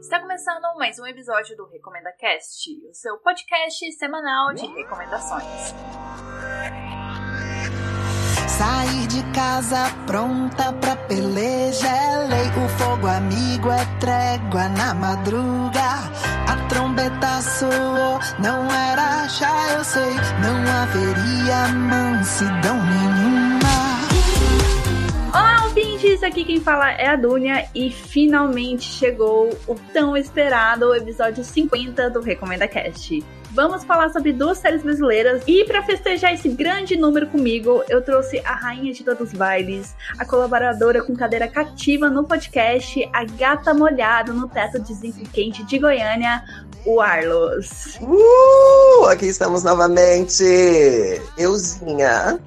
Está começando mais um episódio do Recomenda Cast, o seu podcast semanal de recomendações. Sair de casa pronta pra peleja é lei. O fogo amigo é trégua na madruga. A trombeta soou, não era já eu sei. Não haveria mansidão nenhuma. Ouvintes! Aqui quem fala é a Dunia e finalmente chegou o tão esperado episódio 50 do Recomenda Cast. Vamos falar sobre duas séries brasileiras e para festejar esse grande número comigo, eu trouxe a rainha de todos os bailes, a colaboradora com cadeira cativa no podcast, a gata molhada no teto de zinco quente de Goiânia, o Arlos. Uh, aqui estamos novamente. Euzinha.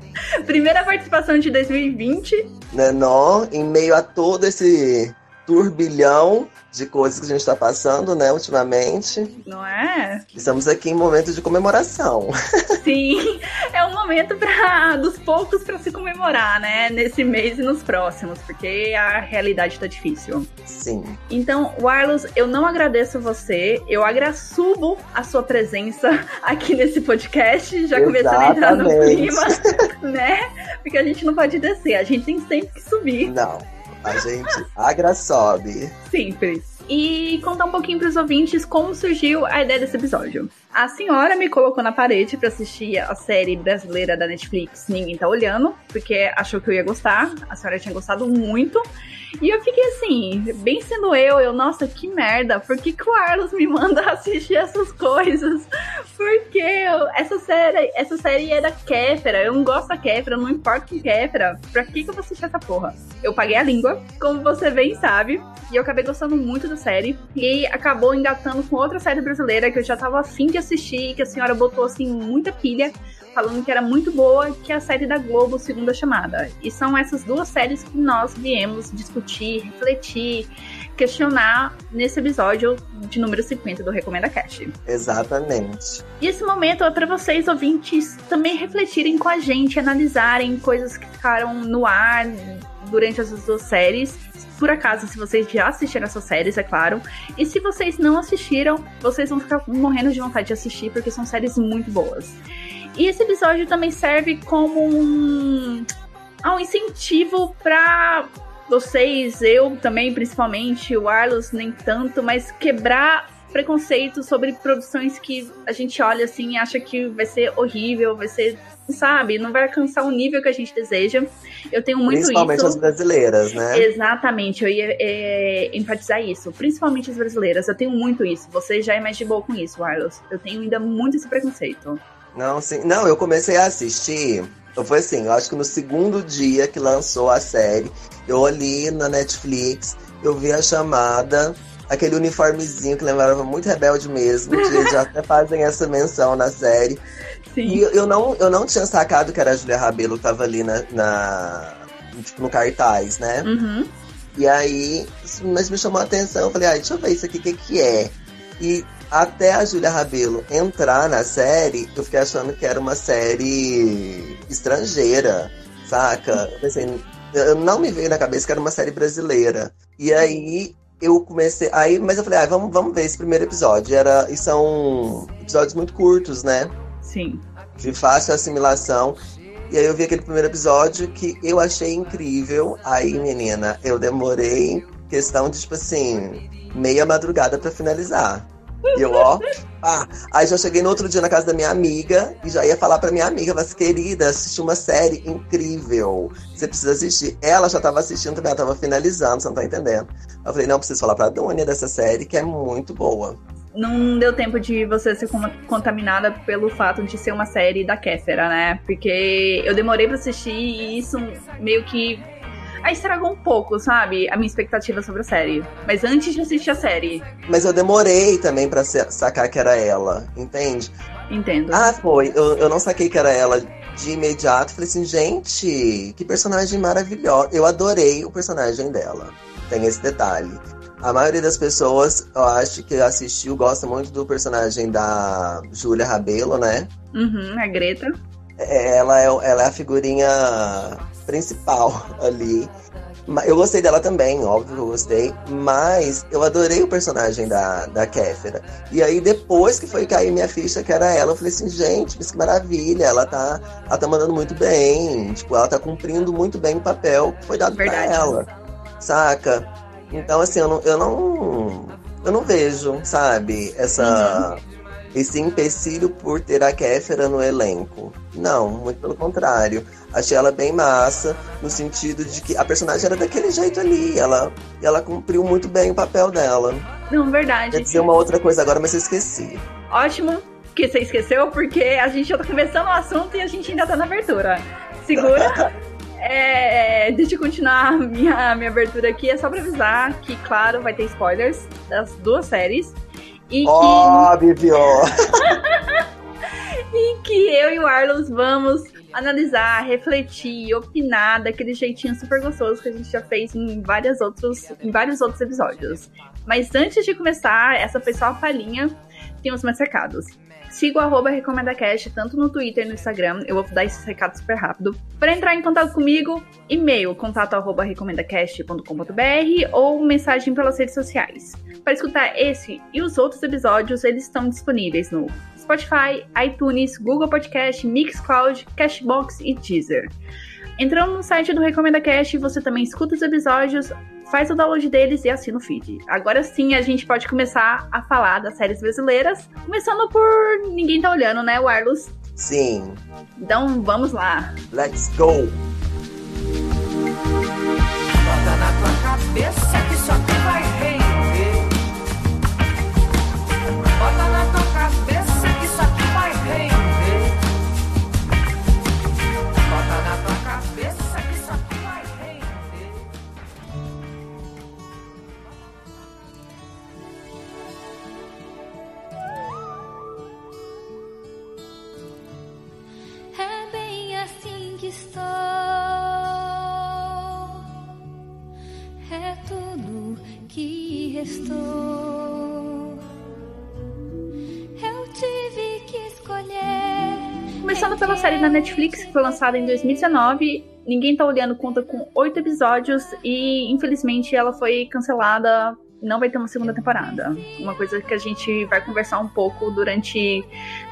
Primeira participação de 2020. Né, não? Em meio a todo esse turbilhão de coisas que a gente está passando, né, ultimamente. Não é? Estamos aqui em momento de comemoração. Sim, é um momento para dos poucos para se comemorar, né, nesse mês e nos próximos, porque a realidade tá difícil. Sim. Então, Warlos, eu não agradeço você, eu agraçubo a sua presença aqui nesse podcast, já começando a entrar no clima, né? Porque a gente não pode descer, a gente tem sempre que subir. Não. A gente agra sobe. Simples. E contar um pouquinho para os ouvintes como surgiu a ideia desse episódio. A senhora me colocou na parede para assistir a série brasileira da Netflix Ninguém Tá Olhando, porque achou que eu ia gostar. A senhora tinha gostado muito. E eu fiquei assim, bem sendo eu, eu, nossa, que merda, por que, que o Arlos me manda assistir essas coisas? Porque eu, essa série, essa série é da Kéfera, eu não gosto da Kéfera, não importa com Kéfera, pra que, que eu vou assistir essa porra? Eu paguei a língua, como você bem sabe, e eu acabei gostando muito da série, e acabou engatando com outra série brasileira que eu já tava afim de assistir, que a senhora botou assim muita pilha, falando que era muito boa, que é a série da Globo, Segunda Chamada. E são essas duas séries que nós viemos discutir, refletir, questionar nesse episódio de número 50 do Recomenda Cast. Exatamente. E esse momento é para vocês, ouvintes, também refletirem com a gente, analisarem coisas que ficaram no ar durante essas duas séries. Por acaso, se vocês já assistiram essas séries, é claro. E se vocês não assistiram, vocês vão ficar morrendo de vontade de assistir, porque são séries muito boas. E esse episódio também serve como um, um incentivo para vocês, eu também, principalmente, o Arlos nem tanto, mas quebrar preconceitos sobre produções que a gente olha assim e acha que vai ser horrível, vai ser, sabe, não vai alcançar o nível que a gente deseja. Eu tenho muito Principalmente isso. as brasileiras, né? Exatamente, eu ia é, enfatizar isso. Principalmente as brasileiras, eu tenho muito isso. Você já é mais de boa com isso, Arlos. Eu tenho ainda muito esse preconceito. Não, sim. Não, eu comecei a assistir. Então foi assim, eu acho que no segundo dia que lançou a série, eu olhei na Netflix, eu vi a chamada, aquele uniformezinho que lembrava muito rebelde mesmo, que já até fazem essa menção na série. Sim. E eu não, eu não tinha sacado que era a Julia Rabelo que tava ali na, na tipo, no cartaz, né? Uhum. E aí, mas me chamou a atenção, eu falei, ah, deixa eu ver isso aqui, o que que é? E até a Julia Rabelo entrar na série, eu fiquei achando que era uma série estrangeira, saca? Eu pensei, eu não me veio na cabeça que era uma série brasileira. E aí eu comecei. Aí, mas eu falei, ah, vamos, vamos ver esse primeiro episódio. Era, e são episódios muito curtos, né? Sim. De fácil assimilação. E aí eu vi aquele primeiro episódio que eu achei incrível. Aí, menina, eu demorei questão de, tipo assim, meia madrugada para finalizar. E eu, ó, ah, aí já cheguei no outro dia na casa da minha amiga e já ia falar pra minha amiga, mas querida, assisti uma série incrível. Você precisa assistir. Ela já tava assistindo também, ela tava finalizando, você não tá entendendo. Eu falei, não, preciso falar pra Dônia dessa série, que é muito boa. Não deu tempo de você ser contaminada pelo fato de ser uma série da Kéfera, né? Porque eu demorei pra assistir e isso meio que Aí estragou um pouco, sabe? A minha expectativa sobre a série. Mas antes de assistir a série. Mas eu demorei também pra sacar que era ela, entende? Entendo. Ah, foi. Eu, eu não saquei que era ela de imediato. Falei assim, gente, que personagem maravilhosa. Eu adorei o personagem dela. Tem esse detalhe. A maioria das pessoas, eu acho que assistiu, gosta muito do personagem da Júlia Rabelo, né? Uhum, a Greta. Ela é, ela é a figurinha principal ali. Eu gostei dela também, óbvio que eu gostei, mas eu adorei o personagem da, da Kéfera. E aí, depois que foi cair minha ficha, que era ela, eu falei assim, gente, mas que maravilha, ela tá, ela tá mandando muito bem, tipo, ela tá cumprindo muito bem o papel que foi dado Verdade. pra ela, saca? Então, assim, eu não, eu não, eu não vejo, sabe, essa... Uhum esse empecilho por ter a Kéfera no elenco. Não, muito pelo contrário. Achei ela bem massa, no sentido de que a personagem era daquele jeito ali. Ela, ela cumpriu muito bem o papel dela. Não, verdade. Quer dizer uma outra coisa agora, mas eu esqueci. Ótimo que você esqueceu, porque a gente já tá começando o assunto e a gente ainda tá na abertura. Segura. É, deixa eu continuar minha, minha abertura aqui. É só pra avisar que, claro, vai ter spoilers das duas séries. E Óbvio! Que... e que eu e o Arlos vamos analisar, refletir, opinar daquele jeitinho super gostoso que a gente já fez em, várias outros, em vários outros episódios. Mas antes de começar, essa foi só a palhinha, tem os meus recados. Siga o arroba RecomendaCast tanto no Twitter e no Instagram. Eu vou dar esses recados super rápido. Para entrar em contato comigo, e-mail contato arroba recomendacast.com.br ou mensagem pelas redes sociais. Para escutar esse e os outros episódios, eles estão disponíveis no Spotify, iTunes, Google Podcast, Mixcloud, Cashbox e Deezer. Entrando no site do Recomenda Cast, você também escuta os episódios, faz o download deles e assina o feed. Agora sim a gente pode começar a falar das séries brasileiras, começando por Ninguém Tá Olhando, né, Warlos? Sim. Então vamos lá. Let's go! Bota na tua cabeça que só estou. Eu tive que escolher. Começando pela série da Netflix, que foi lançada em 2019, Ninguém Tá Olhando conta com oito episódios e, infelizmente, ela foi cancelada não vai ter uma segunda temporada. Uma coisa que a gente vai conversar um pouco durante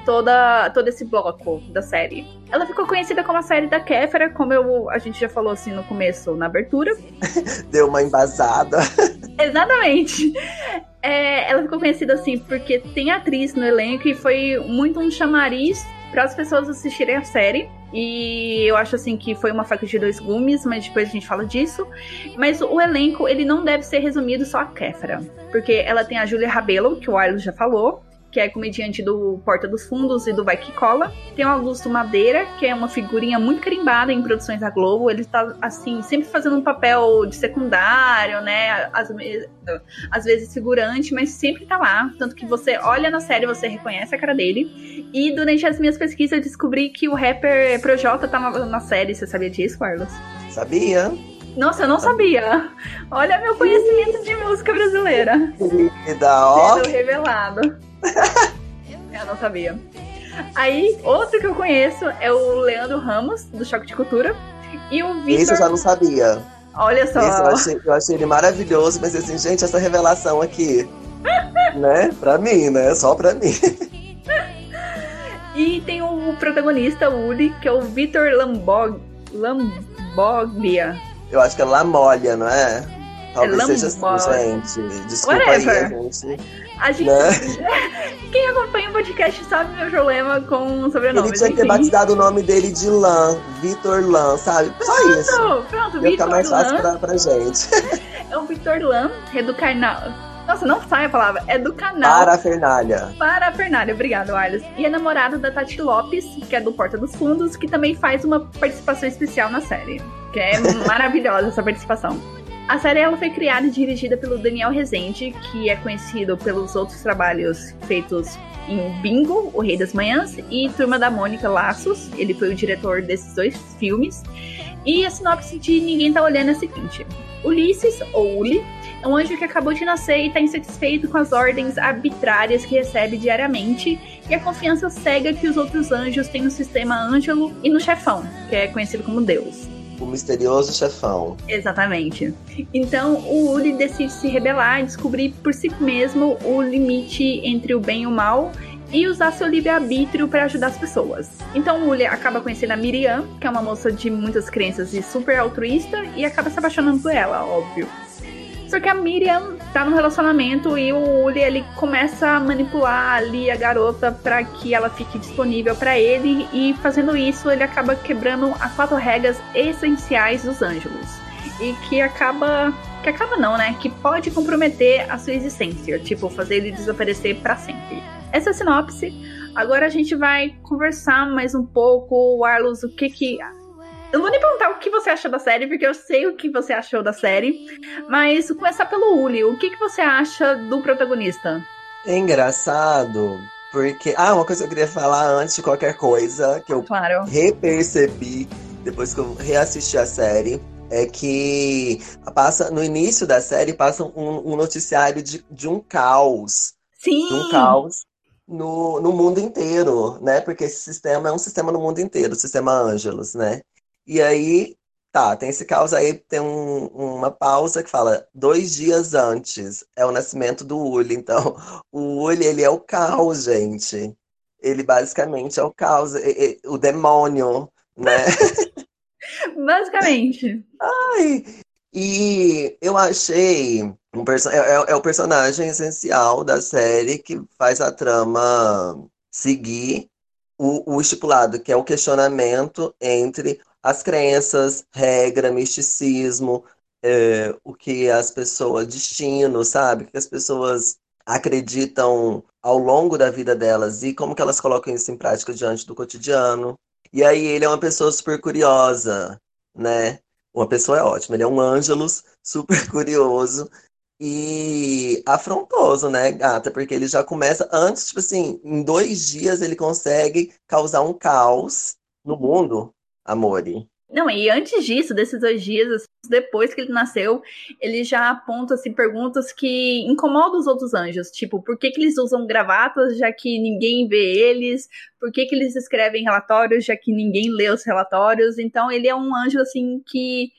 toda, todo esse bloco da série. Ela ficou conhecida como a série da Kéfera, como eu, a gente já falou assim no começo, na abertura. Deu uma embasada. Exatamente. É, ela ficou conhecida assim porque tem atriz no elenco e foi muito um chamariz para as pessoas assistirem a série. E eu acho assim que foi uma faca de dois gumes, mas depois a gente fala disso. Mas o elenco, ele não deve ser resumido só a Kéfera. Porque ela tem a Julia Rabelo, que o Arlo já falou que é comediante do Porta dos Fundos e do Vai Que Cola. Tem o Augusto Madeira, que é uma figurinha muito carimbada em produções da Globo. Ele tá, assim, sempre fazendo um papel de secundário, né? Às, às vezes figurante, mas sempre tá lá. Tanto que você olha na série, você reconhece a cara dele. E durante as minhas pesquisas eu descobri que o rapper Projota tá na, na série. Você sabia disso, Carlos? Sabia. Nossa, eu não sabia. Olha meu conhecimento de música brasileira. Querida, ó. Sendo revelado. eu não sabia. Aí, outro que eu conheço é o Leandro Ramos, do Choque de Cultura. E o Victor... Isso eu já não sabia. Olha só. Isso eu achei, eu achei ele maravilhoso, mas assim, gente, essa revelação aqui, né? Pra mim, né? Só pra mim. E tem o protagonista, o Uli, que é o Vitor Lambog... Lamboglia. Eu acho que é Lamolha, não é? Talvez é seja assim, gente. Desculpa Whatever. aí, gente. A gente. Né? Quem acompanha o podcast sabe meu problema com sobrenome. Ele tinha que ter batizado o nome dele de Lan, Vitor Lan, sabe? Só pronto, isso. Pronto, Ia ficar mais fácil pra, pra gente. É o Vitor Lan, é do canal. Nossa, não sai a palavra. É do canal. Para a Fernalha. Para a Fernalha, obrigado, Arles. E é namorado da Tati Lopes, que é do Porta dos Fundos, que também faz uma participação especial na série. Que é maravilhosa essa participação. A série ela foi criada e dirigida pelo Daniel Rezende, que é conhecido pelos outros trabalhos feitos em Bingo, O Rei das Manhãs, e Turma da Mônica Laços. Ele foi o diretor desses dois filmes. E a sinopse de Ninguém Tá Olhando é a seguinte: Ulisses, ou Uli, é um anjo que acabou de nascer e está insatisfeito com as ordens arbitrárias que recebe diariamente e a confiança cega que os outros anjos têm no sistema Ângelo e no chefão, que é conhecido como Deus. O misterioso chefão. Exatamente. Então o Uli decide se rebelar e descobrir por si mesmo o limite entre o bem e o mal e usar seu livre-arbítrio para ajudar as pessoas. Então o Uli acaba conhecendo a Miriam, que é uma moça de muitas crenças e super altruísta, e acaba se apaixonando por ela, óbvio. Só que a Miriam tá num relacionamento e o Uli ele começa a manipular ali a garota para que ela fique disponível para ele e fazendo isso ele acaba quebrando as quatro regras essenciais dos Ângelos e que acaba que acaba não, né? Que pode comprometer a sua existência, tipo fazer ele desaparecer para sempre. Essa é a sinopse. Agora a gente vai conversar mais um pouco, Arlos, o que que eu não vou nem perguntar o que você achou da série, porque eu sei o que você achou da série. Mas começar pelo Uli, o que, que você acha do protagonista? É engraçado, porque. Ah, uma coisa que eu queria falar antes de qualquer coisa, que eu claro. repercebi depois que eu reassisti a série. É que passa no início da série passa um, um noticiário de, de um caos. Sim! De um caos no, no mundo inteiro, né? Porque esse sistema é um sistema no mundo inteiro, o sistema Angelus, né? E aí, tá, tem esse caos aí, tem um, uma pausa que fala dois dias antes é o nascimento do Uli. Então, o Uli, ele é o caos, gente. Ele basicamente é o caos, o demônio, né? Basicamente. Ai, e eu achei um é, é, é, o personagem essencial da série que faz a trama seguir o, o estipulado, que é o questionamento entre as crenças, regra, misticismo, é, o que as pessoas, destino, sabe? O que as pessoas acreditam ao longo da vida delas e como que elas colocam isso em prática diante do cotidiano. E aí ele é uma pessoa super curiosa, né? Uma pessoa é ótima, ele é um ângelus super curioso e afrontoso, né, gata? Porque ele já começa antes, tipo assim, em dois dias ele consegue causar um caos no mundo Amore. Não, e antes disso, desses dois dias, depois que ele nasceu, ele já aponta assim, perguntas que incomodam os outros anjos. Tipo, por que, que eles usam gravatas, já que ninguém vê eles? Por que, que eles escrevem relatórios, já que ninguém lê os relatórios? Então, ele é um anjo, assim, que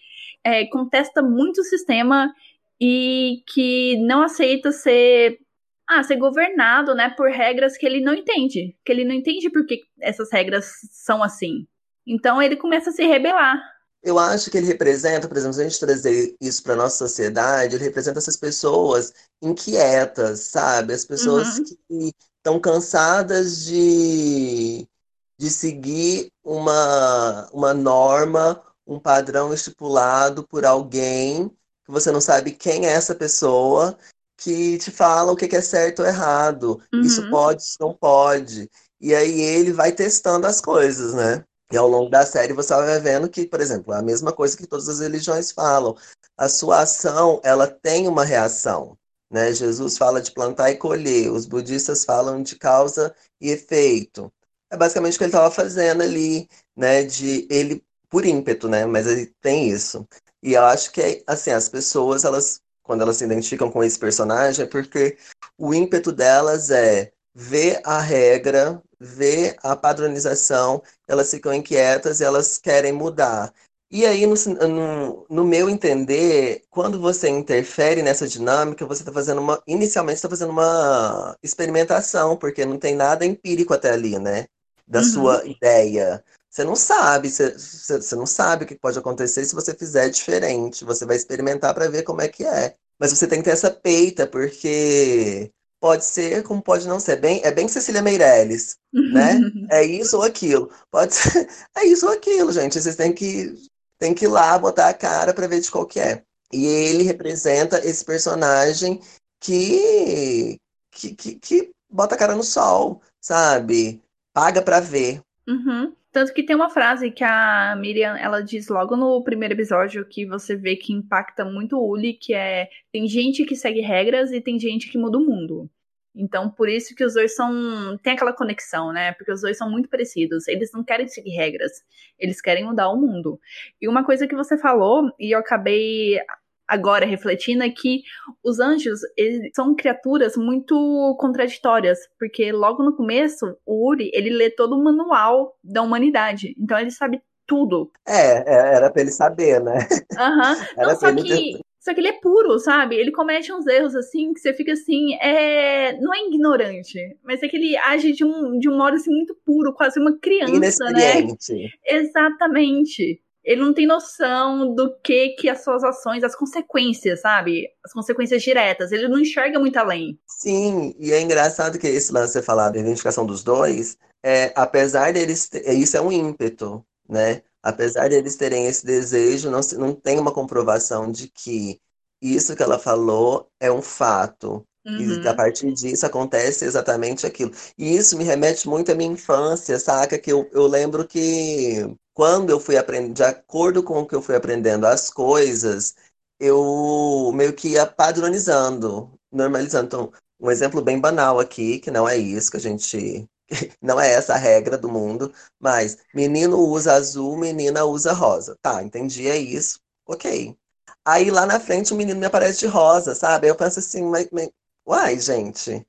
é, contesta muito o sistema e que não aceita ser ah, ser governado, né, por regras que ele não entende, que ele não entende por que essas regras são assim. Então ele começa a se rebelar. Eu acho que ele representa, por exemplo, se a gente trazer isso para nossa sociedade, ele representa essas pessoas inquietas, sabe? As pessoas uhum. que estão cansadas de, de seguir uma, uma norma, um padrão estipulado por alguém que você não sabe quem é essa pessoa, que te fala o que é certo ou errado. Uhum. Isso pode, isso não pode. E aí ele vai testando as coisas, né? E ao longo da série você vai vendo que, por exemplo, é a mesma coisa que todas as religiões falam. A sua ação, ela tem uma reação. Né? Jesus fala de plantar e colher, os budistas falam de causa e efeito. É basicamente o que ele estava fazendo ali, né? De ele por ímpeto, né? Mas ele tem isso. E eu acho que assim, as pessoas, elas, quando elas se identificam com esse personagem, é porque o ímpeto delas é ver a regra, ver a padronização, elas ficam inquietas e elas querem mudar. E aí, no, no, no meu entender, quando você interfere nessa dinâmica, você está fazendo uma. Inicialmente, está fazendo uma experimentação, porque não tem nada empírico até ali, né? Da uhum. sua ideia. Você não sabe, você, você não sabe o que pode acontecer se você fizer diferente. Você vai experimentar para ver como é que é. Mas você tem que ter essa peita, porque Pode ser, como pode não ser. Bem, é bem Cecília Meirelles, né? é isso ou aquilo. Pode ser, é isso ou aquilo, gente. Vocês têm que, têm que ir lá botar a cara para ver de qual que é. E ele representa esse personagem que, que, que, que bota a cara no sol, sabe? Paga para ver. Uhum. Tanto que tem uma frase que a Miriam, ela diz logo no primeiro episódio que você vê que impacta muito o Uli, que é tem gente que segue regras e tem gente que muda o mundo. Então, por isso que os dois são. tem aquela conexão, né? Porque os dois são muito parecidos. Eles não querem seguir regras, eles querem mudar o mundo. E uma coisa que você falou, e eu acabei agora refletindo é que os anjos são criaturas muito contraditórias, porque logo no começo o Uri ele lê todo o manual da humanidade, então ele sabe tudo. É, é era pra ele saber, né? Aham. Uhum. Não, só que. Só que ele é puro, sabe? Ele comete uns erros assim que você fica assim, é... não é ignorante, mas é que ele age de um, de um modo assim muito puro, quase uma criança, né? Exatamente. Ele não tem noção do que que as suas ações, as consequências, sabe? As consequências diretas. Ele não enxerga muito além. Sim, e é engraçado que esse lance você falar da identificação dos dois, é, apesar deles, isso é um ímpeto, né? apesar de eles terem esse desejo, não, não tem uma comprovação de que isso que ela falou é um fato. Uhum. E a partir disso acontece exatamente aquilo. E isso me remete muito à minha infância, saca? Que eu, eu lembro que quando eu fui aprendendo, de acordo com o que eu fui aprendendo as coisas, eu meio que ia padronizando, normalizando. Então, um exemplo bem banal aqui, que não é isso que a gente não é essa a regra do mundo, mas menino usa azul, menina usa rosa. Tá, entendi, é isso. Ok. Aí lá na frente o menino me aparece de rosa, sabe? Aí eu penso assim, mas, mas... uai, gente.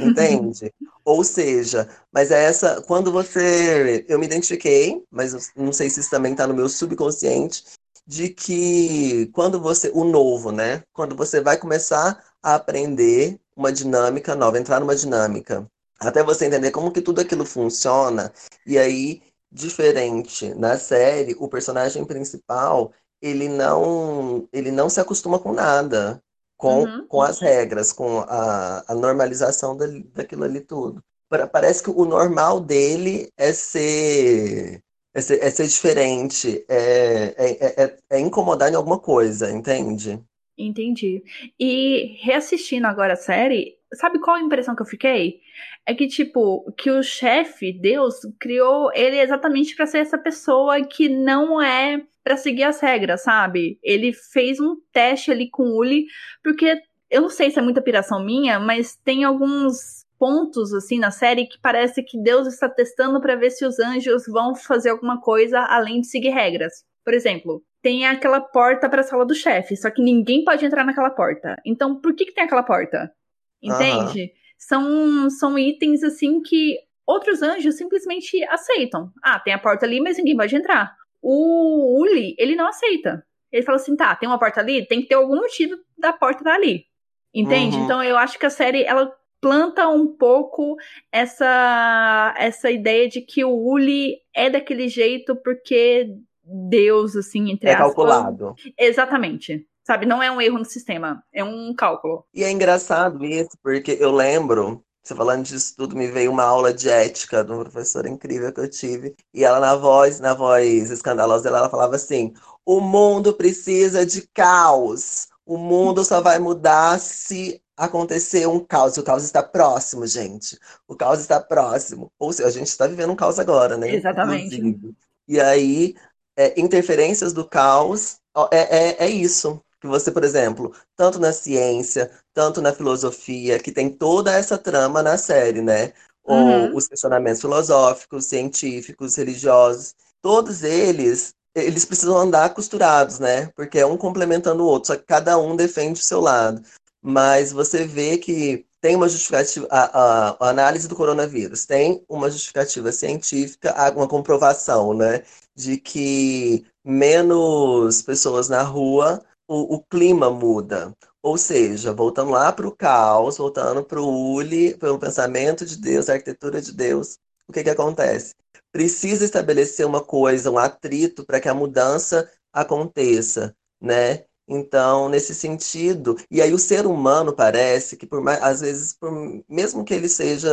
Entende? Ou seja, mas é essa. Quando você. Eu me identifiquei, mas não sei se isso também está no meu subconsciente, de que quando você. O novo, né? Quando você vai começar a aprender uma dinâmica nova, entrar numa dinâmica até você entender como que tudo aquilo funciona. E aí, diferente na série, o personagem principal, ele não, ele não se acostuma com nada, com, uhum. com as regras, com a, a normalização da, daquilo ali tudo. Parece que o normal dele é ser é ser, é ser diferente, é, é, é, é, incomodar em alguma coisa, entende? Entendi. E reassistindo agora a série, sabe qual a impressão que eu fiquei? é que, tipo, que o chefe, Deus, criou ele exatamente para ser essa pessoa que não é para seguir as regras, sabe? Ele fez um teste ali com o Uli, porque eu não sei se é muita piração minha, mas tem alguns pontos assim na série que parece que Deus está testando para ver se os anjos vão fazer alguma coisa além de seguir regras. Por exemplo, tem aquela porta para a sala do chefe, só que ninguém pode entrar naquela porta. Então, por que que tem aquela porta? Entende? Uhum são, são itens assim que outros anjos simplesmente aceitam. Ah, tem a porta ali, mas ninguém pode entrar. O Uli, ele não aceita. Ele fala assim, tá, tem uma porta ali, tem que ter algum motivo da porta estar ali. Entende? Uhum. Então eu acho que a série, ela planta um pouco essa essa ideia de que o Uli é daquele jeito porque Deus, assim, entre é aspas. É calculado. Exatamente. Sabe, não é um erro no sistema, é um cálculo. E é engraçado isso, porque eu lembro, você falando disso tudo, me veio uma aula de ética de uma professora incrível que eu tive. E ela, na voz, na voz escandalosa dela, ela falava assim: o mundo precisa de caos. O mundo só vai mudar se acontecer um caos. O caos está próximo, gente. O caos está próximo. Ou seja, a gente está vivendo um caos agora, né? Exatamente. Inclusive. E aí, é, interferências do caos é, é, é isso que você, por exemplo, tanto na ciência, tanto na filosofia, que tem toda essa trama na série, né? Uhum. os questionamentos filosóficos, científicos, religiosos, todos eles, eles precisam andar costurados, né? Porque é um complementando o outro, só que cada um defende o seu lado. Mas você vê que tem uma justificativa, a, a, a análise do coronavírus tem uma justificativa científica, uma comprovação, né? De que menos pessoas na rua o, o clima muda. Ou seja, voltando lá para o caos, voltando para o Uli, pelo pensamento de Deus, a arquitetura de Deus, o que, que acontece? Precisa estabelecer uma coisa, um atrito, para que a mudança aconteça, né? Então, nesse sentido, e aí o ser humano parece que, por mais, às vezes, por, mesmo que ele seja,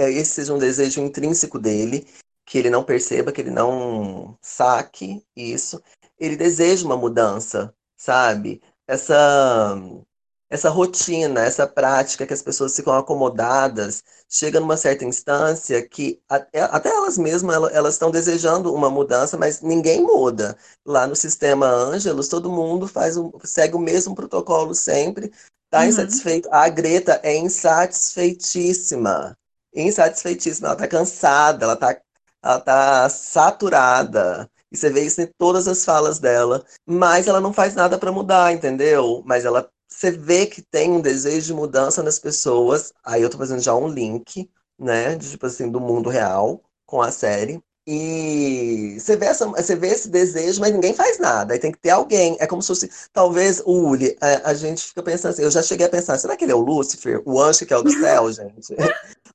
esse seja um desejo intrínseco dele, que ele não perceba, que ele não saque isso, ele deseja uma mudança, sabe? Essa essa rotina, essa prática que as pessoas ficam acomodadas, chega numa certa instância que até, até elas mesmas elas estão desejando uma mudança, mas ninguém muda. Lá no sistema Ângelos, todo mundo faz um, segue o mesmo protocolo sempre, tá uhum. insatisfeito. A Greta é insatisfeitíssima. Insatisfeitíssima, ela tá cansada, ela tá, ela tá saturada. E você vê isso em todas as falas dela. Mas ela não faz nada para mudar, entendeu? Mas ela você vê que tem um desejo de mudança nas pessoas. Aí eu tô fazendo já um link, né? De, tipo assim, do mundo real com a série. E você vê, essa, você vê esse desejo, mas ninguém faz nada. Aí tem que ter alguém. É como se fosse, talvez, o Uli. A, a gente fica pensando assim, eu já cheguei a pensar, será que ele é o Lúcifer? O anjo que é o do céu, gente?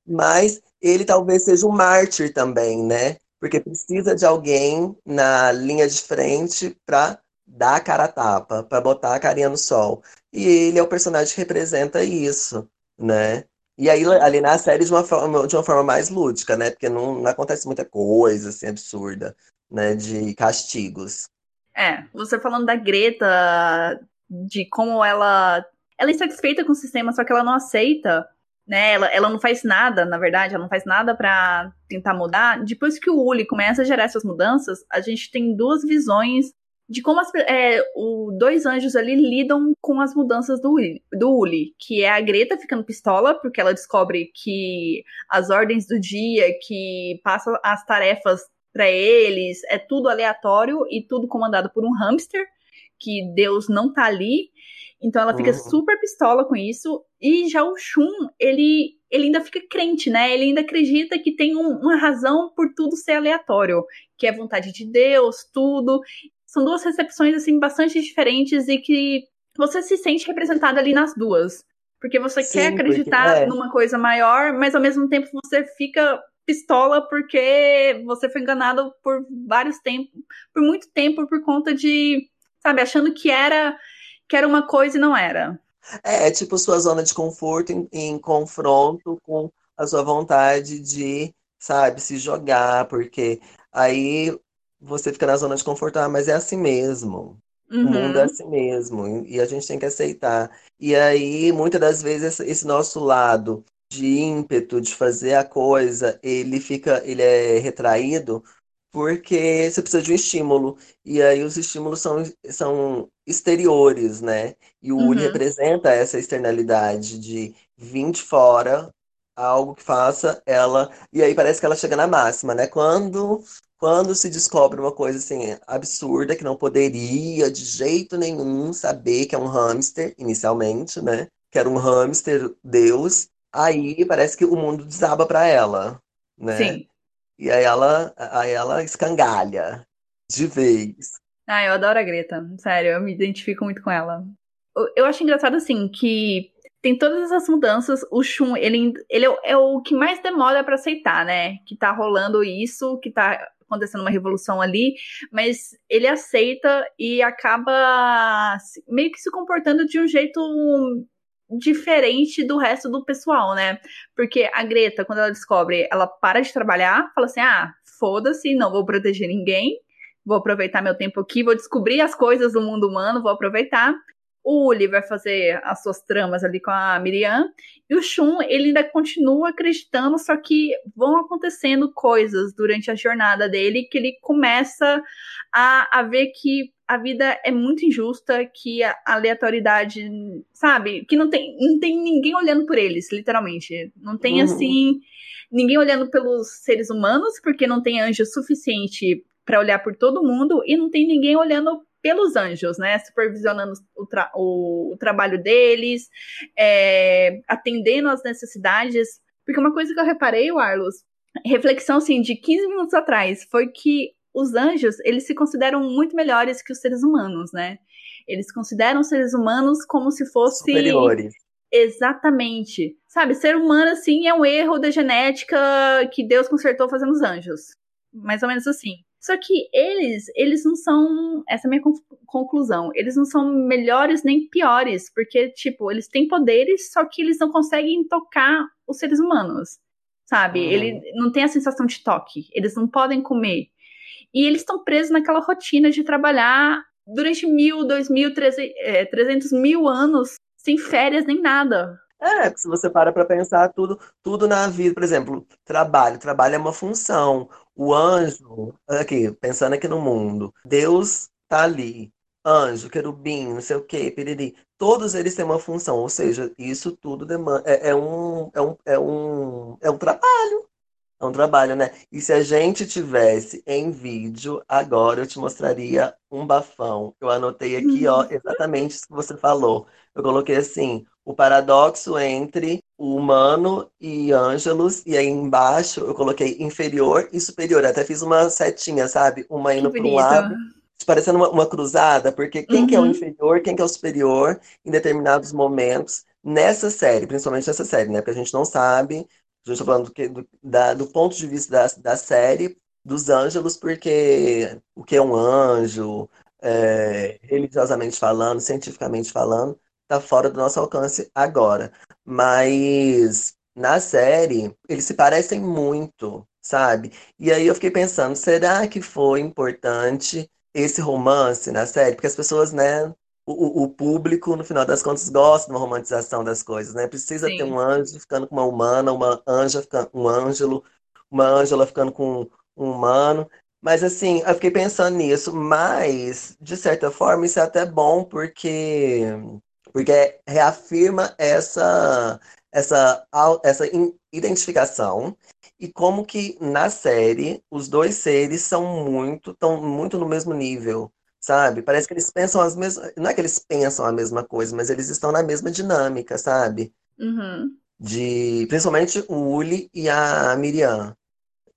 Mas ele talvez seja um mártir também, né? Porque precisa de alguém na linha de frente para dar a cara a tapa, para botar a carinha no sol. E ele é o personagem que representa isso, né? E aí, ali na série, de uma forma, de uma forma mais lúdica, né? Porque não, não acontece muita coisa, assim, absurda, né? De castigos. É, você falando da Greta, de como ela... Ela é insatisfeita com o sistema, só que ela não aceita, né? Ela, ela não faz nada, na verdade, ela não faz nada para tentar mudar. Depois que o Uli começa a gerar essas mudanças, a gente tem duas visões de como as, é, o dois anjos ali lidam com as mudanças do Uli, do Uli, que é a Greta ficando pistola, porque ela descobre que as ordens do dia, que passa as tarefas para eles, é tudo aleatório e tudo comandado por um hamster, que Deus não tá ali. Então ela fica uhum. super pistola com isso. E já o Shun, ele, ele ainda fica crente, né? Ele ainda acredita que tem um, uma razão por tudo ser aleatório, que é vontade de Deus, tudo são duas recepções assim bastante diferentes e que você se sente representado ali nas duas. Porque você Sim, quer acreditar porque, é. numa coisa maior, mas ao mesmo tempo você fica pistola porque você foi enganado por vários tempos, por muito tempo por conta de, sabe, achando que era que era uma coisa e não era. É, é tipo sua zona de conforto em, em confronto com a sua vontade de, sabe, se jogar, porque aí você fica na zona de conforto, ah, mas é assim mesmo. Uhum. O mundo é assim mesmo, e a gente tem que aceitar. E aí, muitas das vezes, esse nosso lado de ímpeto de fazer a coisa, ele fica, ele é retraído porque você precisa de um estímulo. E aí os estímulos são, são exteriores, né? E o uhum. representa essa externalidade de vir de fora algo que faça ela. E aí parece que ela chega na máxima, né? Quando quando se descobre uma coisa assim absurda que não poderia de jeito nenhum saber que é um hamster inicialmente, né? Que era um hamster Deus, aí parece que o mundo desaba para ela, né? Sim. E aí ela, aí ela escangalha de vez. Ah, eu adoro a Greta, sério, eu me identifico muito com ela. Eu acho engraçado assim que tem todas essas mudanças. O Shun, ele, ele é o que mais demora para aceitar, né? Que tá rolando isso, que tá acontecendo uma revolução ali, mas ele aceita e acaba meio que se comportando de um jeito diferente do resto do pessoal, né? Porque a Greta, quando ela descobre, ela para de trabalhar, fala assim: ah, foda-se, não vou proteger ninguém, vou aproveitar meu tempo aqui, vou descobrir as coisas do mundo humano, vou aproveitar. O Uli vai fazer as suas tramas ali com a Miriam. E o Shun, ele ainda continua acreditando, só que vão acontecendo coisas durante a jornada dele que ele começa a, a ver que a vida é muito injusta, que a aleatoriedade, sabe? Que não tem, não tem ninguém olhando por eles, literalmente. Não tem, uhum. assim, ninguém olhando pelos seres humanos, porque não tem anjo suficiente para olhar por todo mundo, e não tem ninguém olhando pelos anjos, né? Supervisionando o, tra o, o trabalho deles, é, atendendo às necessidades. Porque uma coisa que eu reparei, Arlos, reflexão assim, de 15 minutos atrás, foi que os anjos, eles se consideram muito melhores que os seres humanos, né? Eles consideram os seres humanos como se fossem. Superiores. Exatamente. Sabe, ser humano, assim, é um erro da genética que Deus consertou fazendo os anjos. Mais ou menos assim. Só que eles, eles não são, essa é a minha conclusão, eles não são melhores nem piores, porque, tipo, eles têm poderes, só que eles não conseguem tocar os seres humanos, sabe? Uhum. Ele não tem a sensação de toque, eles não podem comer. E eles estão presos naquela rotina de trabalhar durante mil, dois mil, é, trezentos mil anos, sem férias nem nada. É, se você para para pensar tudo, tudo na vida, por exemplo, trabalho, trabalho é uma função. O anjo, aqui, pensando aqui no mundo, Deus tá ali. Anjo, querubim, não sei o quê, piriri. Todos eles têm uma função, ou seja, isso tudo demanda, é, é, um, é, um, é, um, é um trabalho. É um trabalho, né? E se a gente tivesse em vídeo, agora eu te mostraria um bafão. Eu anotei aqui, ó, exatamente isso que você falou. Eu coloquei assim, o paradoxo entre o humano e Ângelos, e aí embaixo eu coloquei inferior e superior. Até fiz uma setinha, sabe? Uma indo para um lado, parecendo uma, uma cruzada, porque quem uhum. que é o uhum. inferior, quem que é o superior, em determinados momentos, nessa série, principalmente nessa série, né? Porque a gente não sabe, está falando do, do, da, do ponto de vista da, da série, dos ângelos, porque o que é um anjo, é, religiosamente falando, cientificamente falando, está fora do nosso alcance agora. Mas na série, eles se parecem muito, sabe? E aí eu fiquei pensando, será que foi importante esse romance na série? Porque as pessoas, né, o, o, público, no final das contas, gosta de uma romantização das coisas, né? Precisa Sim. ter um anjo ficando com uma humana, uma anja ficando um ângelo, uma ângela ficando com um humano. Mas assim, eu fiquei pensando nisso, mas de certa forma isso é até bom porque porque reafirma essa essa essa identificação e como que na série os dois seres são muito estão muito no mesmo nível, sabe? Parece que eles pensam as mesmas, não é que eles pensam a mesma coisa, mas eles estão na mesma dinâmica, sabe? Uhum. De principalmente o Uli e a Miriam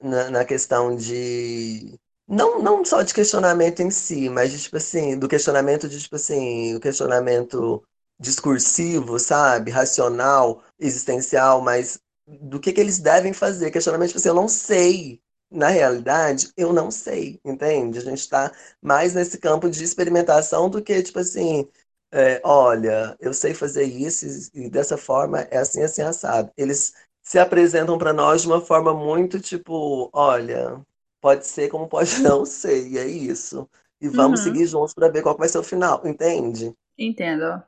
na, na questão de. Não, não só de questionamento em si, mas de, tipo assim, do questionamento de, tipo assim, o questionamento discursivo, sabe? Racional, existencial, mas do que, que eles devem fazer. Questionamento, tipo assim, eu não sei. Na realidade, eu não sei, entende? A gente está mais nesse campo de experimentação do que, tipo assim, é, olha, eu sei fazer isso e dessa forma é assim, assim, assado. Eles se apresentam para nós de uma forma muito tipo, olha, pode ser como pode não ser, e é isso. E vamos uhum. seguir juntos para ver qual vai ser o final, entende? Entendo.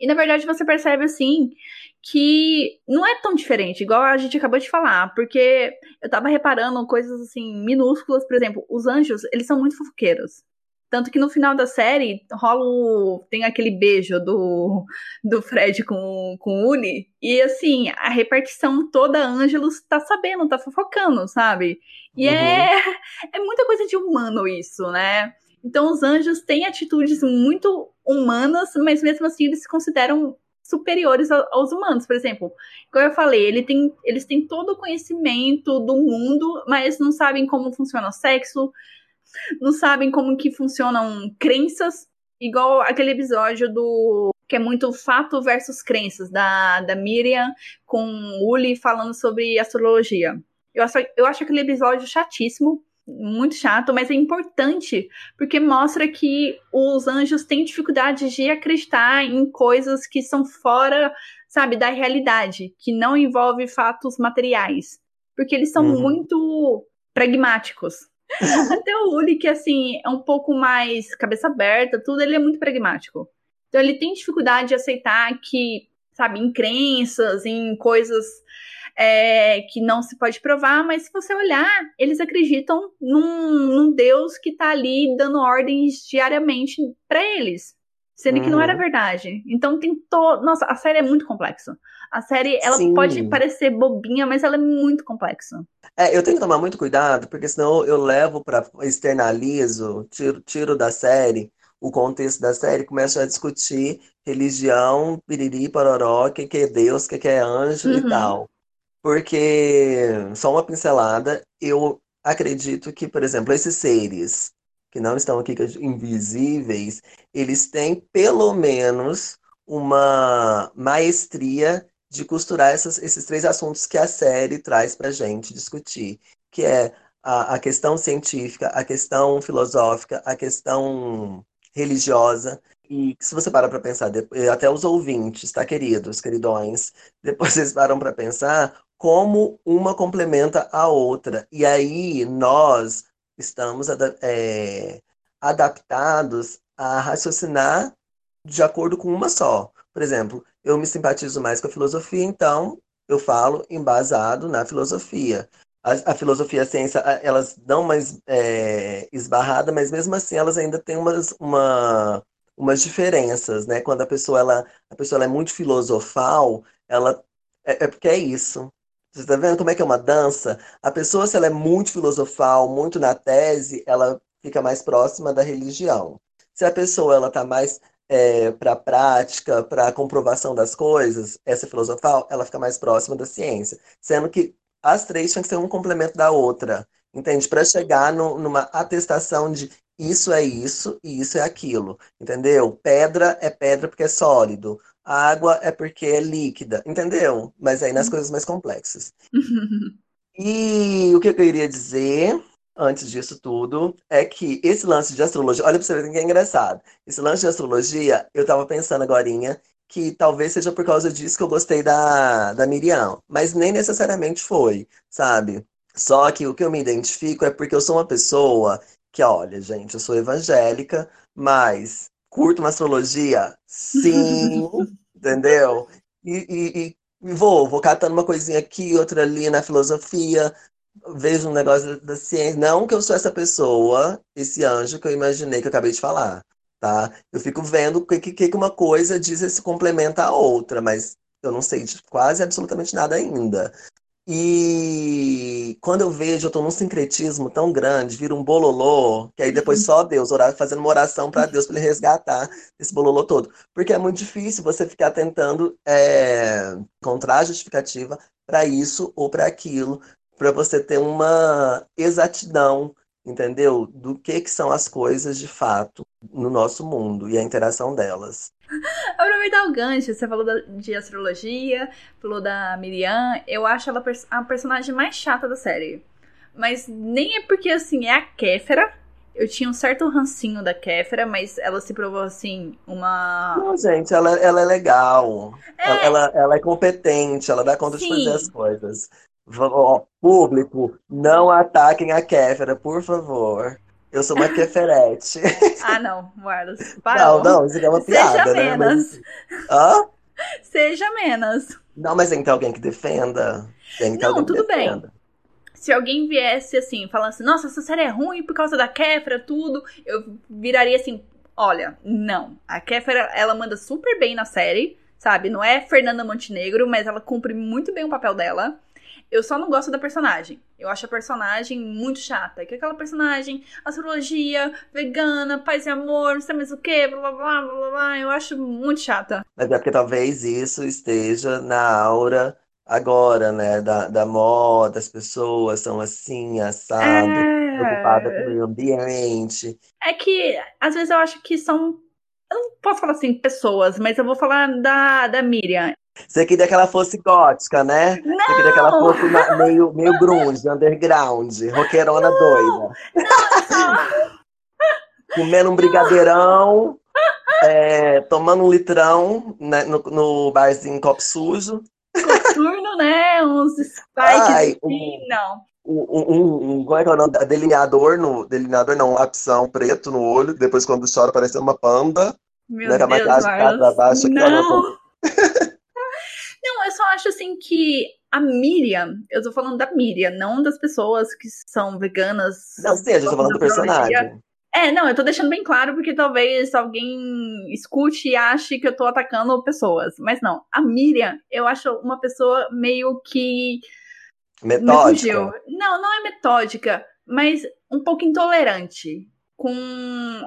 E na verdade você percebe assim que não é tão diferente, igual a gente acabou de falar, porque eu tava reparando coisas assim minúsculas, por exemplo, os anjos, eles são muito fofoqueiros. Tanto que no final da série rola o, tem aquele beijo do, do Fred com, com o Uli. E assim, a repartição toda Ângelos tá sabendo, tá fofocando, sabe? E uhum. é, é muita coisa de humano isso, né? Então os anjos têm atitudes muito humanas, mas mesmo assim eles se consideram superiores aos humanos. Por exemplo, como eu falei, ele tem, eles têm todo o conhecimento do mundo, mas não sabem como funciona o sexo, não sabem como que funcionam crenças, igual aquele episódio do que é muito fato versus crenças da, da Miriam com Uli falando sobre astrologia. Eu acho, eu acho aquele episódio chatíssimo, muito chato, mas é importante porque mostra que os anjos têm dificuldade de acreditar em coisas que são fora, sabe, da realidade, que não envolve fatos materiais, porque eles são uhum. muito pragmáticos. Até o Uli, que assim, é um pouco mais cabeça aberta, tudo, ele é muito pragmático. Então ele tem dificuldade de aceitar que, sabe, em crenças, em coisas é, que não se pode provar, mas se você olhar, eles acreditam num, num Deus que tá ali dando ordens diariamente para eles. Sendo uhum. que não era uhum. verdade. Então tem todo. Nossa, a série é muito complexa. A série, ela Sim. pode parecer bobinha, mas ela é muito complexa. É, eu tenho que tomar muito cuidado, porque senão eu levo para externalizo, tiro, tiro da série o contexto da série, começo a discutir religião, piriri, pororó, o que, que é Deus, o que, que é anjo uhum. e tal. Porque, só uma pincelada, eu acredito que, por exemplo, esses seres que não estão aqui, invisíveis, eles têm pelo menos uma maestria de costurar essas, esses três assuntos que a série traz para gente discutir, que é a, a, questão científica, a questão filosófica, a questão religiosa. E se você para para pensar, até os ouvintes, tá, queridos, queridões, depois vocês param para pensar como uma complementa a outra. E aí nós estamos é, adaptados a raciocinar de acordo com uma só. Por exemplo, eu me simpatizo mais com a filosofia, então eu falo embasado na filosofia. A, a filosofia e a ciência, elas dão mais é, esbarrada, mas mesmo assim elas ainda têm umas, uma, umas diferenças, né? Quando a pessoa, ela, a pessoa é muito filosofal, ela é, é porque é isso. Você está vendo como é que é uma dança? A pessoa, se ela é muito filosofal, muito na tese, ela fica mais próxima da religião. Se a pessoa ela está mais é, para a prática, para a comprovação das coisas, essa filosofal, ela fica mais próxima da ciência. Sendo que as três têm que ser um complemento da outra. Entende? Para chegar no, numa atestação de isso é isso e isso é aquilo. Entendeu? Pedra é pedra porque é sólido. Água é porque é líquida. Entendeu? Mas aí nas uhum. coisas mais complexas. e o que eu queria dizer antes disso tudo, é que esse lance de astrologia, olha pra você ver que é engraçado. Esse lance de astrologia, eu tava pensando agora que talvez seja por causa disso que eu gostei da, da Miriam, mas nem necessariamente foi, sabe? Só que o que eu me identifico é porque eu sou uma pessoa que, olha, gente, eu sou evangélica, mas curto uma astrologia? Sim, entendeu? E, e, e, vou, vou catando uma coisinha aqui, outra ali na filosofia, vejo um negócio da ciência. Não que eu sou essa pessoa, esse anjo que eu imaginei que eu acabei de falar, tá? Eu fico vendo o que, que, que uma coisa diz e se complementa a outra, mas eu não sei de quase absolutamente nada ainda. E quando eu vejo, eu tô num sincretismo tão grande, vira um bololô, que aí depois só Deus, orar, fazendo uma oração para Deus, para ele resgatar esse bololô todo. Porque é muito difícil você ficar tentando é, encontrar justificativa para isso ou para aquilo, para você ter uma exatidão, entendeu? Do que, que são as coisas de fato no nosso mundo e a interação delas. Aproveitar o gancho, você falou de astrologia, falou da Miriam, eu acho ela a personagem mais chata da série. Mas nem é porque, assim, é a Kéfera. Eu tinha um certo rancinho da Kéfera, mas ela se provou, assim, uma... Não, gente, ela, ela é legal. É... Ela, ela, ela, é competente, ela dá conta Sim. de fazer as coisas. Público, não ataquem a Kéfera, por favor. Eu sou uma keferete. Ah, não, Marlos. Não, não, isso é uma piada, Seja né? menos. Mas... Hã? Seja menos. Não, mas tem que ter alguém que defenda. Tem que ter não, alguém tudo que defenda. bem. Se alguém viesse assim, falando assim, nossa, essa série é ruim por causa da Kéfera, tudo, eu viraria assim, olha, não. A Kéfera, ela manda super bem na série, sabe? Não é Fernanda Montenegro, mas ela cumpre muito bem o papel dela. Eu só não gosto da personagem. Eu acho a personagem muito chata. Que é aquela personagem, astrologia, vegana, paz e amor, não sei mais o que, blá blá blá blá blá. Eu acho muito chata. Mas é porque talvez isso esteja na aura agora, né? Da, da moda, as pessoas são assim, assado, é... preocupadas com o meio ambiente. É que às vezes eu acho que são. Eu não posso falar assim, pessoas, mas eu vou falar da, da Miriam. Você queria que ela fosse gótica, né? Não! Você queria que ela fosse meio, meio grunge, underground, roqueirona não! doida. Não! Comendo um brigadeirão, é, tomando um litrão né, no, no barzinho copo sujo. Coturno, né? Uns spikes Ai, assim, um, não. Um, um, um, como é que é o nome? Delineador, no, delineador não, um lapsão preto no olho, depois quando chora parece uma panda. Meu né, Deus, a maquiagem pra baixo. Não. Só acho assim que a Miriam, eu tô falando da Miriam, não das pessoas que são veganas. Não, sim, eu tô falando do personagem. É, não, eu tô deixando bem claro porque talvez alguém escute e ache que eu tô atacando pessoas. Mas não, a Miriam, eu acho uma pessoa meio que. Metódica. Não, não é metódica, mas um pouco intolerante com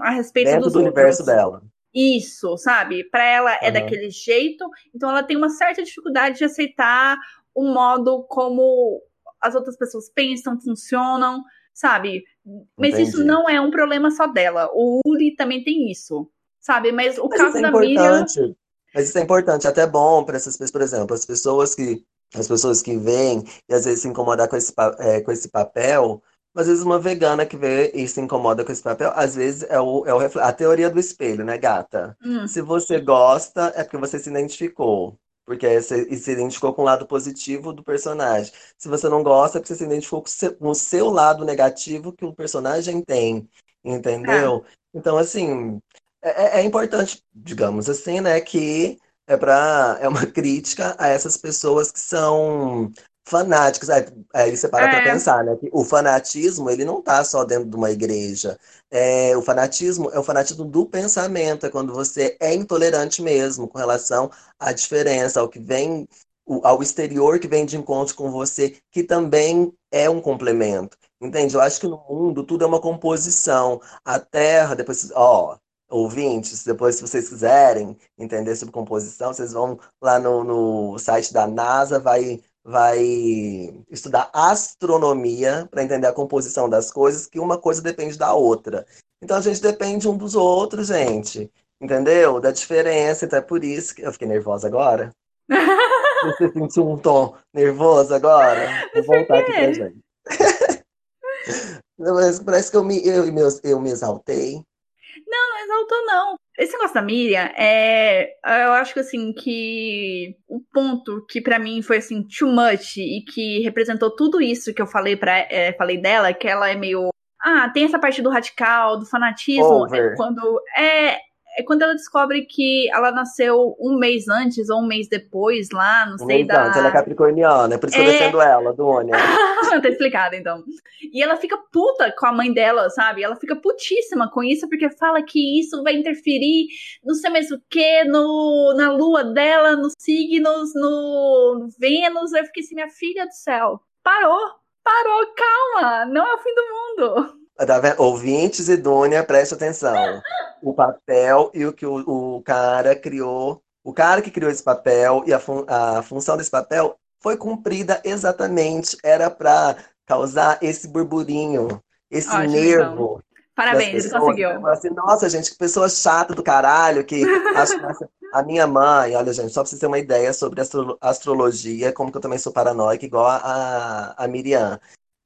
a respeito Dentro dos do outros. universo dela isso, sabe? Para ela é uhum. daquele jeito, então ela tem uma certa dificuldade de aceitar o modo como as outras pessoas pensam, funcionam, sabe? Mas Entendi. isso não é um problema só dela. O Uli também tem isso, sabe? Mas o Mas caso é da Miriam. Mas isso é importante, até bom para essas pessoas, por exemplo, as pessoas que as pessoas que vêm e às vezes se incomodar com esse, é, com esse papel, às vezes uma vegana que vê e se incomoda com esse papel, às vezes é, o, é o, a teoria do espelho, né, gata? Hum. Se você gosta, é porque você se identificou. Porque você se identificou com o lado positivo do personagem. Se você não gosta, é porque você se identificou com, o seu lado negativo que o personagem tem. Entendeu? Ah. Então, assim, é, é, é importante, digamos assim, né, que é para é uma crítica a essas pessoas que são fanáticos. Aí, aí você para é. para pensar, né? Que o fanatismo, ele não tá só dentro de uma igreja. É, o fanatismo é o fanatismo do pensamento, é quando você é intolerante mesmo com relação à diferença, ao que vem, ao exterior que vem de encontro com você, que também é um complemento. Entende? Eu acho que no mundo tudo é uma composição. A terra, depois, ó, ouvintes, depois, se vocês quiserem entender sobre composição, vocês vão lá no, no site da NASA, vai, vai estudar astronomia para entender a composição das coisas, que uma coisa depende da outra. Então a gente depende um dos outros, gente. Entendeu? Da diferença. Então é por isso que eu fiquei nervosa agora. Você sentiu um tom nervoso agora? Vou voltar aqui pra gente. Mas parece que eu me, eu, eu, eu me exaltei. Exaltou, não. Esse negócio da Miriam, é, eu acho que assim, que o ponto que para mim foi assim, too much e que representou tudo isso que eu falei para é, falei dela, que ela é meio. Ah, tem essa parte do radical, do fanatismo, é quando. É, é quando ela descobre que ela nasceu um mês antes ou um mês depois lá, não um sei da. Antes, ela é capricorniana, é por isso que é... eu defendo ela, do Ônia. tá explicado, então. E ela fica puta com a mãe dela, sabe? Ela fica putíssima com isso, porque fala que isso vai interferir não sei mais o que, no, na lua dela, nos signos, no, no Vênus. Eu fiquei assim, minha filha do céu, parou, parou, calma, não é o fim do mundo. Tá Ouvintes e Dúnia, preste atenção. O papel e o que o, o, cara criou, o cara que criou esse papel e a, fun a função desse papel foi cumprida exatamente. Era para causar esse burburinho, esse Ótimo, nervo. Então. Parabéns, pessoas, conseguiu. Assim, Nossa, gente, que pessoa chata do caralho, que a minha mãe, olha, gente, só pra vocês terem uma ideia sobre astro astrologia, como que eu também sou paranoica, igual a, a, a Miriam.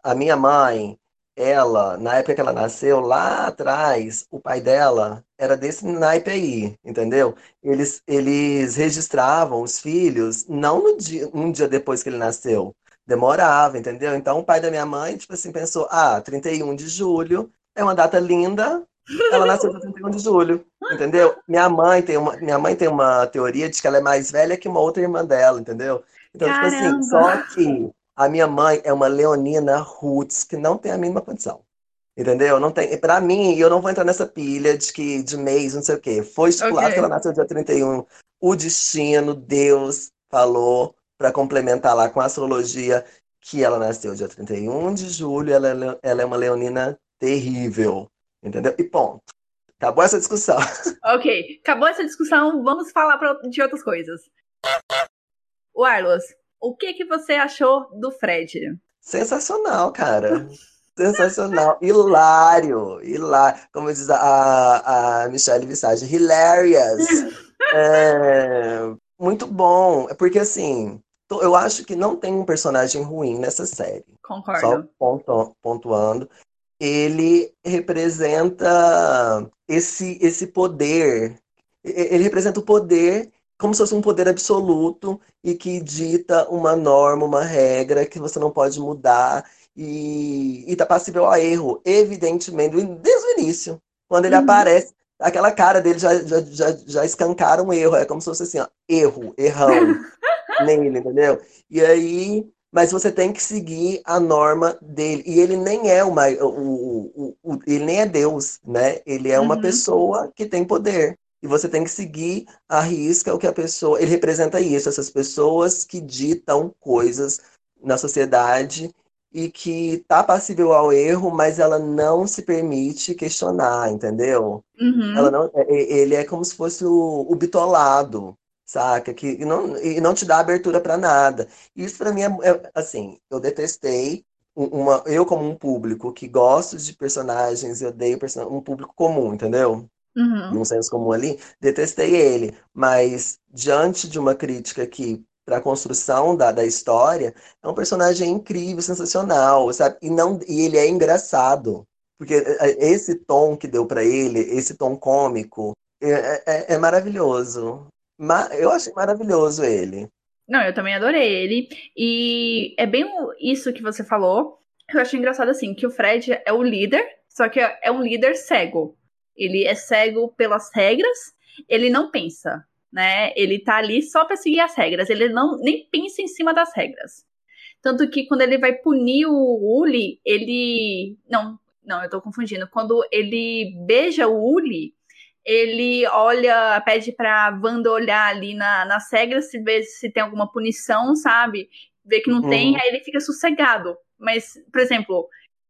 A minha mãe, ela, na época que ela nasceu, lá atrás, o pai dela era desse naipe aí, entendeu? Eles, eles registravam os filhos não no dia, um dia depois que ele nasceu. Demorava, entendeu? Então o pai da minha mãe, tipo assim, pensou: ah, 31 de julho é uma data linda. Ela nasceu no 31 de julho, entendeu? Minha mãe tem uma, minha mãe tem uma teoria de que ela é mais velha que uma outra irmã dela, entendeu? Então, Caramba. tipo assim, só que a minha mãe é uma leonina roots que não tem a mínima condição. Entendeu? Não tem. Para mim, eu não vou entrar nessa pilha de que de mês, não sei o quê. Foi estipulado okay. que ela nasceu dia 31. O destino, Deus falou para complementar lá com a astrologia que ela nasceu dia 31 de julho, ela, é ela é uma leonina terrível. Entendeu? E ponto. Acabou essa discussão. Ok, acabou essa discussão, vamos falar pra, de outras coisas. O Arlos, o que que você achou do Fred? Sensacional, cara. Sensacional, hilário, hilário, como diz a, a Michelle Visage, hilarious. É, muito bom, porque assim, eu acho que não tem um personagem ruim nessa série. Concordo. Só pontu, pontuando. Ele representa esse, esse poder. Ele representa o poder como se fosse um poder absoluto e que dita uma norma, uma regra que você não pode mudar e está passível a erro, evidentemente, desde o início. Quando ele uhum. aparece, aquela cara dele já, já, já, já escancara um erro, é como se fosse assim, ó, erro, errão nele, entendeu? E aí, mas você tem que seguir a norma dele. E ele nem é uma, o, o, o ele nem é Deus, né? Ele é uma uhum. pessoa que tem poder. E você tem que seguir a risca o que a pessoa. Ele representa isso, essas pessoas que ditam coisas na sociedade e que tá passível ao erro, mas ela não se permite questionar, entendeu? Uhum. Ela não, é, é, ele é como se fosse o, o bitolado, saca? Que e não, e não te dá abertura para nada. Isso para mim é, é, assim, eu detestei uma, eu como um público que gosto de personagens, eu odeio person um público comum, entendeu? Uhum. um senso comum ali, detestei ele. Mas diante de uma crítica que para a construção da, da história, é um personagem incrível, sensacional, sabe? E não e ele é engraçado. Porque é, é, esse tom que deu para ele, esse tom cômico, é, é, é maravilhoso. eu achei maravilhoso ele. Não, eu também adorei ele. E é bem isso que você falou. Eu achei engraçado assim, que o Fred é o líder, só que é um líder cego. Ele é cego pelas regras, ele não pensa, né? Ele tá ali só para seguir as regras, ele não nem pensa em cima das regras. Tanto que quando ele vai punir o Uli, ele não, não, eu tô confundindo. Quando ele beija o Uli, ele olha, pede pra Wanda olhar ali na, nas regras se vê se tem alguma punição, sabe? Vê que não uhum. tem, aí ele fica sossegado. Mas, por exemplo,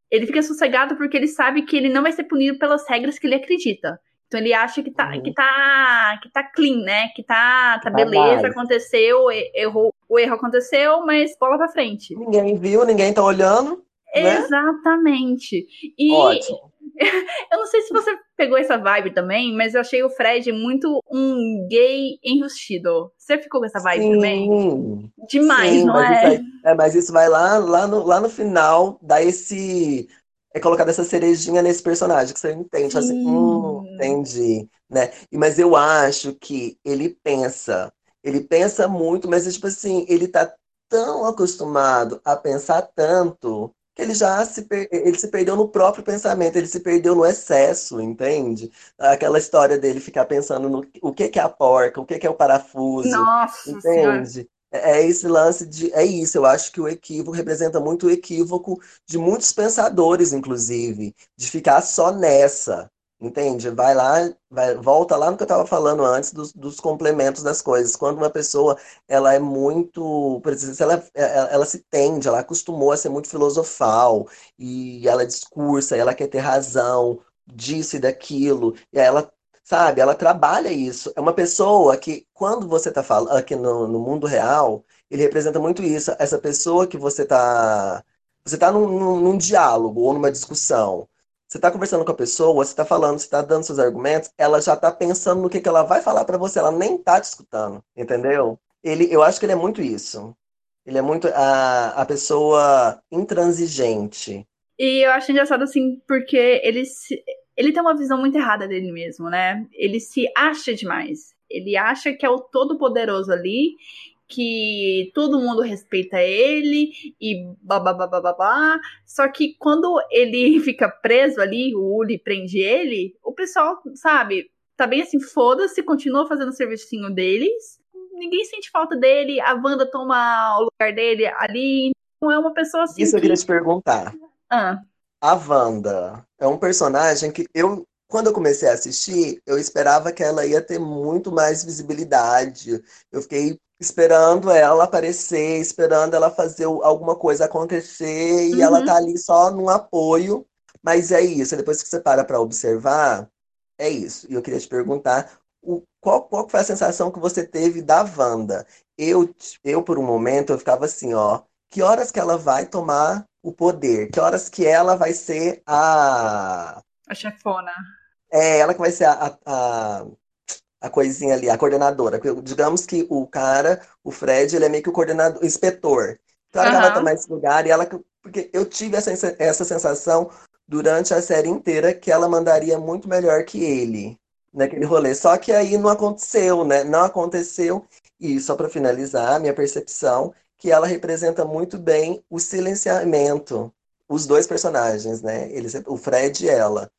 ele fica sossegado porque ele sabe que ele não vai ser punido pelas regras que ele acredita. Então ele acha que tá, Uhum. que tá, que tá clean, né? Que tá, tá Tá beleza, aconteceu, errou, o erro aconteceu, mas bola pra frente. Ninguém viu, ninguém tá olhando. Né? Exatamente. E Ótimo. eu não sei se você pegou essa vibe também, mas eu achei o Fred muito um gay enrustido. Você ficou com essa vibe também? Sim. Demais, Sim, não mas é? isso aí- é, mas isso vai lá, lá, no, lá no final, dar esse. É colocar essa cerejinha nesse personagem, que você entende, assim, Sim. hum, entendi, né? Mas eu acho que ele pensa, ele pensa muito, mas tipo assim, ele tá tão acostumado a pensar tanto ele já se, per- ele se perdeu no próprio pensamento, ele se perdeu no excesso, entende? Aquela história dele ficar pensando no o que que é a porca, o que que é o parafuso, Nossa. Entende? É é esse lance de. É isso, eu acho que o equívoco representa muito o equívoco de muitos pensadores, inclusive, de ficar só nessa. Entende? Vai lá, vai, volta lá no que eu estava falando antes dos, dos complementos das coisas. Quando uma pessoa ela é muito, ela, ela, ela se tende, ela acostumou a ser muito filosofal e ela discursa, ela quer ter razão disso e daquilo, e aí ela Sabe, ela trabalha isso. É uma pessoa que, quando você está falando aqui no, no mundo real, ele representa muito isso. Essa pessoa que você está. Você está num, num, num diálogo ou numa discussão. Você está conversando com a pessoa, você está falando, você está dando seus argumentos, ela já está pensando no que, que ela vai falar para você, ela nem está te escutando, entendeu? Ele, eu acho que ele é muito isso. Ele é muito a, a pessoa intransigente. E eu acho engraçado, assim, porque ele, se- ele tem uma visão muito errada dele mesmo, né? Ele se acha demais. Ele acha que é o todo-poderoso ali, que todo mundo respeita ele e babá. Só que quando ele fica preso ali, o Uli prende ele, o pessoal, sabe, tá bem assim, foda-se, continua fazendo o servicinho deles. Ninguém sente falta dele, a Wanda toma o lugar dele ali. Não é uma pessoa assim Isso eu que... queria te perguntar. Ah, A Wanda é um personagem que eu, quando eu comecei a assistir, eu esperava que ela ia ter muito mais visibilidade. Eu fiquei esperando ela aparecer, esperando ela fazer alguma coisa acontecer, e ela Uhum. tá ali só num apoio. Mas é isso, depois que você para para observar, é isso. E eu queria te perguntar, o, qual, qual foi a sensação que você teve da Wanda? Eu, eu, por um momento, eu ficava assim, ó, que horas que ela vai tomar o poder? Que horas que ela vai ser a... a chefona. É ela que vai ser a, a, a coisinha ali, a coordenadora. Digamos que o cara, o Fred, ele é meio que o coordenador, o inspetor. Então ela ela vai tomar esse lugar e ela... que- Porque eu tive essa, essa sensação durante a série inteira que ela mandaria muito melhor que ele naquele rolê. Só que aí não aconteceu, né? Não aconteceu. E só para finalizar, a minha percepção que ela representa muito bem o silenciamento, os dois personagens, né? Eles, o Fred e ela.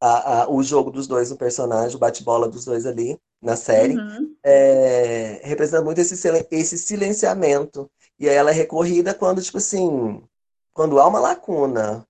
A, a- o jogo dos dois no personagem, o bate-bola dos dois ali na série, Uhum. é, representa muito esse, esse silenciamento. E aí ela é recorrida quando, tipo assim, quando há uma lacuna,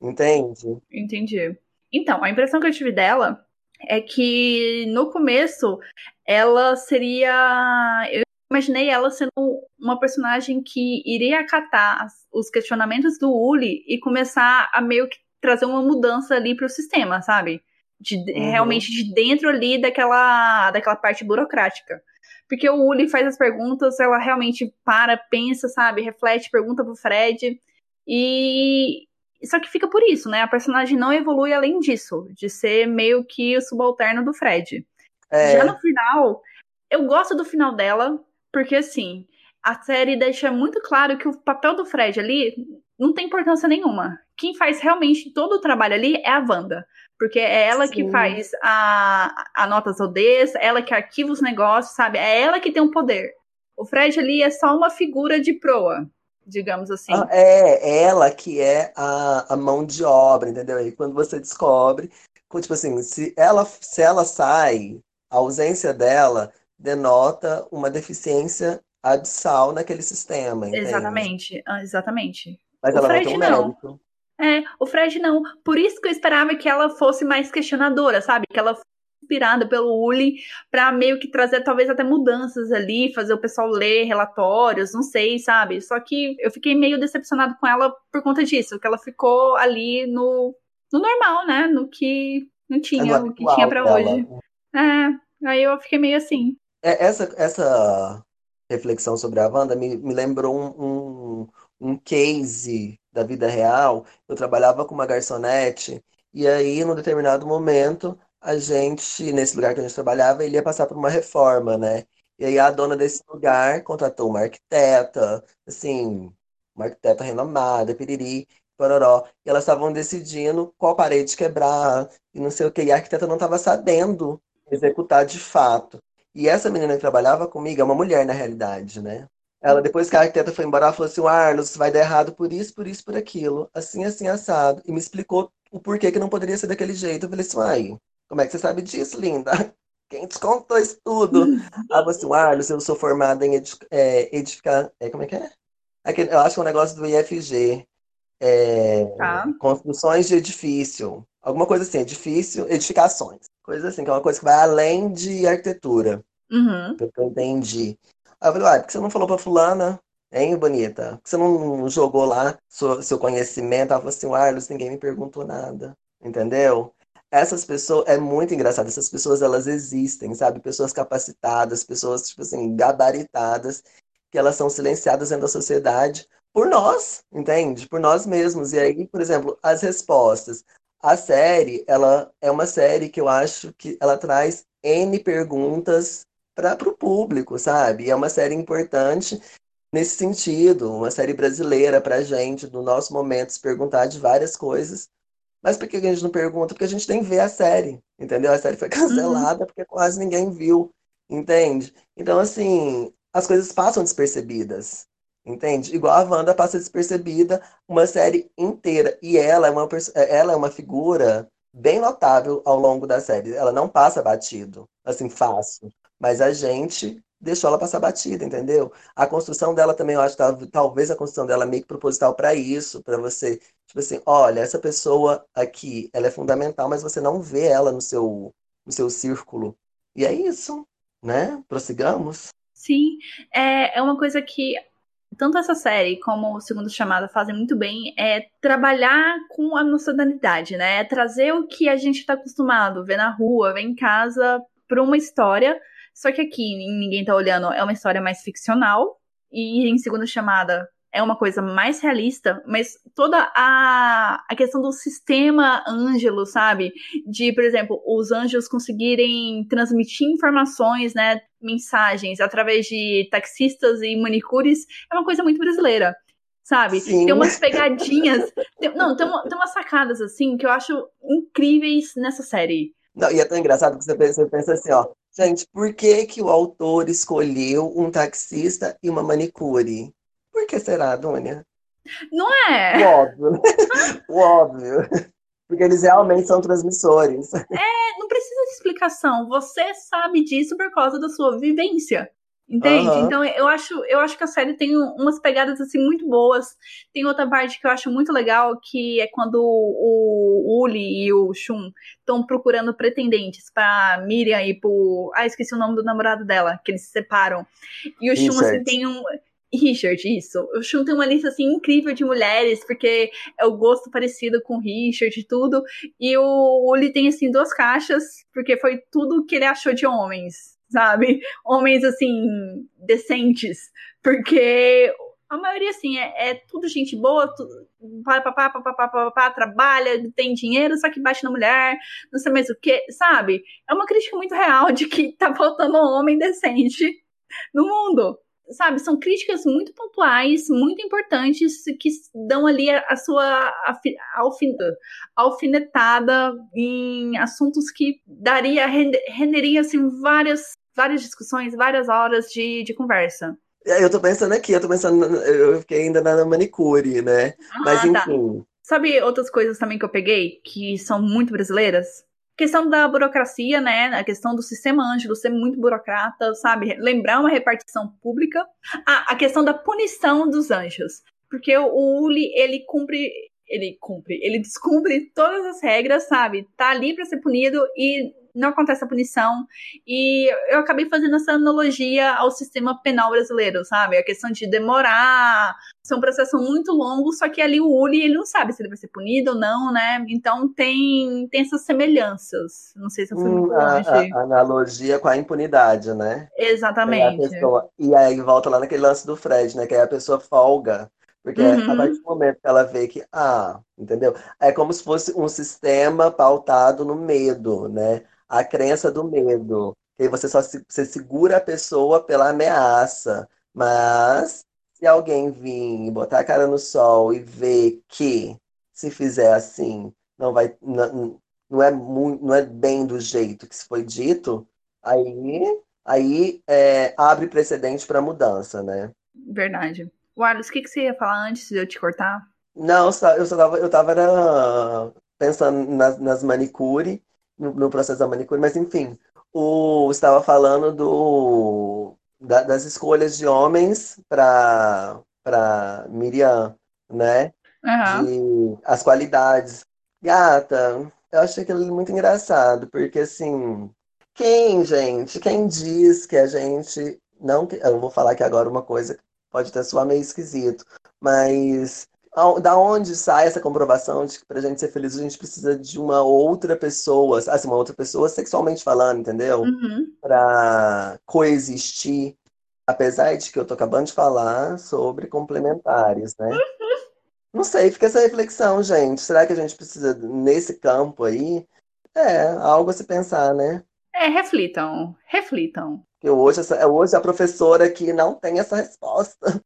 entende? Entendi. Então, a impressão que eu tive dela é que no começo ela seria. Eu imaginei ela sendo uma personagem que iria acatar as- os questionamentos do Uli e começar a meio que trazer uma mudança ali pro sistema, sabe? De, Uhum. Realmente de dentro ali daquela, daquela parte burocrática. Porque o Uli faz as perguntas, ela realmente para, pensa, sabe? Reflete, pergunta pro Fred. E, só que fica por isso, né? A personagem não evolui além disso, de ser meio que o subalterno do Fred. É, Já no final, eu gosto do final dela, porque assim, a série deixa muito claro que o papel do Fred ali não tem importância nenhuma. Quem faz realmente todo o trabalho ali é a Wanda. Porque é ela que Sim. faz a, a notas ODs, ela que arquiva os negócios, sabe? É ela que tem o poder. O Fred ali é só uma figura de proa, digamos assim. Ah, É, ela que é a, a mão de obra, entendeu? E quando você descobre, co- tipo assim, se ela, se ela sai, a ausência dela denota uma deficiência abissal naquele sistema, entende? Exatamente, ah, exatamente. Mas O ela não Fred tem um não. mérito. É, o Fred não. Por isso que eu esperava que ela fosse mais questionadora, sabe? Que ela fosse inspirada pelo Uli pra meio que trazer talvez até mudanças ali, fazer o pessoal ler relatórios, não sei, sabe? Só que eu fiquei meio decepcionado com ela por conta disso, que ela ficou ali no, no normal, né? No que Não tinha o que tinha para hoje. É, aí eu fiquei meio assim. É, essa, essa reflexão sobre a Wanda me, me lembrou um, um, um case da vida real. Eu trabalhava com uma garçonete e aí, num determinado momento, a gente, nesse lugar que a gente trabalhava, ele ia passar por uma reforma, né? E aí a dona desse lugar contratou uma arquiteta, assim, uma arquiteta renomada, piriri, pororó. E elas estavam decidindo qual parede quebrar e não sei o que. E a arquiteta não estava sabendo executar de fato. E essa menina que trabalhava comigo é uma mulher, na realidade, né? Ela, depois que a arquiteta foi embora, ela falou assim: Arlos, vai dar errado por isso, por isso, por aquilo. Assim, assim, assado. E me explicou o porquê que não poderia ser daquele jeito. Eu falei assim: ai, como é que você sabe disso, linda? Quem te contou isso tudo? Ela falou assim: Arlos, eu sou formada em é, edificar. É, como é que é? Aquele, eu acho que é um negócio do IFG. É, tá. Construções de edifício. Alguma coisa assim, edifício, edificações. Coisa assim, que é uma coisa que vai além de arquitetura. Uhum. Eu entendi. Aí eu falei, uai, por que você não falou pra fulana? Hein, bonita? Por que você não jogou lá seu, seu conhecimento? Ela falou assim, Arlos, ninguém me perguntou nada. Entendeu? Essas pessoas, é muito engraçado, essas pessoas, elas existem, sabe? Pessoas capacitadas, pessoas, tipo assim, gabaritadas, que elas são silenciadas dentro da sociedade por nós, entende? Por nós mesmos. E aí, por exemplo, as respostas. A série, ela é uma série que eu acho que ela traz N perguntas para o público, sabe? É uma série importante nesse sentido, uma série brasileira para a gente, no nosso momento, se perguntar de várias coisas. Mas por que a gente não pergunta? Porque a gente tem que ver a série, entendeu? A série foi cancelada uhum. porque quase ninguém viu, entende? Então, assim, as coisas passam despercebidas, entende? Igual a Wanda passa despercebida uma série inteira. E ela é uma, ela é uma figura bem notável ao longo da série. Ela não passa batido, assim, fácil. Mas a gente deixou ela passar batida, entendeu? A construção dela também, eu acho que talvez a construção dela é meio que proposital para isso, para você, tipo assim, olha, essa pessoa aqui, ela é fundamental, mas você não vê ela no seu, no seu círculo. E é isso, né? Prossigamos. Sim, é, é uma coisa que tanto essa série como o Segundo Chamada fazem muito bem é trabalhar com a nacionalidade, né? É trazer o que a gente está acostumado, ver na rua, ver em casa, para uma história só que aqui, Ninguém Tá Olhando, é uma história mais ficcional. E em Segunda Chamada é uma coisa mais realista, mas toda a, a questão do sistema Ângelo, sabe? De, por exemplo, os anjos conseguirem transmitir informações, né? Mensagens através de taxistas e manicures, é uma coisa muito brasileira sabe? Sim. Tem umas pegadinhas. tem, não, tem, uma, tem umas sacadas assim que eu acho incríveis nessa série. Não, e é tão engraçado que você pensa, você pensa assim, ó. Gente, por que, que o autor escolheu um taxista e uma manicure? Por que será, Dônia? Não é? O óbvio. o óbvio. Porque eles realmente são transmissores. É, não precisa de explicação. Você sabe disso por causa da sua vivência. Entende? Uhum. Então eu acho, eu acho que a série tem umas pegadas assim muito boas. Tem outra parte que eu acho muito legal, que é quando o, Uli e o Shun estão procurando pretendentes para Miriam e pro. Ah, esqueci o nome do namorado dela, que eles se separam. E o Shun assim, tem um. Richard, isso. Shun tem uma lista assim incrível de mulheres, porque é o gosto parecido com o Richard e tudo. E o Uli tem assim duas caixas, porque foi tudo que ele achou de homens sabe? Homens, assim, decentes. Porque a maioria, assim, é, é tudo gente boa, pá, pá, pá, pá, pá, trabalha, tem dinheiro, só que bate na mulher, não sei mais o que, sabe? É uma crítica muito real de que tá faltando um homem decente no mundo. Sabe, são críticas muito pontuais, muito importantes, que dão ali a, a sua alfinetada em assuntos que daria, renderia assim, várias várias discussões, várias horas de, de conversa. É, eu tô pensando aqui, eu tô pensando, eu fiquei ainda na manicure, né? Ah, Mas tá. enfim. Tá. Sabe outras coisas também que eu peguei, que são muito brasileiras? Questão da burocracia, né? A questão do sistema Ângelo ser muito burocrata, sabe? Lembrar uma repartição pública. Ah, a questão da punição dos anjos. Porque o Uli, ele cumpre. Ele cumpre, ele descumpre todas as regras, sabe? Tá ali para ser punido e não acontece a punição. E eu acabei fazendo essa analogia ao sistema penal brasileiro, sabe? A questão de demorar, ser um processo muito longo, só que ali o Uli, ele não sabe se ele vai ser punido ou não, né? Então tem, tem essas semelhanças. Não sei se eu fui muito Hum, a, longe. a- a analogia com a impunidade, né? A Exatamente. pessoa, e aí volta lá naquele lance do Fred, né? Que aí a pessoa folga. Porque a Uhum. partir do momento que ela vê que, ah, entendeu? É como se fosse um sistema pautado no medo, né? A crença do medo. Que aí você só se, você segura a pessoa pela ameaça. Mas se alguém vir e botar a cara no sol e ver que se fizer assim, não vai, não, não é muito, não é bem do jeito que se foi dito, aí, aí é, abre precedente para mudança, né? Verdade. Wallace, o que, que você ia falar antes de eu te cortar? Não, só- eu só tava, eu tava era, pensando nas, nas manicure, no, no processo da manicure, mas enfim, o estava falando do da- das escolhas de homens para para Miriam, né? Aham. De as qualidades. Gata, eu achei aquilo muito engraçado, porque assim, quem, gente, quem diz que a gente não, eu vou falar aqui agora uma coisa que pode até soar meio esquisito, mas da onde sai essa comprovação de que pra gente ser feliz a gente precisa de uma outra pessoa, assim, uma outra pessoa sexualmente falando, entendeu? Uhum. Pra coexistir, apesar de que eu tô acabando de falar sobre complementares, né? Não sei, fica essa reflexão, gente. Será que a gente precisa, nesse campo aí? É, algo a se pensar, né? É, reflitam. Reflitam. Porque hoje, hoje a professora aqui não tem essa resposta.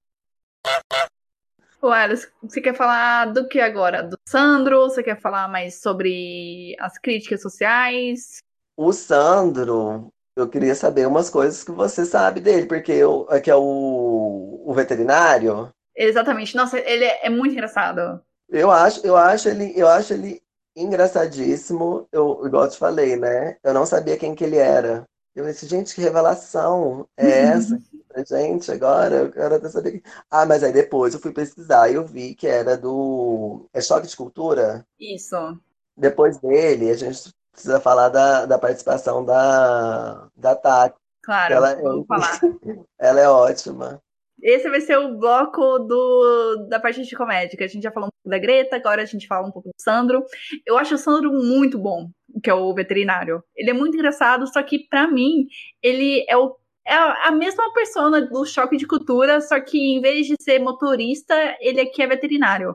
Wallace, você quer falar do que agora? Do Sandro? Você quer falar mais sobre as críticas sociais? O Sandro, eu queria saber umas coisas que você sabe dele, porque eu, é que é o, o veterinário. Exatamente. Nossa, ele é, é muito engraçado. Eu acho, eu acho ele, eu acho ele engraçadíssimo. Eu, igual eu te falei, né? Eu não sabia quem que ele era. Eu disse, gente, que revelação é essa gente agora? Eu quero até saber. Ah, mas aí depois eu fui pesquisar e eu vi que era do. É Choque de Cultura? Isso. Depois dele, a gente precisa falar da, da participação da, da Tati. Claro, Ela é- vamos falar. Ela é ótima. Esse vai ser o bloco do, da parte de comédia, que a gente já falou um pouco da Greta, agora a gente fala um pouco do Sandro. Eu acho o Sandro muito bom, que é o veterinário. Ele é muito engraçado, só que pra mim, ele é, o, é a mesma persona do choque de cultura, só que em vez de ser motorista, ele aqui é veterinário.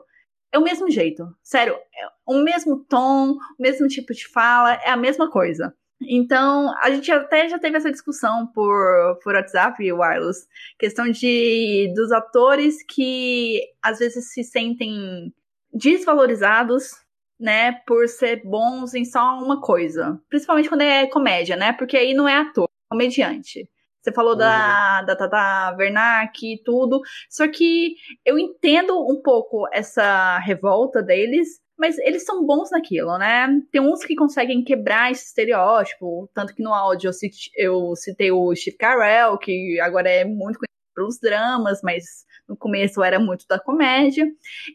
É o mesmo jeito, sério, é o mesmo tom, o mesmo tipo de fala, é a mesma coisa. Então, a gente até já teve essa discussão por, por WhatsApp, Wireless, questão de dos atores que às vezes se sentem desvalorizados, né, por ser bons em só uma coisa. Principalmente quando é comédia, né? Porque aí não é ator, é comediante. Você falou da, da Tata Werneck e tudo. Só que eu entendo um pouco essa revolta deles, mas eles são bons naquilo, né? Tem uns que conseguem quebrar esse estereótipo, tanto que no áudio eu, cite- eu citei o Steve Carell, que agora é muito conhecido pelos dramas, mas no começo era muito da comédia.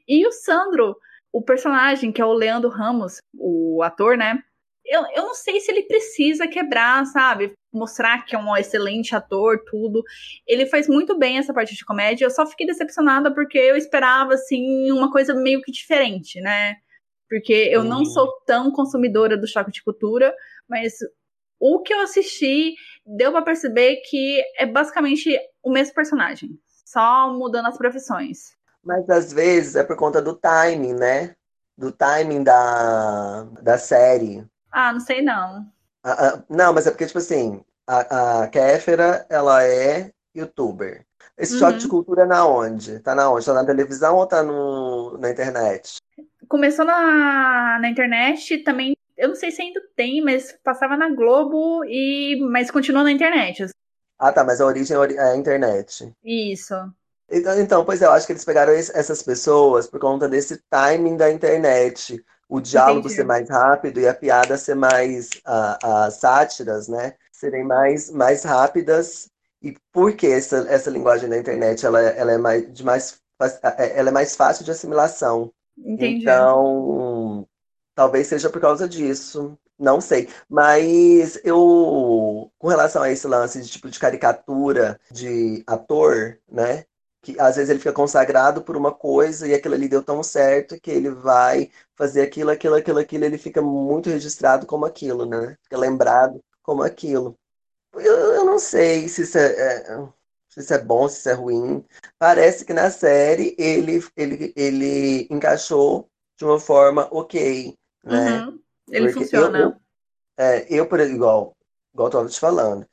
E o Sandro, o personagem, que é o Leandro Ramos, o ator, né? Eu, eu não sei se ele precisa quebrar, sabe? Mostrar que é um excelente ator, tudo. Ele faz muito bem essa parte de comédia. Eu só fiquei decepcionada porque eu esperava, assim, uma coisa meio que diferente, né? Porque eu não Uhum. sou tão consumidora do choque de cultura, mas o que eu assisti deu pra perceber que é basicamente o mesmo personagem, só mudando as profissões. Mas às vezes é por conta do timing, né? Do timing da, da série. Ah, não sei não. A- a- não, mas é porque, tipo assim, a, a Kéfera, ela é youtuber. Esse Uhum. choque de cultura é na onde? Tá na onde? Tá na televisão ou tá no, na internet? Começou na, na internet também. Eu não sei se ainda tem, mas passava na Globo e mas continua na internet. Ah, tá, mas a origem é é a internet. Isso. Então, então, pois é, eu acho que eles pegaram esse- essas pessoas por conta desse timing da internet. O diálogo Entendi. ser mais rápido e a piada ser mais. a- As sátiras, né? Serem mais, mais rápidas. E por que essa, essa linguagem da internet ela, é- ela é mais, de mais, ela é mais fácil de assimilação? Entendi. Então, talvez seja por causa disso. Não sei. Mas eu, com relação a esse lance de tipo de caricatura de ator, né? Que às vezes ele fica consagrado por uma coisa e aquilo ali deu tão certo que ele vai fazer aquilo, aquilo, aquilo, aquilo, ele fica muito registrado como aquilo, né? Fica lembrado como aquilo. Eu, eu não sei se isso é, é, se isso é bom, se isso é ruim. Parece que na série ele, ele, ele encaixou de uma forma ok, né? Uhum. Ele Porque funciona. Eu, é, eu, por igual, igual eu tava te falando,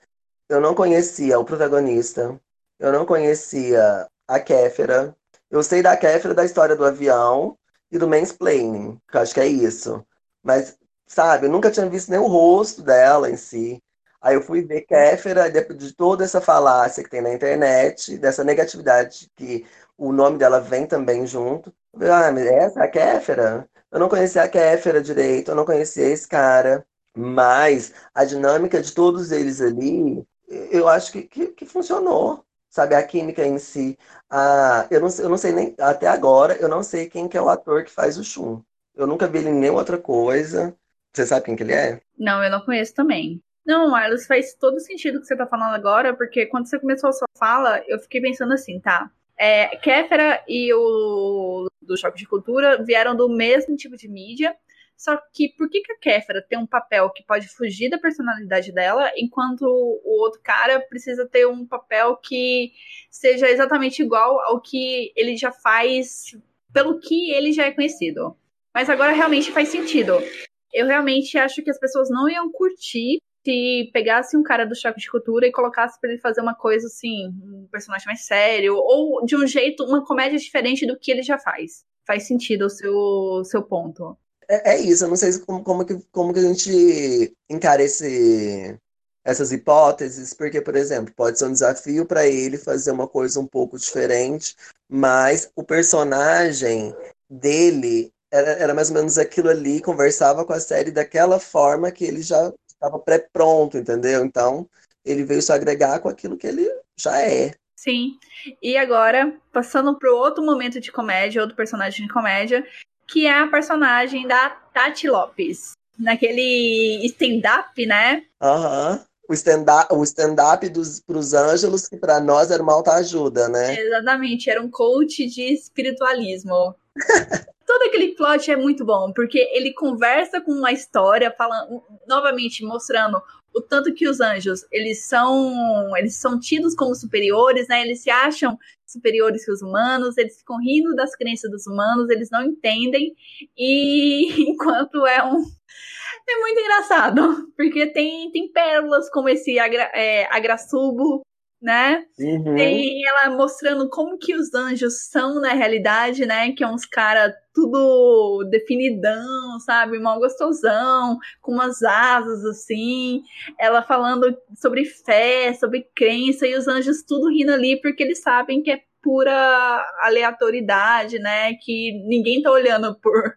eu não conhecia o protagonista, eu não conhecia a Kéfera. Eu sei da Kéfera da história do avião e do mansplaining, que eu acho que é isso. Mas, sabe, eu nunca tinha visto nem o rosto dela em si. Aí eu fui ver Kéfera, de toda essa falácia que tem na internet, dessa negatividade que o nome dela vem também junto. Ah, mas essa é a Kéfera? Eu não conhecia a Kéfera direito, eu não conhecia esse cara. Mas a dinâmica de todos eles ali, eu acho que, que, que funcionou. Sabe, a química em si. Ah, eu, não, eu não sei nem, até agora, eu não sei quem que é o ator que faz o Shun. Eu nunca vi ele em nenhuma outra coisa. Você sabe quem que ele é? Não, eu não conheço também. Não, Marlos, faz todo sentido o que você tá falando agora, porque quando você começou a sua fala, eu fiquei pensando assim, tá? É, Kéfera e o do Choque de Cultura vieram do mesmo tipo de mídia, só que por que, que a Kéfera tem um papel que pode fugir da personalidade dela, enquanto o outro cara precisa ter um papel que seja exatamente igual ao que ele já faz, pelo que ele já é conhecido? Mas agora realmente faz sentido. Eu realmente acho que as pessoas não iam curtir se pegasse um cara do choque de cultura e colocasse para ele fazer uma coisa assim, um personagem mais sério, ou de um jeito, uma comédia diferente do que ele já faz. Faz sentido o seu, seu ponto. É, é isso, eu não sei como, como, que, como que a gente encara esse, essas hipóteses, porque, por exemplo, pode ser um desafio para ele fazer uma coisa um pouco diferente, mas o personagem dele era, era mais ou menos aquilo ali, conversava com a série daquela forma que ele já estava pré-pronto, entendeu? Então, ele veio se agregar com aquilo que ele já é. Sim. E agora, passando para outro momento de comédia, outro personagem de comédia, que é a personagem da Tati Lopes. Naquele stand-up, né? Aham. Uhum. O stand-up o stand para os ângelos, que para nós era uma alta ajuda, né? Exatamente, era um coach de espiritualismo. Todo aquele plot é muito bom, porque ele conversa com uma história, falando, novamente mostrando o tanto que os anjos, eles são, eles são tidos como superiores, né? Eles se acham superiores que os humanos, eles ficam rindo das crenças dos humanos, eles não entendem. E enquanto é um é muito engraçado, porque tem, tem pérolas como esse agra, é, agrassubo, né? Uhum. Tem ela mostrando como que os anjos são na realidade, né? Que é uns caras tudo definidão, sabe? Mal gostosão, com umas asas assim. Ela falando sobre fé, sobre crença, e os anjos tudo rindo ali porque eles sabem que é pura aleatoriedade, né? Que ninguém tá olhando por,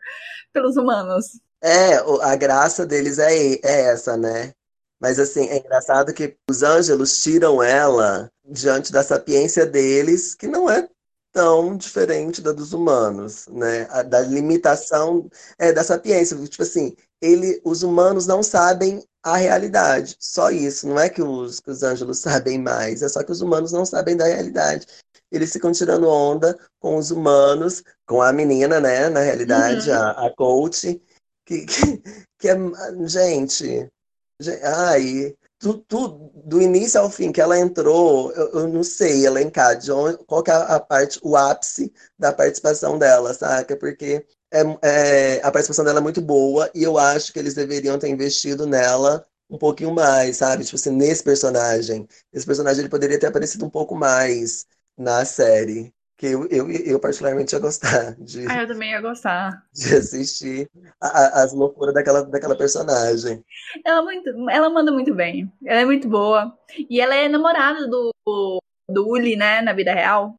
pelos humanos. É, a graça deles é, é essa, né? Mas assim, é engraçado que os ângelos tiram ela diante da sapiência deles, que não é tão diferente da dos humanos, né? A, da limitação é da sapiência, tipo assim, ele, os humanos não sabem a realidade, só isso. Não é que os, que os ângelos sabem mais, é só que os humanos não sabem da realidade. Eles ficam tirando onda com os humanos, com a menina, né? Na realidade, uhum. a, a coach, que, que, que é gente Ai, tu, tu, do início ao fim que ela entrou, eu, eu não sei elencar de onde, qual que é a parte, o ápice da participação dela, saca? Porque é, é, a participação dela é muito boa e eu acho que eles deveriam ter investido nela um pouquinho mais, sabe? Tipo assim, nesse personagem. Esse personagem ele poderia ter aparecido um pouco mais na série que eu, eu, eu particularmente ia gostar de. Ah, eu também ia gostar. De assistir a, a, as loucuras daquela, daquela personagem. Ela, muito, ela manda muito bem. Ela é muito boa. E ela é namorada do, do Uli, né, na vida real.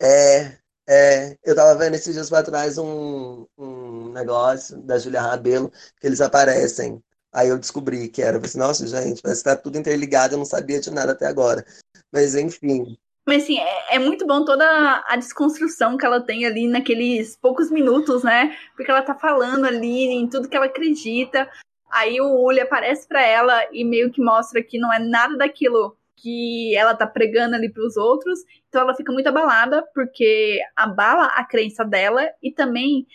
É, é. Eu tava vendo esses dias pra trás um, um negócio da Julia Rabelo, que eles aparecem. Aí eu descobri que era. Eu falei assim, nossa, gente, parece que tá tudo interligado, eu não sabia de nada até agora. Mas enfim. Mas assim, é, é, muito bom toda a desconstrução que ela tem ali naqueles poucos minutos, né? Porque ela tá falando ali em tudo que ela acredita. Aí o Uli aparece para ela e meio que mostra que não é nada daquilo que ela tá pregando ali pros outros. Então ela fica muito abalada porque abala a crença dela e também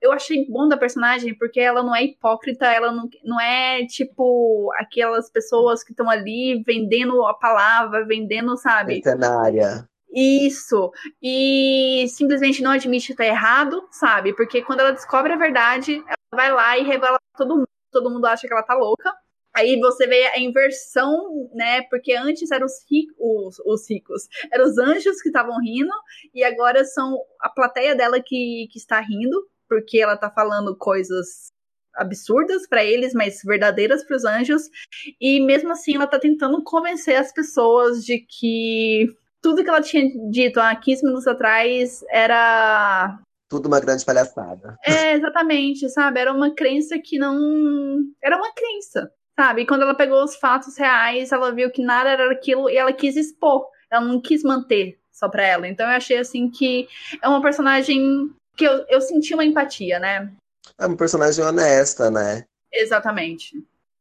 eu achei bom da personagem porque ela não é hipócrita, ela não, não é tipo aquelas pessoas que estão ali vendendo a palavra, vendendo, sabe? Centenária. Isso. E simplesmente não admite que tá errado, sabe? Porque quando ela descobre a verdade, ela vai lá e revela pra todo mundo. Todo mundo acha que ela tá louca. Aí você vê a inversão, né? Porque antes eram os, ricos, os, os ricos, eram os anjos que estavam rindo, e agora são a plateia dela que, que está rindo, porque ela tá falando coisas absurdas para eles, mas verdadeiras para os anjos. E mesmo assim, ela tá tentando convencer as pessoas de que tudo que ela tinha dito há 15 minutos atrás era. Tudo uma grande palhaçada. É, exatamente, sabe? Era uma crença que não. Era uma crença, sabe? E quando ela pegou os fatos reais, ela viu que nada era aquilo e ela quis expor. Ela não quis manter só pra ela. Então eu achei assim que é uma personagem que eu, eu senti uma empatia, né? É uma personagem honesta, né? Exatamente.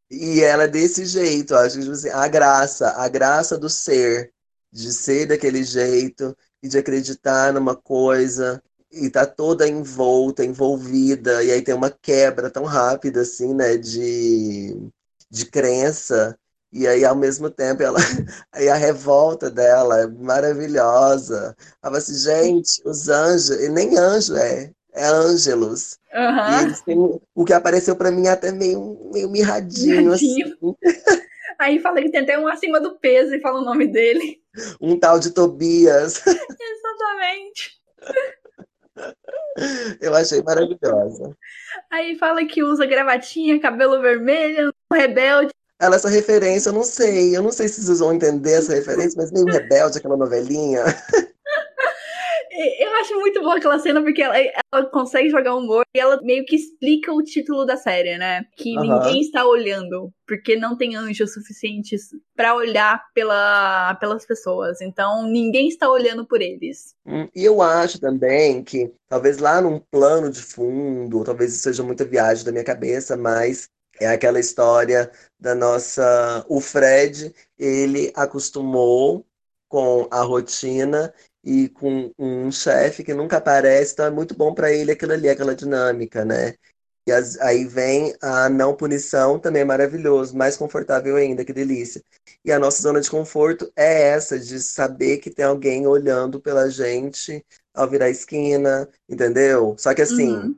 E ela é desse jeito, acho que tipo assim, a graça, a graça do ser de ser daquele jeito e de acreditar numa coisa e tá toda envolta, envolvida, e aí tem uma quebra tão rápida assim, né, de, de crença, e aí ao mesmo tempo ela aí a revolta dela é maravilhosa. Ela assim, gente, os anjos, e nem anjo é, é ângelos. Uhum. O que apareceu para mim é até meio, meio mirradinho, mirradinho. assim. Aí fala que tem até um acima do peso e fala o nome dele. Um tal de Tobias. Exatamente. Eu achei maravilhosa. Aí fala que usa gravatinha, cabelo vermelho, rebelde. Ela, essa referência, eu não sei. Eu não sei se vocês vão entender essa referência, mas meio rebelde, aquela novelinha. Eu acho muito boa aquela cena porque ela, ela consegue jogar humor e ela meio que explica o título da série, né? Que uhum. ninguém está olhando, porque não tem anjos suficientes para olhar pela, pelas pessoas. Então, ninguém está olhando por eles. Hum, e eu acho também que, talvez lá num plano de fundo, talvez isso seja muita viagem da minha cabeça, mas é aquela história da nossa. O Fred, ele acostumou com a rotina e com um chefe que nunca aparece, então é muito bom para ele aquilo ali, aquela dinâmica, né? E as, aí vem a não punição, também é maravilhoso, mais confortável ainda, que delícia. E a nossa zona de conforto é essa, de saber que tem alguém olhando pela gente ao virar a esquina, entendeu? Só que assim, uhum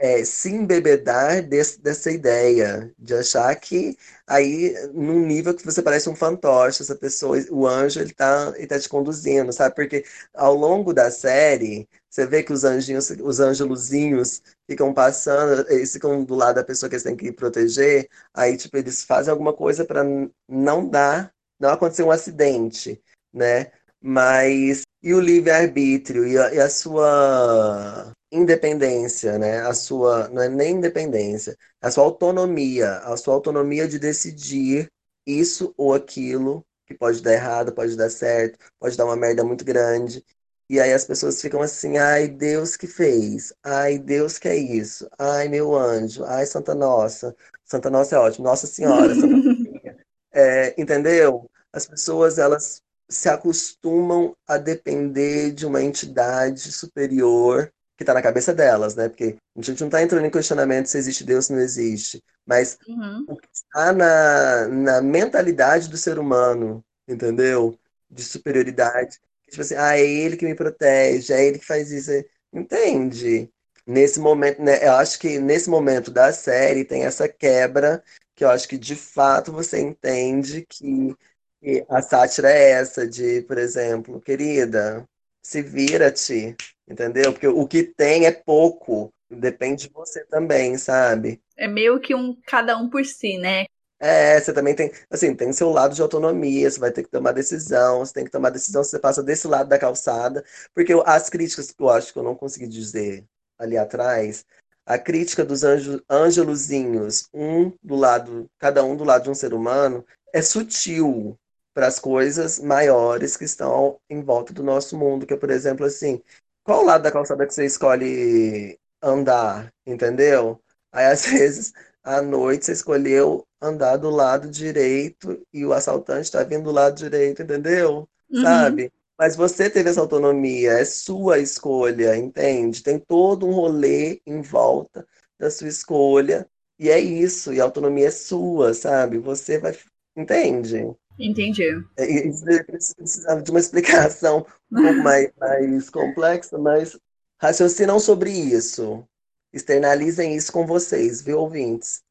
é, se embebedar desse, dessa ideia, de achar que aí, num nível que você parece um fantoche, essa pessoa, o anjo, ele tá, ele tá te conduzindo, sabe? Porque ao longo da série, você vê que os anjinhos, os angeluzinhos ficam passando, eles ficam do lado da pessoa que eles têm que proteger, aí, tipo, eles fazem alguma coisa para não dar, não acontecer um acidente, né? Mas, e o livre-arbítrio, e, e a sua independência, né? A sua, não é nem independência, a sua autonomia, a sua autonomia de decidir isso ou aquilo, que pode dar errado, pode dar certo, pode dar uma merda muito grande. E aí as pessoas ficam assim, ai, Deus que fez, ai, Deus que é isso, ai, meu anjo, ai, Santa Nossa, Santa Nossa é ótimo, Nossa Senhora, Santa é, entendeu? As pessoas, elas se acostumam a depender de uma entidade superior que está na cabeça delas, né? Porque a gente não está entrando em questionamento se existe Deus ou não existe, mas uhum. o que está na, na mentalidade do ser humano, entendeu? De superioridade. Tipo assim, ah, é ele que me protege, é ele que faz isso. Entende? Nesse momento, né? Eu acho que nesse momento da série tem essa quebra que eu acho que de fato você entende que, que a sátira é essa de, por exemplo, querida, se vira-te, entendeu? Porque o que tem é pouco, depende de você também, sabe? É meio que um cada um por si, né? É, você também tem, assim, tem seu lado de autonomia, você vai ter que tomar decisão, você tem que tomar decisão se você passa desse lado da calçada, porque as críticas que eu acho que eu não consegui dizer ali atrás, a crítica dos angelozinhos, um do lado, cada um do lado de um ser humano, é sutil, para as coisas maiores que estão em volta do nosso mundo, que é, por exemplo, assim, qual lado da calçada que você escolhe andar, entendeu? Aí, às vezes, à noite você escolheu andar do lado direito e o assaltante está vindo do lado direito, entendeu? Uhum. Sabe? Mas você teve essa autonomia, é sua escolha, entende? Tem todo um rolê em volta da sua escolha, e é isso, e a autonomia é sua, sabe? Você vai. Entende? Entendi. É, precisava de uma explicação um pouco mais, mais complexa, mas raciocinam sobre isso. Externalizem isso com vocês, viu, ouvintes?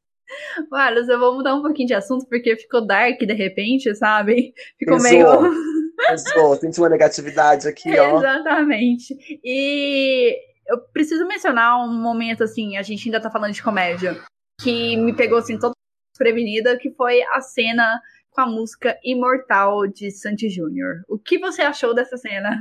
Carlos, eu vou mudar um pouquinho de assunto porque ficou dark de repente, sabe? Ficou Pesou. meio. Pesou, senti uma negatividade aqui, ó. Exatamente. E eu preciso mencionar um momento, assim, a gente ainda tá falando de comédia, que me pegou, assim, toda desprevenida, que foi a cena com a música Imortal de Santi Júnior. O que você achou dessa cena?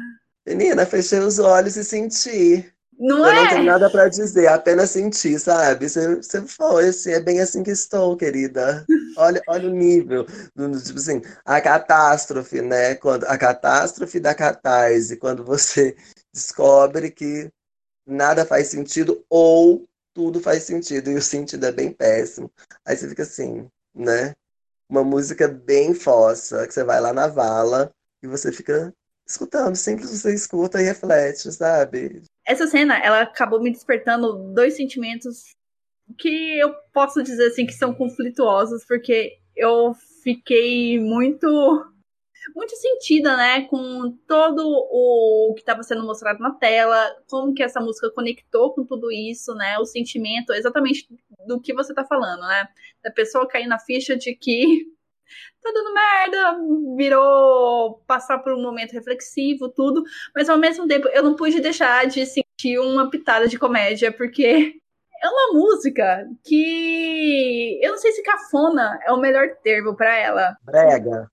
Menina, fechei os olhos e senti. Não eu é? não tenho nada pra dizer, apenas senti, sabe? Você, foi, assim, é bem assim que estou, querida. Olha, olha o nível, tipo assim, a catástrofe, né? Quando, a catástrofe da catarse, quando você descobre que nada faz sentido ou tudo faz sentido e o sentido é bem péssimo. Aí você fica assim, né? Uma música bem fossa, que você vai lá na vala e você fica escutando, simples você escuta e reflete, sabe? Essa cena, ela acabou me despertando dois sentimentos que eu posso dizer assim que são conflituosos, porque eu fiquei muito muito sentida, né, com todo o que estava sendo mostrado na tela, como que essa música conectou com tudo isso, né, o sentimento exatamente do que você tá falando, né, da pessoa cair na ficha de que tá dando merda, virou passar por um momento reflexivo, tudo, mas ao mesmo tempo eu não pude deixar de sentir uma pitada de comédia, porque é uma música que eu não sei se cafona é o melhor termo para ela. Brega.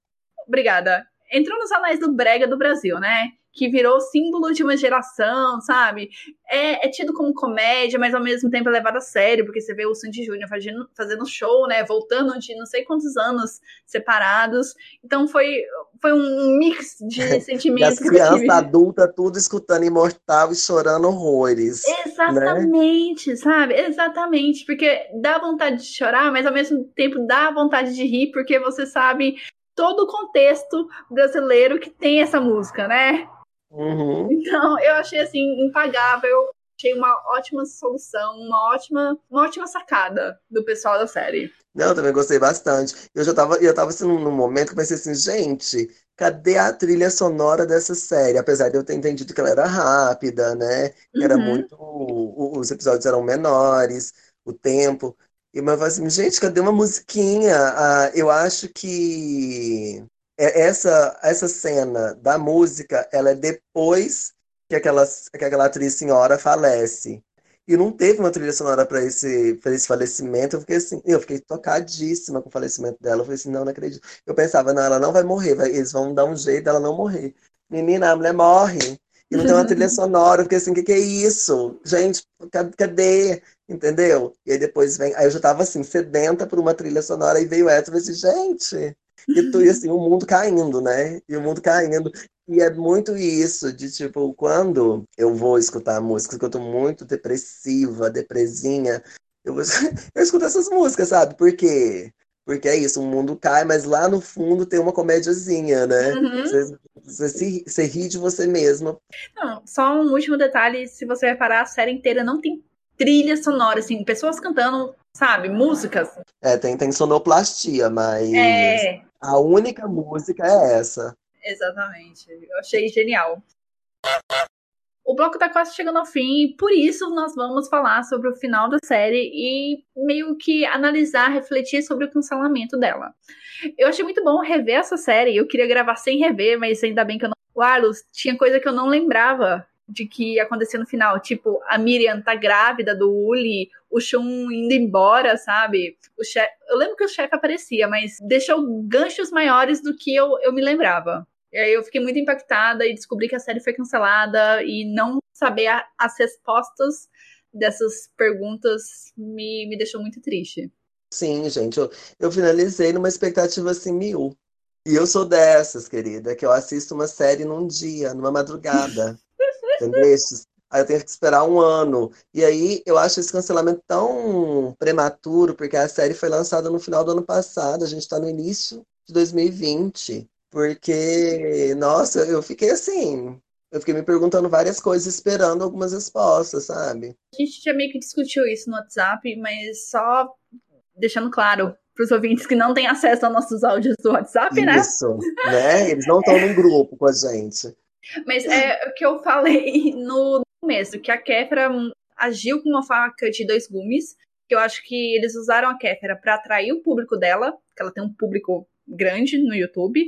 Obrigada. Entrou nos anais do brega do Brasil, né? Que virou símbolo de uma geração, sabe? É, é tido como comédia, mas ao mesmo tempo é levado a sério, porque você vê o Sandy Júnior fazendo, fazendo show, né? Voltando de não sei quantos anos separados. Então foi, foi um mix de sentimentos. as crianças adultas, tudo escutando Imortal e chorando horrores. Exatamente, sabe? Exatamente. Porque dá vontade de chorar, mas ao mesmo tempo dá vontade de rir, porque você sabe todo o contexto brasileiro que tem essa música, né? Uhum. Então, eu achei assim, impagável. Achei uma ótima solução, uma ótima, uma ótima sacada do pessoal da série. Não, eu também gostei bastante. Eu já tava, eu tava assim, num, momento que eu pensei assim, gente, cadê a trilha sonora dessa série? Apesar de eu ter entendido que ela era rápida, né? Era Uhum. muito. Os episódios eram menores, o tempo. E eu falei assim, gente, cadê uma musiquinha? Ah, eu acho que é- essa, essa cena da música, ela é depois que aquela, que aquela atriz senhora falece. E não teve uma trilha sonora para esse, esse falecimento. Eu fiquei assim, eu fiquei tocadíssima com o falecimento dela. Eu falei assim, não, não acredito. Eu pensava, não, ela não vai morrer, vai- eles vão dar um jeito dela não morrer. Menina, a mulher morre. E não tem uma trilha sonora. Fiquei assim, o que, que é isso? Gente, ca- cadê? Entendeu? E aí depois vem. Aí eu já tava assim, sedenta por uma trilha sonora, e veio essa, eu falei assim, gente. E, tu, e assim, o mundo caindo, né? E o mundo caindo. E é muito isso, de tipo, quando eu vou escutar músicas que eu tô muito depressiva, depresinha, eu, eu escuto essas músicas, sabe? Por quê? Porque é isso, o mundo cai, mas lá no fundo tem uma comédiazinha, né? Uhum. Você, você, se, você ri de você mesma. Não, só um último detalhe, se você reparar, a série inteira não tem trilha sonora, assim, pessoas cantando, sabe, músicas. É, tem, tem sonoplastia, mas É, a única música é essa. exatamente. Eu achei genial. O bloco tá quase chegando ao fim, por isso nós vamos falar sobre o final da série e meio que analisar, refletir sobre o cancelamento dela. Eu achei muito bom rever essa série. Eu queria gravar sem rever, mas ainda bem que eu não. O Arlos, tinha coisa que eu não lembrava de que ia acontecer no final. Tipo, a Miriam tá grávida do Uli, o Shun indo embora, sabe? O chefe. Eu lembro que o chefe aparecia, mas deixou ganchos maiores do que eu, eu me lembrava. Aí eu fiquei muito impactada e descobri que a série foi cancelada e não saber a- as respostas dessas perguntas me, me deixou muito triste. Sim, gente, eu, eu finalizei numa expectativa assim mil. E eu sou dessas, querida, que eu assisto uma série num dia, numa madrugada. Entendeu? Aí eu tenho que esperar um ano. E aí eu acho esse cancelamento tão prematuro, porque a série foi lançada no final do ano passado, a gente está no início de 2020. Porque, nossa, eu fiquei assim. Eu fiquei me perguntando várias coisas, esperando algumas respostas, sabe? A gente já meio que discutiu isso no WhatsApp, mas só deixando claro para os ouvintes que não têm acesso aos nossos áudios do WhatsApp, né? Isso, né? Eles não estão num grupo com a gente. Mas é o que eu falei no começo, que a Kéfera agiu com uma faca de dois gumes, que eu acho que eles usaram a Kéfera para atrair o público dela, que ela tem um público grande no YouTube,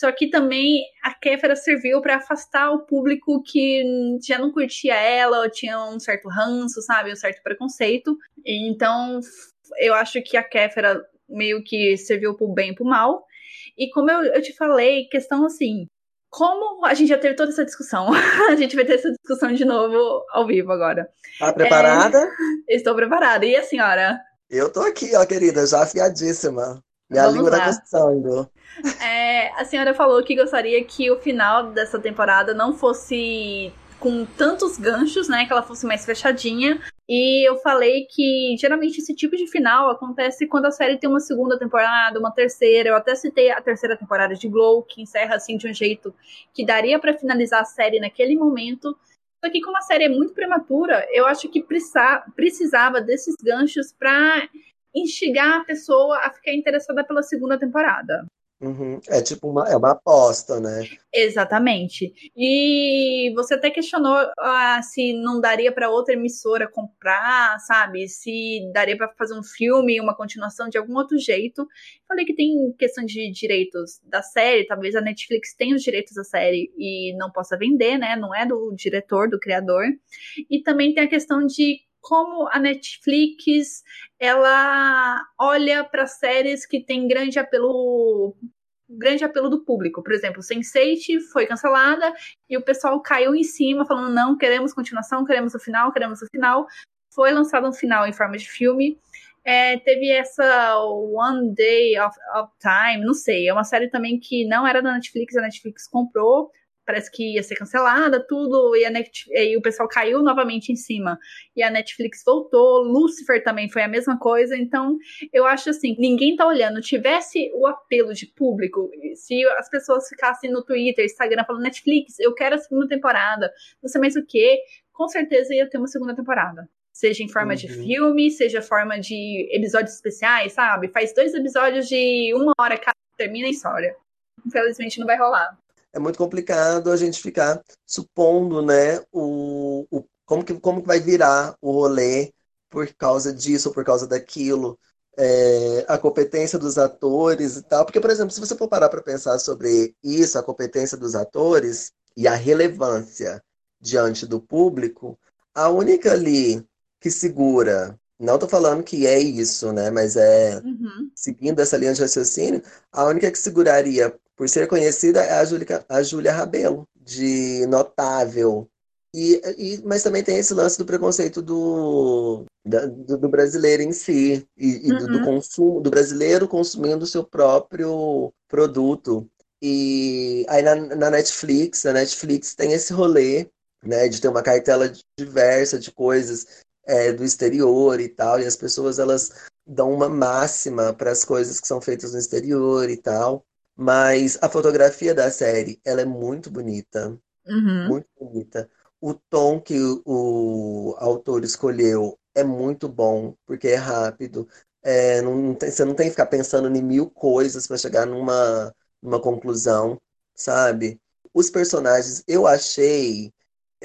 só que também a Kéfera serviu para afastar o público que já não curtia ela, ou tinha um certo ranço, sabe? Um certo preconceito. Então, eu acho que a Kéfera meio que serviu pro bem e pro mal. E como eu, eu te falei, questão assim, como a gente já teve toda essa discussão, a gente vai ter essa discussão de novo ao vivo agora. Tá preparada? É, estou preparada. E a senhora? Eu tô aqui, ó, querida, já afiadíssima. Minha Vamos língua lá. tá coçando. É, a senhora falou que gostaria que o final dessa temporada não fosse com tantos ganchos, né? Que ela fosse mais fechadinha. E eu falei que geralmente esse tipo de final acontece quando a série tem uma segunda temporada, uma terceira. Eu até citei a terceira temporada de Glow, que encerra assim de um jeito que daria para finalizar a série naquele momento. Só que como a série é muito prematura, eu acho que precisa, precisava desses ganchos para instigar a pessoa a ficar interessada pela segunda temporada. Uhum. É tipo uma, é uma aposta, né? Exatamente. E você até questionou ah, se não daria para outra emissora comprar, sabe? Se daria para fazer um filme, uma continuação de algum outro jeito. Falei que tem questão de direitos da série, talvez a Netflix tenha os direitos da série e não possa vender, né? Não é do diretor, do criador. E também tem a questão de como a Netflix ela olha para séries que têm grande apelo grande apelo do público. Por exemplo, Sense8 foi cancelada e o pessoal caiu em cima falando não, queremos continuação, queremos o final, queremos o final. Foi lançado um final em forma de filme. É, teve essa One Day of, of Time, não sei, é uma série também que não era da Netflix, a Netflix comprou, parece que ia ser cancelada, tudo, e, a Net, e o pessoal caiu novamente em cima. E a Netflix voltou, Lucifer também foi a mesma coisa, então eu acho assim, ninguém tá olhando, tivesse o apelo de público, se as pessoas ficassem no Twitter, Instagram falando Netflix, eu quero a segunda temporada, não sei mais o que, com certeza ia ter uma segunda temporada. Seja em forma uhum. de filme, seja forma de episódios especiais, sabe? Faz dois episódios de uma hora cada, termina a história. Infelizmente não vai rolar é muito complicado a gente ficar supondo, né, o, o, como, que, como que vai virar o rolê por causa disso por causa daquilo, é, a competência dos atores e tal. Porque, por exemplo, se você for parar para pensar sobre isso, a competência dos atores e a relevância diante do público, a única ali que segura não tô falando que é isso, né? Mas é uhum. seguindo essa linha de raciocínio, a única que seguraria por ser conhecida é a Júlia, a Júlia Rabelo, de notável. E, e, mas também tem esse lance do preconceito do, da, do, do, brasileiro em si, e, e uhum. do, do, consumo, do brasileiro consumindo o seu próprio produto. E aí na, na Netflix, a Netflix tem esse rolê, né, de ter uma cartela diversa de coisas é, do exterior e tal, e as pessoas elas dão uma máxima para as coisas que são feitas no exterior e tal. Mas a fotografia da série, ela é muito bonita. Uhum. Muito bonita. O tom que o, autor escolheu é muito bom, porque é rápido. É, não tem, você não tem que ficar pensando em mil coisas para chegar numa, numa conclusão, sabe? Os personagens, eu achei,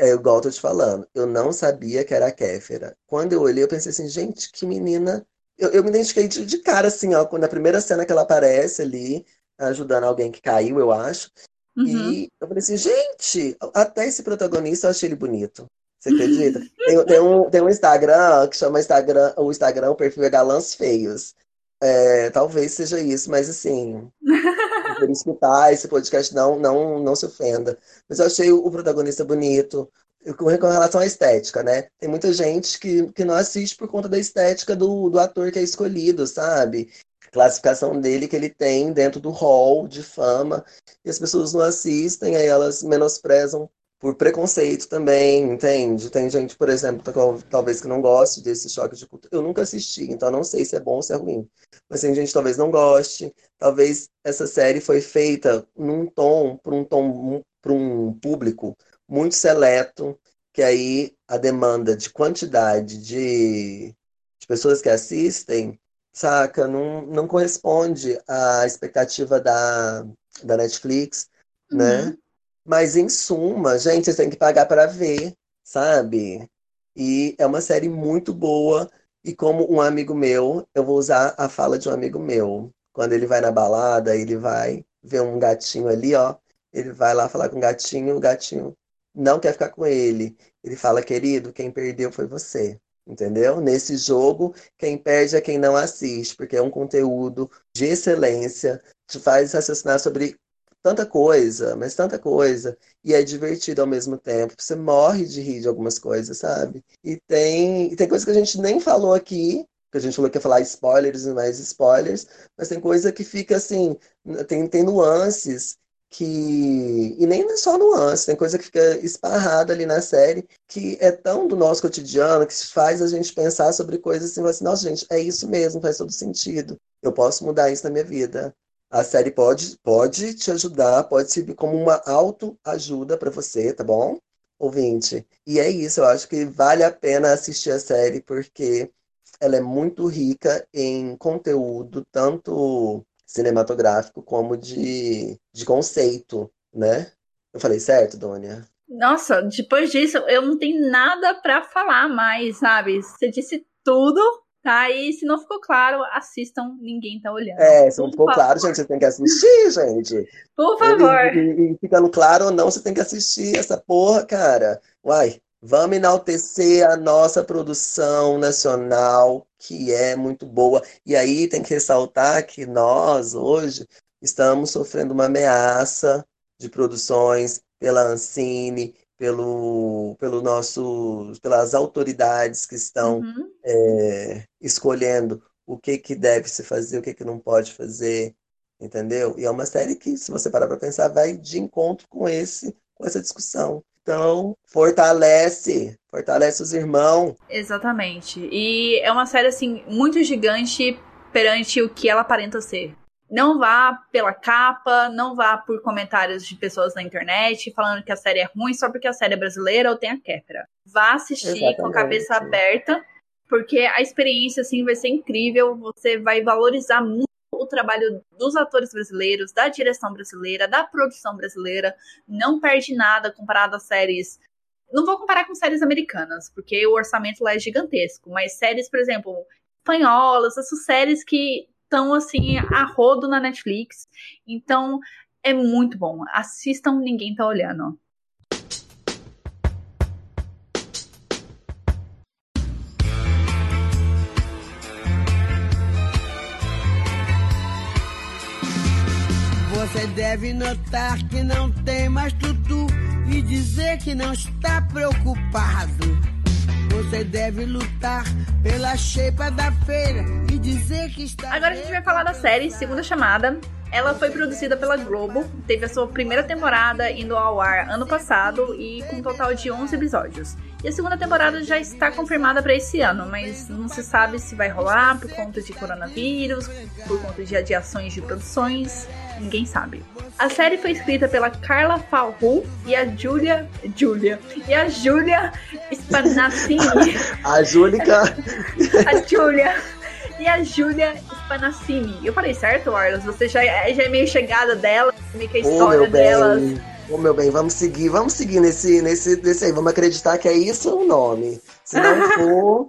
é igual eu tô te falando, eu não sabia que era a Kéfera. Quando eu olhei, eu pensei assim, gente, que menina. Eu, eu me identifiquei de, de cara, assim, ó, na primeira cena que ela aparece ali, ajudando alguém que caiu, eu acho. Uhum. E eu falei assim, gente, até esse protagonista eu achei ele bonito. Você acredita? tem, tem, um, tem um Instagram que chama Instagram, o Instagram, o perfil é Galãs Feios. É, talvez seja isso, mas assim, por escutar esse podcast, não, não, não se ofenda. Mas eu achei o protagonista bonito, com relação à estética, né? Tem muita gente que, que não assiste por conta da estética do, do ator que é escolhido, sabe? classificação dele que ele tem dentro do hall de fama, e as pessoas não assistem, aí elas menosprezam por preconceito também, entende? Tem gente, por exemplo, talvez que não goste desse choque de cultura. Eu nunca assisti, então não sei se é bom ou se é ruim. Mas tem gente que talvez não goste. Talvez essa série foi feita num tom, para um tom, para um público muito seleto, que aí a demanda de quantidade de, de pessoas que assistem, saca, não, não corresponde à expectativa da, da Netflix, né? uhum. né? Mas em suma, gente, você tem que pagar para ver, sabe? E é uma série muito boa. E como um amigo meu, eu vou usar a fala de um amigo meu. Quando ele vai na balada, ele vai ver um gatinho ali, ó. Ele vai lá falar com o gatinho, o gatinho não quer ficar com ele. Ele fala, querido, quem perdeu foi você. Entendeu? Nesse jogo, quem perde é quem não assiste, porque é um conteúdo de excelência, te faz raciocinar sobre tanta coisa, mas tanta coisa. E é divertido ao mesmo tempo. Você morre de rir de algumas coisas, sabe? E tem, tem coisa que a gente nem falou aqui, que a gente falou que ia falar spoilers e mais spoilers, mas tem coisa que fica assim, tem, tem nuances que. E nem é só nuances tem coisa que fica esparrada ali na série, que é tão do nosso cotidiano, que faz a gente pensar sobre coisas assim, assim, nossa, gente, é isso mesmo, faz todo sentido. Eu posso mudar isso na minha vida. A série pode, pode te ajudar, pode servir como uma autoajuda para você, tá bom? Ouvinte. E é isso, eu acho que vale a pena assistir a série, porque ela é muito rica em conteúdo, tanto cinematográfico como de, de conceito, né? Eu falei certo, Dônia? Nossa, depois disso eu não tenho nada para falar mais, sabe? Você disse tudo Tá, e se não ficou claro, assistam, ninguém tá olhando. É, se não ficou claro, gente, você tem que assistir, gente. Por favor. E, e, ficando claro ou não, você tem que assistir essa porra, cara. Uai, vamos enaltecer a nossa produção nacional, que é muito boa. E aí tem que ressaltar que nós, hoje, estamos sofrendo uma ameaça de produções pela Ancine, pelo, pelo nosso, pelas autoridades que estão uhum. é, escolhendo o que, que deve se fazer, o que, que não pode fazer, entendeu? E é uma série que, se você parar para pensar, vai de encontro com esse, com essa discussão. Então, fortalece, fortalece os irmãos. Exatamente. E é uma série assim muito gigante perante o que ela aparenta ser. Não vá pela capa, não vá por comentários de pessoas na internet falando que a série é ruim só porque a série é brasileira ou tem a Kéfera. Vá assistir Exatamente. com a cabeça aberta, porque a experiência assim vai ser incrível, você vai valorizar muito o trabalho dos atores brasileiros, da direção brasileira, da produção brasileira. Não perde nada comparado a séries. Não vou comparar com séries americanas, porque o orçamento lá é gigantesco, mas séries, por exemplo, espanholas, essas séries que estão assim a rodo na Netflix. Então é muito bom. Assistam, ninguém tá olhando. Você deve notar que não tem mais tudo e dizer que não está preocupado. Você deve lutar pela shape da feira e dizer que está. Agora a gente vai falar da série Segunda Chamada. Ela foi produzida pela Globo, teve a sua primeira temporada indo ao ar ano passado e com um total de 11 episódios. E a segunda temporada já está confirmada para esse ano, mas não se sabe se vai rolar por conta de coronavírus, por conta de adiações de produções ninguém sabe. A série foi escrita pela Carla Falhu e a Julia. Julia. E a Julia Spanassini. a Júlica. a Julia. E a Julia Spanassini. Eu falei certo, Arlos? Você já é, já é meio chegada dela, meio que a história oh, delas. Ô, oh, meu bem, vamos seguir, vamos seguir nesse, nesse, nesse aí. Vamos acreditar que é isso o nome. Se não for,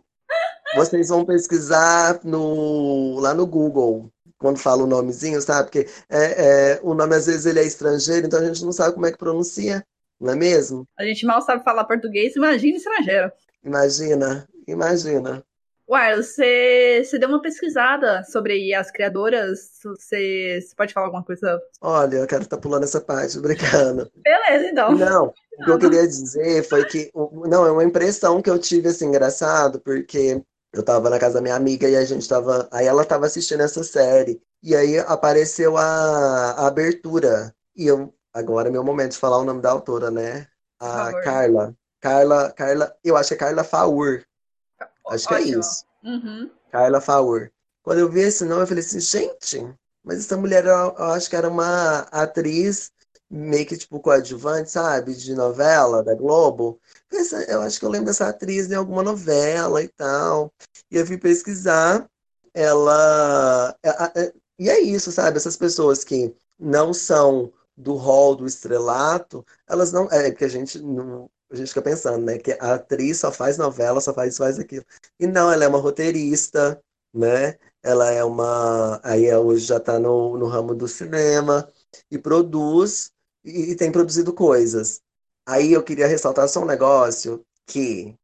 vocês vão pesquisar no, lá no Google quando fala o nomezinho, sabe? Porque é, é, o nome às vezes ele é estrangeiro, então a gente não sabe como é que pronuncia, não é mesmo? A gente mal sabe falar português, imagina estrangeiro. Imagina, imagina. Uai, você, você deu uma pesquisada sobre as criadoras? Você, você pode falar alguma coisa? Olha, eu quero estar tá pulando essa parte, brincando. Beleza, então. Não, o que eu queria dizer foi que. Não, é uma impressão que eu tive, assim, engraçado, porque eu tava na casa da minha amiga e a gente tava. Aí ela tava assistindo essa série. E aí apareceu a, a abertura. E eu. Agora é meu momento de falar o nome da autora, né? a Carla. Carla, Carla, eu acho que é Carla Faur. Acho que é Ótimo. é isso. Uhum. Carla Faur. Quando eu vi esse nome, eu falei assim, gente, mas essa mulher, eu acho que era uma atriz meio que tipo coadjuvante, sabe? De novela da Globo. Eu acho que eu lembro dessa atriz em alguma novela e tal. E eu fui pesquisar, ela. E é isso, sabe? Essas pessoas que não são do hall do estrelato, elas não. É que a gente não. A gente fica pensando, né? Que a atriz só faz novela, só faz isso, faz aquilo. E não, ela é uma roteirista, né? Ela é uma. Aí hoje já está no, no ramo do cinema e produz e, e tem produzido coisas. Aí eu queria ressaltar só um negócio que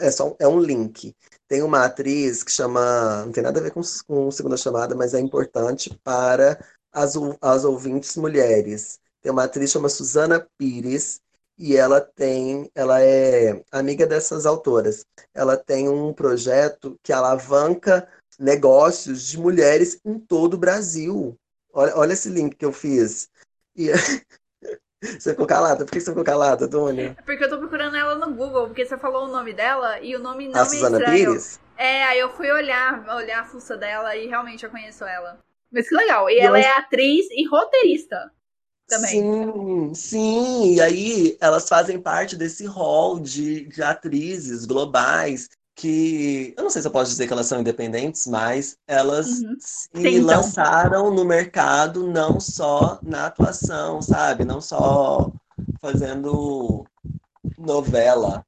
é só é um link. Tem uma atriz que chama, não tem nada a ver com, com segunda chamada, mas é importante para as, as ouvintes mulheres. Tem uma atriz chama Suzana Pires e ela tem, ela é amiga dessas autoras. Ela tem um projeto que alavanca negócios de mulheres em todo o Brasil. Olha, olha esse link que eu fiz. E Você ficou calada? Por que você ficou calada, Tônia? É porque eu tô procurando ela no Google, porque você falou o nome dela e o nome não a me Suzana estranho. Pires? É, aí eu fui olhar, olhar a fuça dela e realmente eu conheço ela. Mas que legal. E, ela é atriz e roteirista também. Sim, sim. E aí elas fazem parte desse hall de, de atrizes globais que eu não sei se eu posso dizer que elas são independentes, mas elas Uhum. se Tentam. lançaram no mercado não só na atuação, sabe? Não só fazendo novela.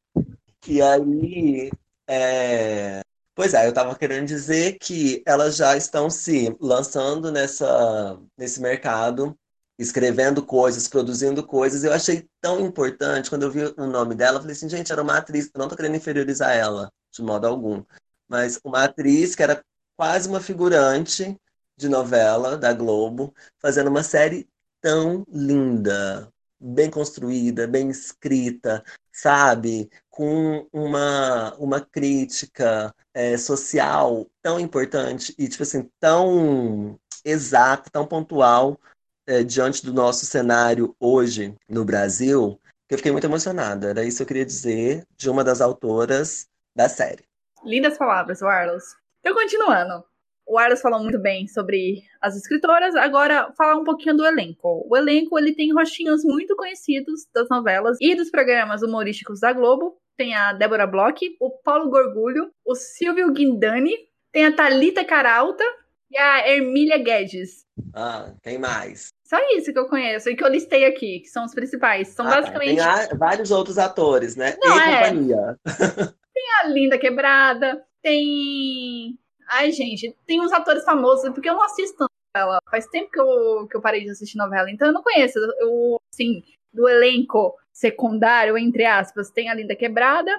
E aí, é... pois é, eu estava querendo dizer que elas já estão se lançando nessa, nesse mercado, escrevendo coisas, produzindo coisas. Eu achei tão importante quando eu vi o nome dela, eu falei assim, gente, era uma atriz, eu não tô querendo inferiorizar ela de modo algum, mas uma atriz que era quase uma figurante de novela da Globo, fazendo uma série tão linda, bem construída, bem escrita, sabe? Com uma, uma crítica é, social tão importante e, tipo assim, tão exata, tão pontual é, diante do nosso cenário hoje no Brasil, que eu fiquei muito emocionada. Era isso que eu queria dizer de uma das autoras da série. Lindas palavras, Warlos. Então, continuando. O Arlos falou muito bem sobre as escritoras. Agora, falar um pouquinho do elenco. O elenco ele tem rostinhos muito conhecidos das novelas e dos programas humorísticos da Globo. Tem a Débora Bloch, o Paulo Gorgulho, o Silvio Guindani, tem a Talita Caralta e a Hermília Guedes. Ah, quem mais? Só isso que eu conheço e que eu listei aqui, que são os principais. São Ah, tá. basicamente Tem vários outros atores, né? Não, e é. companhia. a Linda Quebrada, tem. Ai, gente, tem uns atores famosos, porque eu não assisto novela. Faz tempo que eu, que eu parei de assistir novela, então eu não conheço. Eu, assim, do elenco secundário, entre aspas, tem a Linda Quebrada,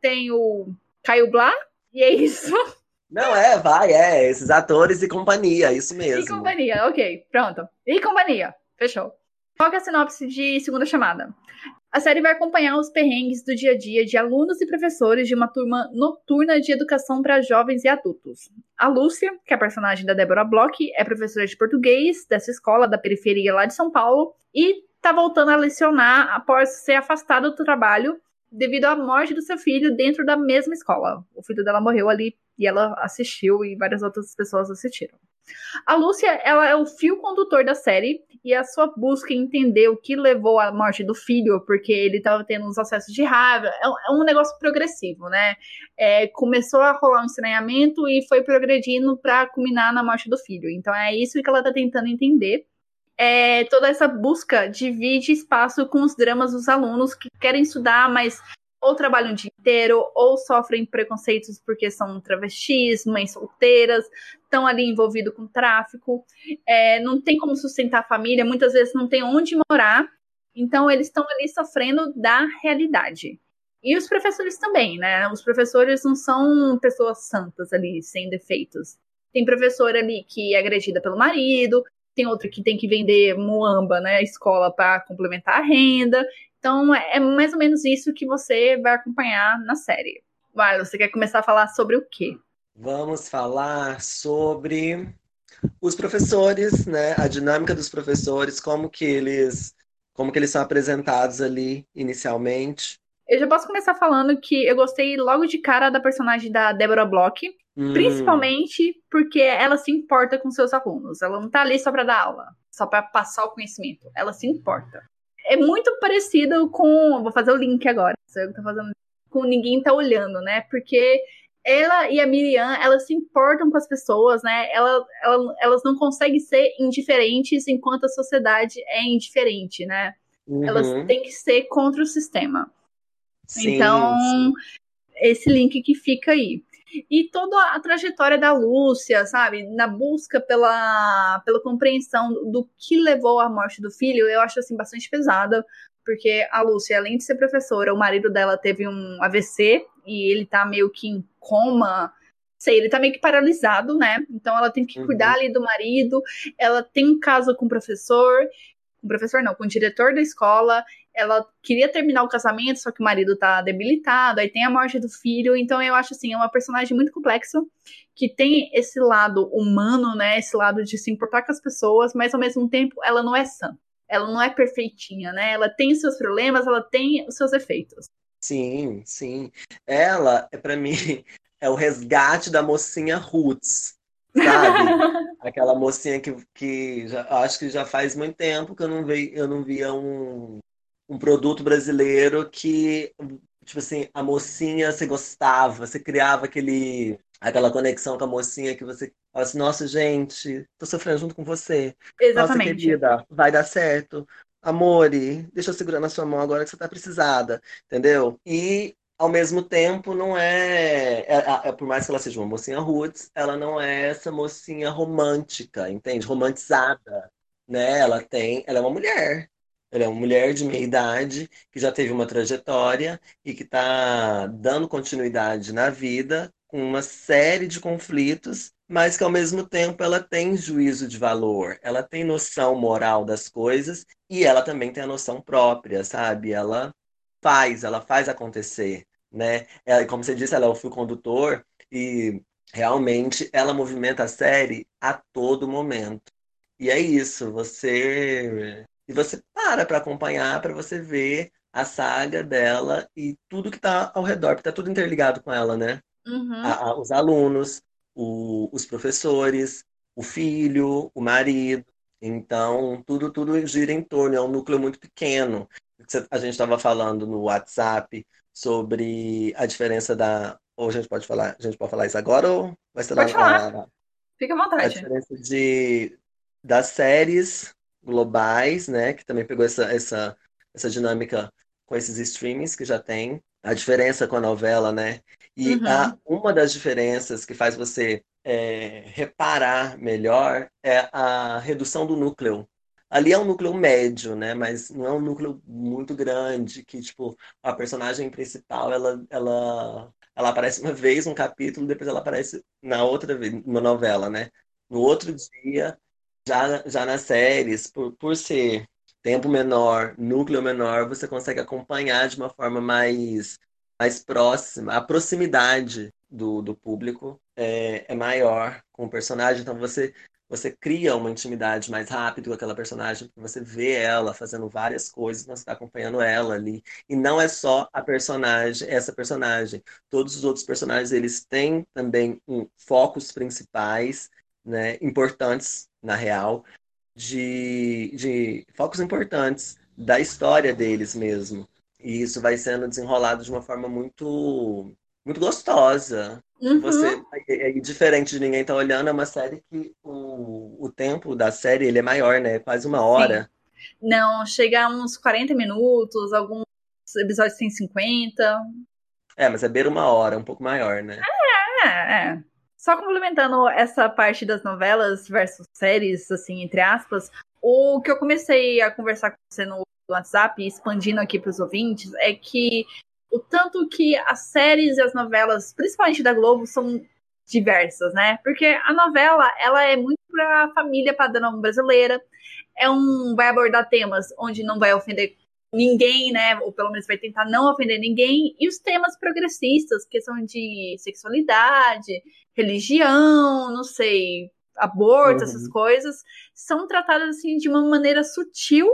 tem o Caio Blá, e é isso. Não, é, vai, é. Esses atores e companhia, isso E mesmo. companhia, ok, pronto. E companhia, fechou. Qual é a sinopse de segunda chamada? A série vai acompanhar os perrengues do dia a dia de alunos e professores de uma turma noturna de educação para jovens e adultos. A Lúcia, que é a personagem da Débora Bloch, é professora de português dessa escola da periferia lá de São Paulo e tá voltando a lecionar após ser afastada do trabalho devido à morte do seu filho dentro da mesma escola. O filho dela morreu ali e ela assistiu e várias outras pessoas assistiram. A Lúcia, ela é o fio condutor da série e a sua busca em entender o que levou à morte do filho, porque ele estava tendo uns acessos de raiva, é um, é um negócio progressivo, né? É, começou a rolar um estranhamento e foi progredindo para culminar na morte do filho. Então é isso que ela está tentando entender. É, toda essa busca divide espaço com os dramas dos alunos que querem estudar, mas ou trabalham o dia inteiro, ou sofrem preconceitos porque são travestis, mães solteiras, estão ali envolvidos com tráfico, é, não tem como sustentar a família, muitas vezes não tem onde morar, então eles estão ali sofrendo da realidade. E os professores também, né? Os professores não são pessoas santas ali, sem defeitos. Tem professor ali que é agredida pelo marido, tem outro que tem que vender muamba, né? Escola para complementar a renda. Então, é mais ou menos isso que você vai acompanhar na série. Vai, você quer começar a falar sobre o quê? Vamos falar sobre os professores, né? A dinâmica dos professores, como que eles como que eles são apresentados ali inicialmente. Eu já posso começar falando que eu gostei logo de cara da personagem da Deborah Bloch, hum. principalmente porque ela se importa com seus alunos. Ela não tá ali só para dar aula, só para passar o conhecimento. Ela se importa. É muito parecido com, vou fazer o link agora. Eu tô fazendo com ninguém tá olhando, né? Porque ela e a Miriam, elas se importam com as pessoas, né? Ela, ela, elas não conseguem ser indiferentes enquanto a sociedade é indiferente, né? Uhum. Elas têm que ser contra o sistema. Sim, então, sim. esse link que fica aí. E toda a trajetória da Lúcia, sabe? Na busca pela, pela compreensão do que levou à morte do filho, eu acho assim bastante pesada, porque a Lúcia, além de ser professora, o marido dela teve um AVC e ele tá meio que em coma. Sei, ele tá meio que paralisado, né? Então ela tem que uhum. cuidar ali do marido. Ela tem um caso com o professor, com o professor não, com o diretor da escola. Ela queria terminar o casamento, só que o marido tá debilitado. Aí tem a morte do filho. Então eu acho assim, é uma personagem muito complexa que tem esse lado humano, né? Esse lado de se importar com as pessoas, mas ao mesmo tempo ela não é sã ela não é perfeitinha, né? Ela tem seus problemas, ela tem os seus efeitos. Sim, sim. Ela, é para mim, é o resgate da mocinha Roots, sabe? Aquela mocinha que, que já, acho que já faz muito tempo que eu não, vi, eu não via um, um produto brasileiro que, tipo assim, a mocinha você gostava, você criava aquele, aquela conexão com a mocinha que você fala assim, nossa, gente, tô sofrendo junto com você. Exatamente. Nossa, querida, vai dar certo. Amore, deixa eu segurar na sua mão agora que você tá precisada, entendeu? E ao mesmo tempo não é, é, é, é, por mais que ela seja uma mocinha roots, ela não é essa mocinha romântica, entende? Romantizada, né? Ela tem, ela é uma mulher. Ela é uma mulher de meia idade que já teve uma trajetória e que está dando continuidade na vida com uma série de conflitos, mas que ao mesmo tempo ela tem juízo de valor, ela tem noção moral das coisas e ela também tem a noção própria, sabe? Ela faz, ela faz acontecer, né? Ela, como você disse, ela é o fio condutor e realmente ela movimenta a série a todo momento. E é isso, você e você para para acompanhar, para você ver a saga dela e tudo que está ao redor, porque está tudo interligado com ela, né? Uhum. A, a, os alunos, o, os professores, o filho, o marido. Então, tudo, tudo gira em torno, é um núcleo muito pequeno. A gente estava falando no WhatsApp sobre a diferença da. Ou a gente pode falar, a gente pode falar isso agora ou vai ser pode lá? Falar. Fica à vontade. A diferença de, das séries globais, né? Que também pegou essa, essa, essa dinâmica com esses streamings que já tem. A diferença com a novela, né? E uhum. a, uma das diferenças que faz você é, reparar melhor é a redução do núcleo. Ali é um núcleo médio, né? Mas não é um núcleo muito grande, que, tipo, a personagem principal, ela, ela, ela aparece uma vez um capítulo, depois ela aparece na outra vez, numa novela, né? No outro dia, já, já nas séries, por, por ser tempo menor, núcleo menor, você consegue acompanhar de uma forma mais, mais próxima. A proximidade do, do público é, é maior com o personagem, então você você cria uma intimidade mais rápido com aquela personagem, porque você vê ela fazendo várias coisas, você está acompanhando ela ali. E não é só a personagem, essa personagem. Todos os outros personagens, eles têm também um, focos principais, né, importantes, na real, de, de focos importantes da história deles mesmo. E isso vai sendo desenrolado de uma forma muito muito gostosa. Uhum. Você é, é, diferente de ninguém tá olhando, é uma série que o, o tempo da série ele é maior, né? Quase uma hora. Sim. Não, chega a uns 40 minutos, alguns episódios têm 50. É, mas é beira uma hora, um pouco maior, né? É, é, é. Só complementando essa parte das novelas versus séries, assim, entre aspas, o que eu comecei a conversar com você no WhatsApp, expandindo aqui para os ouvintes, é que o tanto que as séries e as novelas, principalmente da Globo, são diversas, né? Porque a novela, ela é muito para a família padrão brasileira, é um vai abordar temas onde não vai ofender ninguém, né? Ou pelo menos vai tentar não ofender ninguém, e os temas progressistas, que são de sexualidade, religião, não sei, aborto, uhum. essas coisas, são tratadas assim de uma maneira sutil,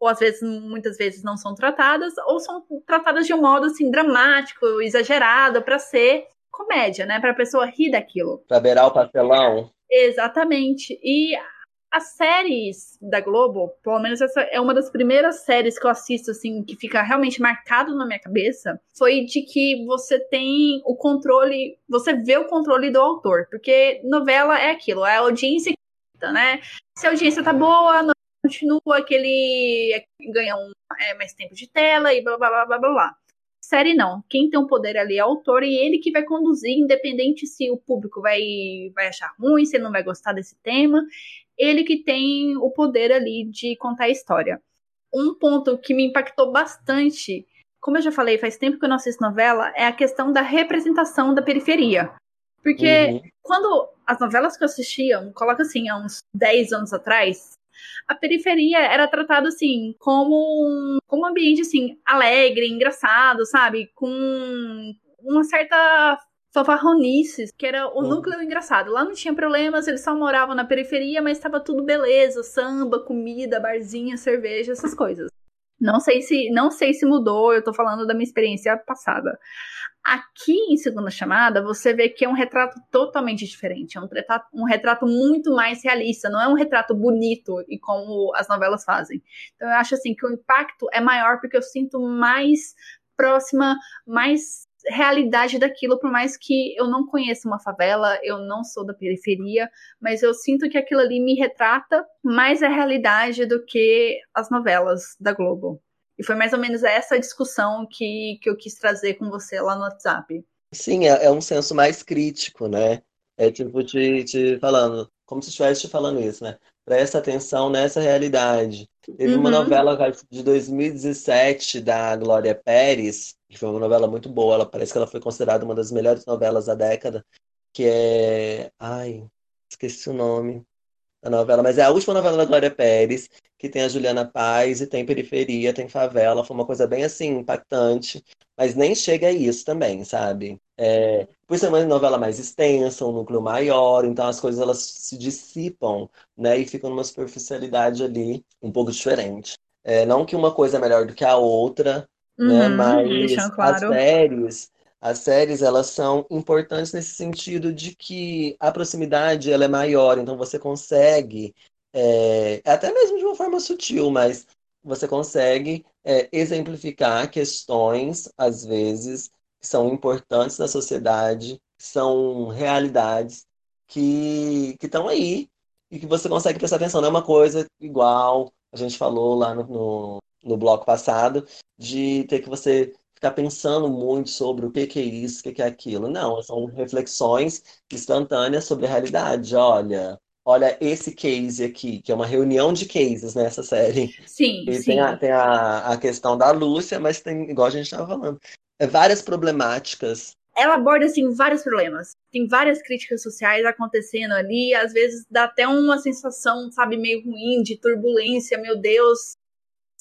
ou às vezes, muitas vezes não são tratadas, ou são tratadas de um modo assim dramático, exagerado, para ser comédia, né? Para a pessoa rir daquilo. Para beirar o pastelão. Exatamente. E as séries da Globo, pelo menos essa é uma das primeiras séries que eu assisto, assim, que fica realmente marcado na minha cabeça, foi de que você tem o controle, você vê o controle do autor, porque novela é aquilo, é a audiência que né? Se a audiência tá boa, continua aquele ganha um, é, mais tempo de tela e blá blá blá blá blá. Série não. Quem tem o poder ali é o autor e ele que vai conduzir, independente se o público vai, vai achar ruim, se ele não vai gostar desse tema ele que tem o poder ali de contar a história. Um ponto que me impactou bastante, como eu já falei, faz tempo que eu não assisto novela, é a questão da representação da periferia. Porque uhum. quando as novelas que eu assistia, coloca assim, há uns 10 anos atrás, a periferia era tratada assim como um, como um ambiente assim alegre, engraçado, sabe, com uma certa fanfarronices, que era o hum. núcleo engraçado. Lá não tinha problemas, eles só moravam na periferia, mas estava tudo beleza, samba, comida, barzinha, cerveja, essas coisas. Não sei se não sei se mudou, eu tô falando da minha experiência passada. Aqui em Segunda Chamada, você vê que é um retrato totalmente diferente. É um retrato, um retrato muito mais realista. Não é um retrato bonito e como as novelas fazem. Então, eu acho assim que o impacto é maior porque eu sinto mais próxima, mais realidade daquilo, por mais que eu não conheça uma favela, eu não sou da periferia, mas eu sinto que aquilo ali me retrata mais a realidade do que as novelas da Globo. E foi mais ou menos essa discussão que, que eu quis trazer com você lá no WhatsApp. Sim, é, é um senso mais crítico, né? É tipo te, te falando, como se estivesse te falando isso, né? Presta atenção nessa realidade. Teve uhum. uma novela de 2017 da Glória Pérez, que foi uma novela muito boa. Ela parece que ela foi considerada uma das melhores novelas da década, que é. Ai, esqueci o nome da novela, mas é a última novela da Glória Pérez, que tem a Juliana Paz e tem periferia, tem favela. Foi uma coisa bem assim, impactante, mas nem chega a isso também, sabe? É, por ser uma novela mais extensa, um núcleo maior, então as coisas elas se dissipam, né? E ficam numa superficialidade ali um pouco diferente. É, não que uma coisa é melhor do que a outra, né? Uhum, Mas claro. as séries, as séries elas são importantes nesse sentido de que a proximidade ela é maior, então você consegue, é, até mesmo de uma forma sutil, mas você consegue é, exemplificar questões, às vezes, que são importantes na sociedade, que são realidades que estão aí e que você consegue prestar atenção. Não é uma coisa igual a gente falou lá no, no, no bloco passado, de ter que você ficar pensando muito sobre o que, que é isso, o que, que é aquilo. Não, são reflexões instantâneas sobre a realidade. Olha, olha esse case aqui, que é uma reunião de cases nessa série. Sim, e sim. tem, a, tem a, a questão da Lúcia, mas tem, igual a gente estava falando, é várias problemáticas. Ela aborda, assim, vários problemas. Tem várias críticas sociais acontecendo ali. Às vezes dá até uma sensação, sabe, meio ruim, de turbulência. Meu Deus,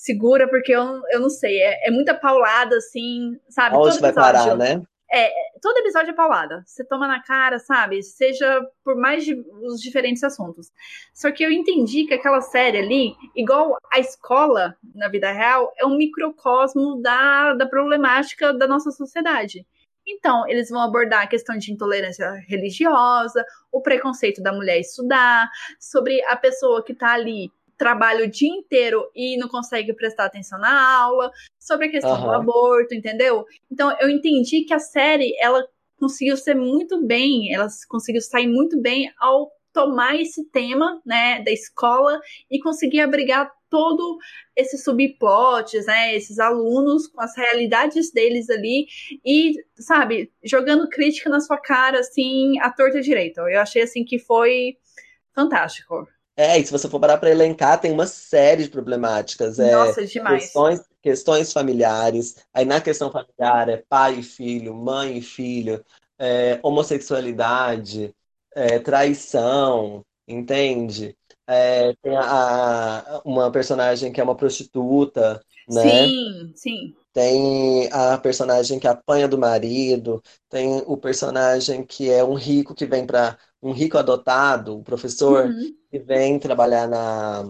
segura, porque eu, eu não sei. É, é muita paulada, assim, sabe? Onde vai parar, né? É, todo episódio é paulada. Você toma na cara, sabe? Seja por mais de, os diferentes assuntos. Só que eu entendi que aquela série ali, igual a escola na vida real, é um microcosmo da, da problemática da nossa sociedade. Então, eles vão abordar a questão de intolerância religiosa, o preconceito da mulher estudar, sobre a pessoa que está ali trabalha o dia inteiro e não consegue prestar atenção na aula, sobre a questão uhum. do aborto, entendeu? Então eu entendi que a série ela conseguiu ser muito bem, ela conseguiu sair muito bem ao tomar esse tema, né, da escola e conseguir abrigar todo esses subplots, né, esses alunos com as realidades deles ali e, sabe, jogando crítica na sua cara assim, à torta direita. Eu achei assim que foi fantástico. É, e se você for parar para elencar, tem uma série de problemáticas. É, Nossa, demais. Questões, questões familiares. Aí na questão familiar é pai e filho, mãe e filho, é, homossexualidade, é, traição, entende? É, tem a, a, uma personagem que é uma prostituta, né? Sim, sim. Tem a personagem que apanha do marido, tem o personagem que é um rico que vem para um rico adotado, um professor uhum. que vem trabalhar na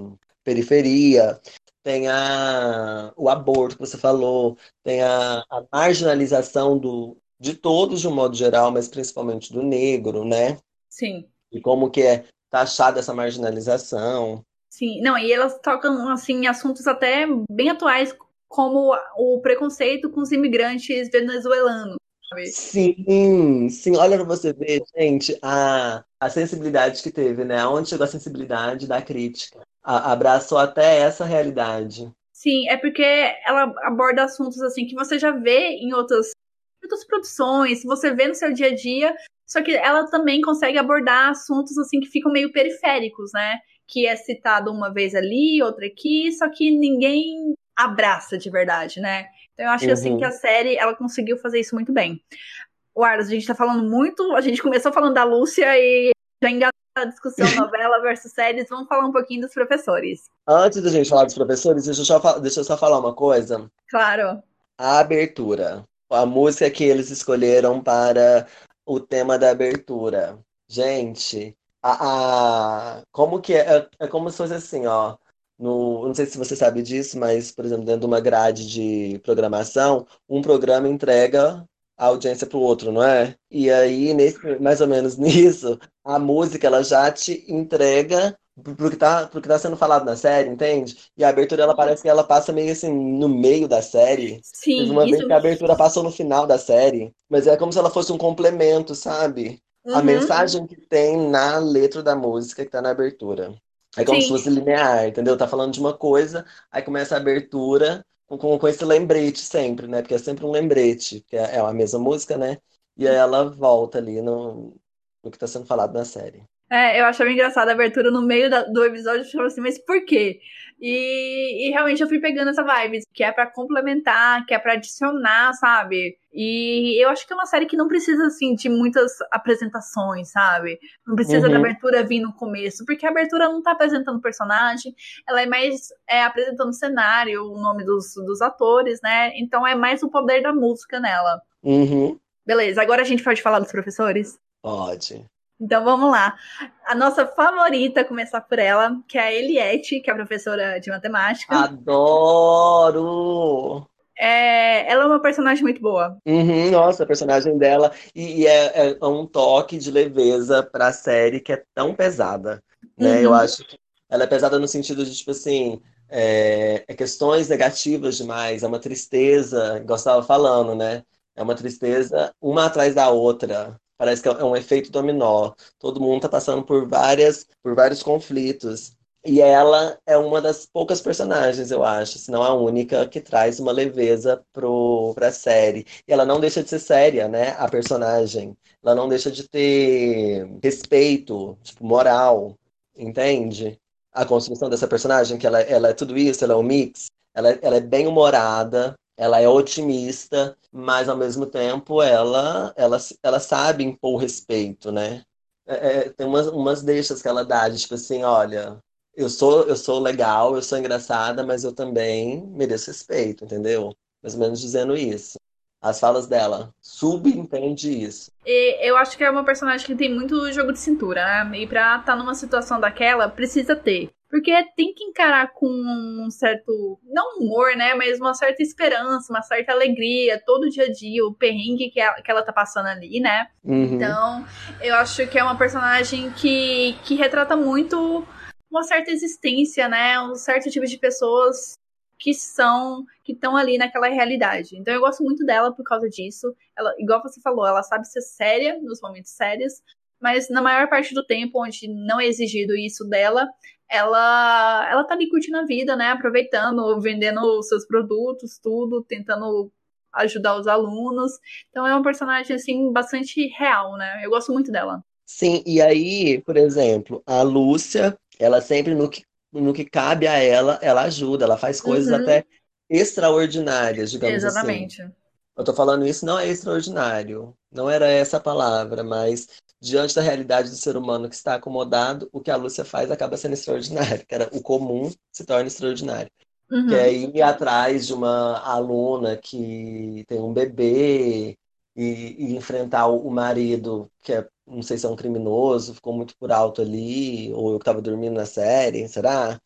periferia. tem a, o aborto que você falou, tem a, a marginalização do, de todos de um modo geral, mas principalmente do negro, né? Sim. E como que é taxada essa marginalização. Sim, não, e elas tocam assim assuntos até bem atuais, como o preconceito com os imigrantes venezuelanos. Sabe? Sim, sim, olha pra você ver, gente, a, a sensibilidade que teve, né? Onde chegou a sensibilidade da crítica. A, abraçou até essa realidade. Sim, é porque ela aborda assuntos assim que você já vê em outras, outras produções, você vê no seu dia a dia, só que ela também consegue abordar assuntos assim que ficam meio periféricos, né? Que é citado uma vez ali, outra aqui, só que ninguém abraça de verdade, né? Então eu acho assim, uhum. assim que a série ela conseguiu fazer isso muito bem. O Arlos, a gente tá falando muito, a gente começou falando da Lúcia e já enganou a discussão novela versus séries, vamos falar um pouquinho dos professores. Antes da gente falar dos professores, deixa eu só, deixa eu só falar uma coisa. Claro. A abertura. A música que eles escolheram para o tema da abertura. Gente, a, a como que é, é, é como se fosse assim, ó. No, não sei se você sabe disso, mas, por exemplo, dentro de uma grade de programação, um programa entrega a audiência para o outro, não é? E aí, nesse, mais ou menos nisso, a música ela já te entrega pro que tá, pro que tá sendo falado na série, entende? E a abertura ela parece que ela passa meio assim no meio da série. Sim. Teve uma isso... vez que a abertura passou no final da série, mas é como se ela fosse um complemento, sabe? Uhum. A mensagem que tem na letra da música que tá na abertura. É como Sim. se fosse linear, entendeu? Tá falando de uma coisa, aí começa a abertura com, com, esse lembrete sempre, né? Porque é sempre um lembrete, que é, é a mesma música, né? E aí ela volta ali no, no que tá sendo falado na série. É, eu achava engraçada a abertura no meio da, do episódio, eu falava assim, mas por quê? E, e, realmente eu fui pegando essa vibe, que é para complementar, que é para adicionar, sabe? E eu acho que é uma série que não precisa, assim, de muitas apresentações, sabe? Não precisa uhum. da abertura vir no começo, porque a abertura não tá apresentando personagem, ela é mais é, apresentando o cenário, o nome dos, dos atores, né? Então é mais o poder da música nela. Uhum. Beleza, agora a gente pode falar dos professores? Pode. Então vamos lá. A nossa favorita, começar por ela, que é a Eliette, que é a professora de matemática. Adoro! É, ela é uma personagem muito boa. Uhum, nossa, a personagem dela. E, e é, é, um toque de leveza pra série que é tão pesada. Né? Uhum. Eu acho que ela é pesada no sentido de, tipo assim, é, é questões negativas demais, é uma tristeza, estava falando, né? É uma tristeza uma atrás da outra. Parece que é um efeito dominó. Todo mundo está passando por várias, por vários conflitos. E ela é uma das poucas personagens, eu acho, se não a única, que traz uma leveza para a série. E ela não deixa de ser séria, né? A personagem. Ela não deixa de ter respeito, tipo, moral, entende? A construção dessa personagem, que ela, ela é tudo isso, ela é um mix. Ela, ela é bem humorada, ela é otimista, mas ao mesmo tempo ela, ela, ela sabe impor respeito, né? É, é, tem umas, umas deixas que ela dá, de, tipo assim, olha, eu sou, eu sou legal, eu sou engraçada, mas eu também mereço respeito, entendeu? Mais ou menos dizendo isso. As falas dela subentende isso. E eu acho que é uma personagem que tem muito jogo de cintura, né? E pra estar tá numa situação daquela, precisa ter. Porque tem que encarar com um certo, não humor, né? Mas uma certa esperança, uma certa alegria, todo dia a dia, o perrengue que ela, que ela tá passando ali, né? Uhum. Então, eu acho que é uma personagem que, que retrata muito uma certa existência, né? Um certo tipo de pessoas que são, que estão ali naquela realidade. Então eu gosto muito dela por causa disso. Ela, igual você falou, ela sabe ser séria nos momentos sérios, mas na maior parte do tempo onde não é exigido isso dela, ela ela tá ali curtindo a vida, né? Aproveitando, vendendo os seus produtos, tudo, tentando ajudar os alunos. Então é uma personagem assim bastante real, né? Eu gosto muito dela. Sim, e aí, por exemplo, a Lúcia, ela sempre no que, no que cabe a ela, ela ajuda, ela faz coisas uhum. até extraordinárias, digamos Exatamente. assim. Exatamente. Eu tô falando isso não é extraordinário, não era essa a palavra, mas diante da realidade do ser humano que está acomodado, o que a Lúcia faz acaba sendo extraordinário, que era o comum se torna extraordinário. Uhum. Que é ir atrás de uma aluna que tem um bebê e, e enfrentar o marido, que é, não sei se é um criminoso, ficou muito por alto ali, ou eu que estava dormindo na série, será?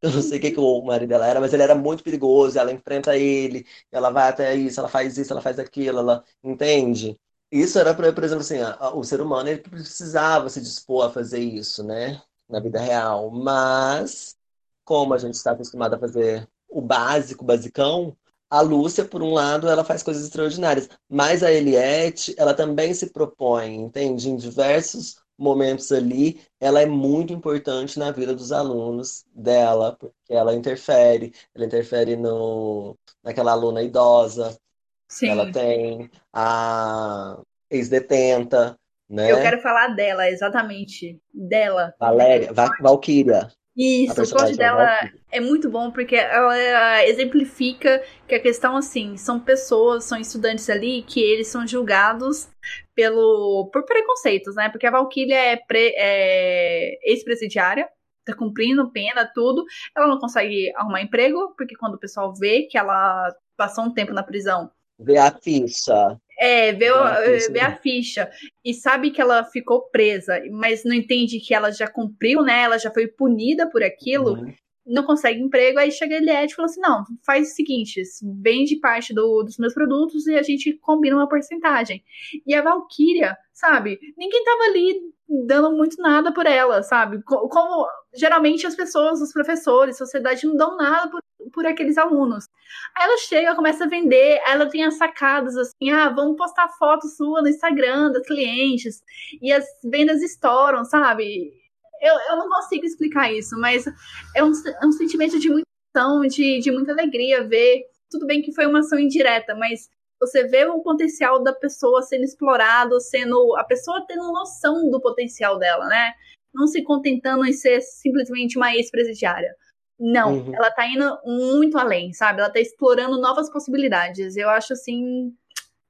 Eu não sei o que, que o marido dela era, mas ele era muito perigoso. Ela enfrenta ele, ela vai até isso, ela faz isso, ela faz aquilo, ela entende. Isso era, por exemplo, assim, o ser humano ele precisava se dispor a fazer isso, né? Na vida real. Mas, como a gente está acostumado a fazer o básico, o basicão, a Lúcia, por um lado, ela faz coisas extraordinárias. Mas a Eliette, ela também se propõe, entende? Em diversos momentos ali, ela é muito importante na vida dos alunos dela, porque ela interfere, ela interfere no, naquela aluna idosa, Sim. Ela tem a ex-detenta, né? Eu quero falar dela, exatamente. Dela. Valéria, Va Valkyria. Isso, o corte dela é muito bom porque ela exemplifica que a questão assim, são pessoas, são estudantes ali que eles são julgados pelo por preconceitos, né? Porque a Valkyria é, é ex-presidiária, tá cumprindo pena, tudo. Ela não consegue arrumar emprego, porque quando o pessoal vê que ela passou um tempo na prisão, Ver a ficha. É, vê, a ficha. vê a ficha. E sabe que ela ficou presa, mas não entende que ela já cumpriu, né? Ela já foi punida por aquilo. Uhum. Não consegue emprego, aí chega a Eliette e fala assim: não, faz o seguinte, vende parte do, dos meus produtos e a gente combina uma porcentagem. E a Valkyria, sabe? Ninguém tava ali dando muito nada por ela, sabe? Como geralmente as pessoas, os professores, sociedade não dão nada por por aqueles alunos. Aí ela chega, começa a vender, ela tem as sacadas assim, ah, vamos postar foto sua no Instagram das clientes, e as vendas estouram, sabe? Eu, eu não consigo explicar isso, mas é um, é um sentimento de muita ação, de, de muita alegria ver. Tudo bem que foi uma ação indireta, mas você vê o potencial da pessoa sendo explorado, sendo a pessoa tendo noção do potencial dela, né? Não se contentando em ser simplesmente uma ex-presidiária. Não, uhum. ela tá indo muito além, sabe? Ela tá explorando novas possibilidades. Eu acho, assim,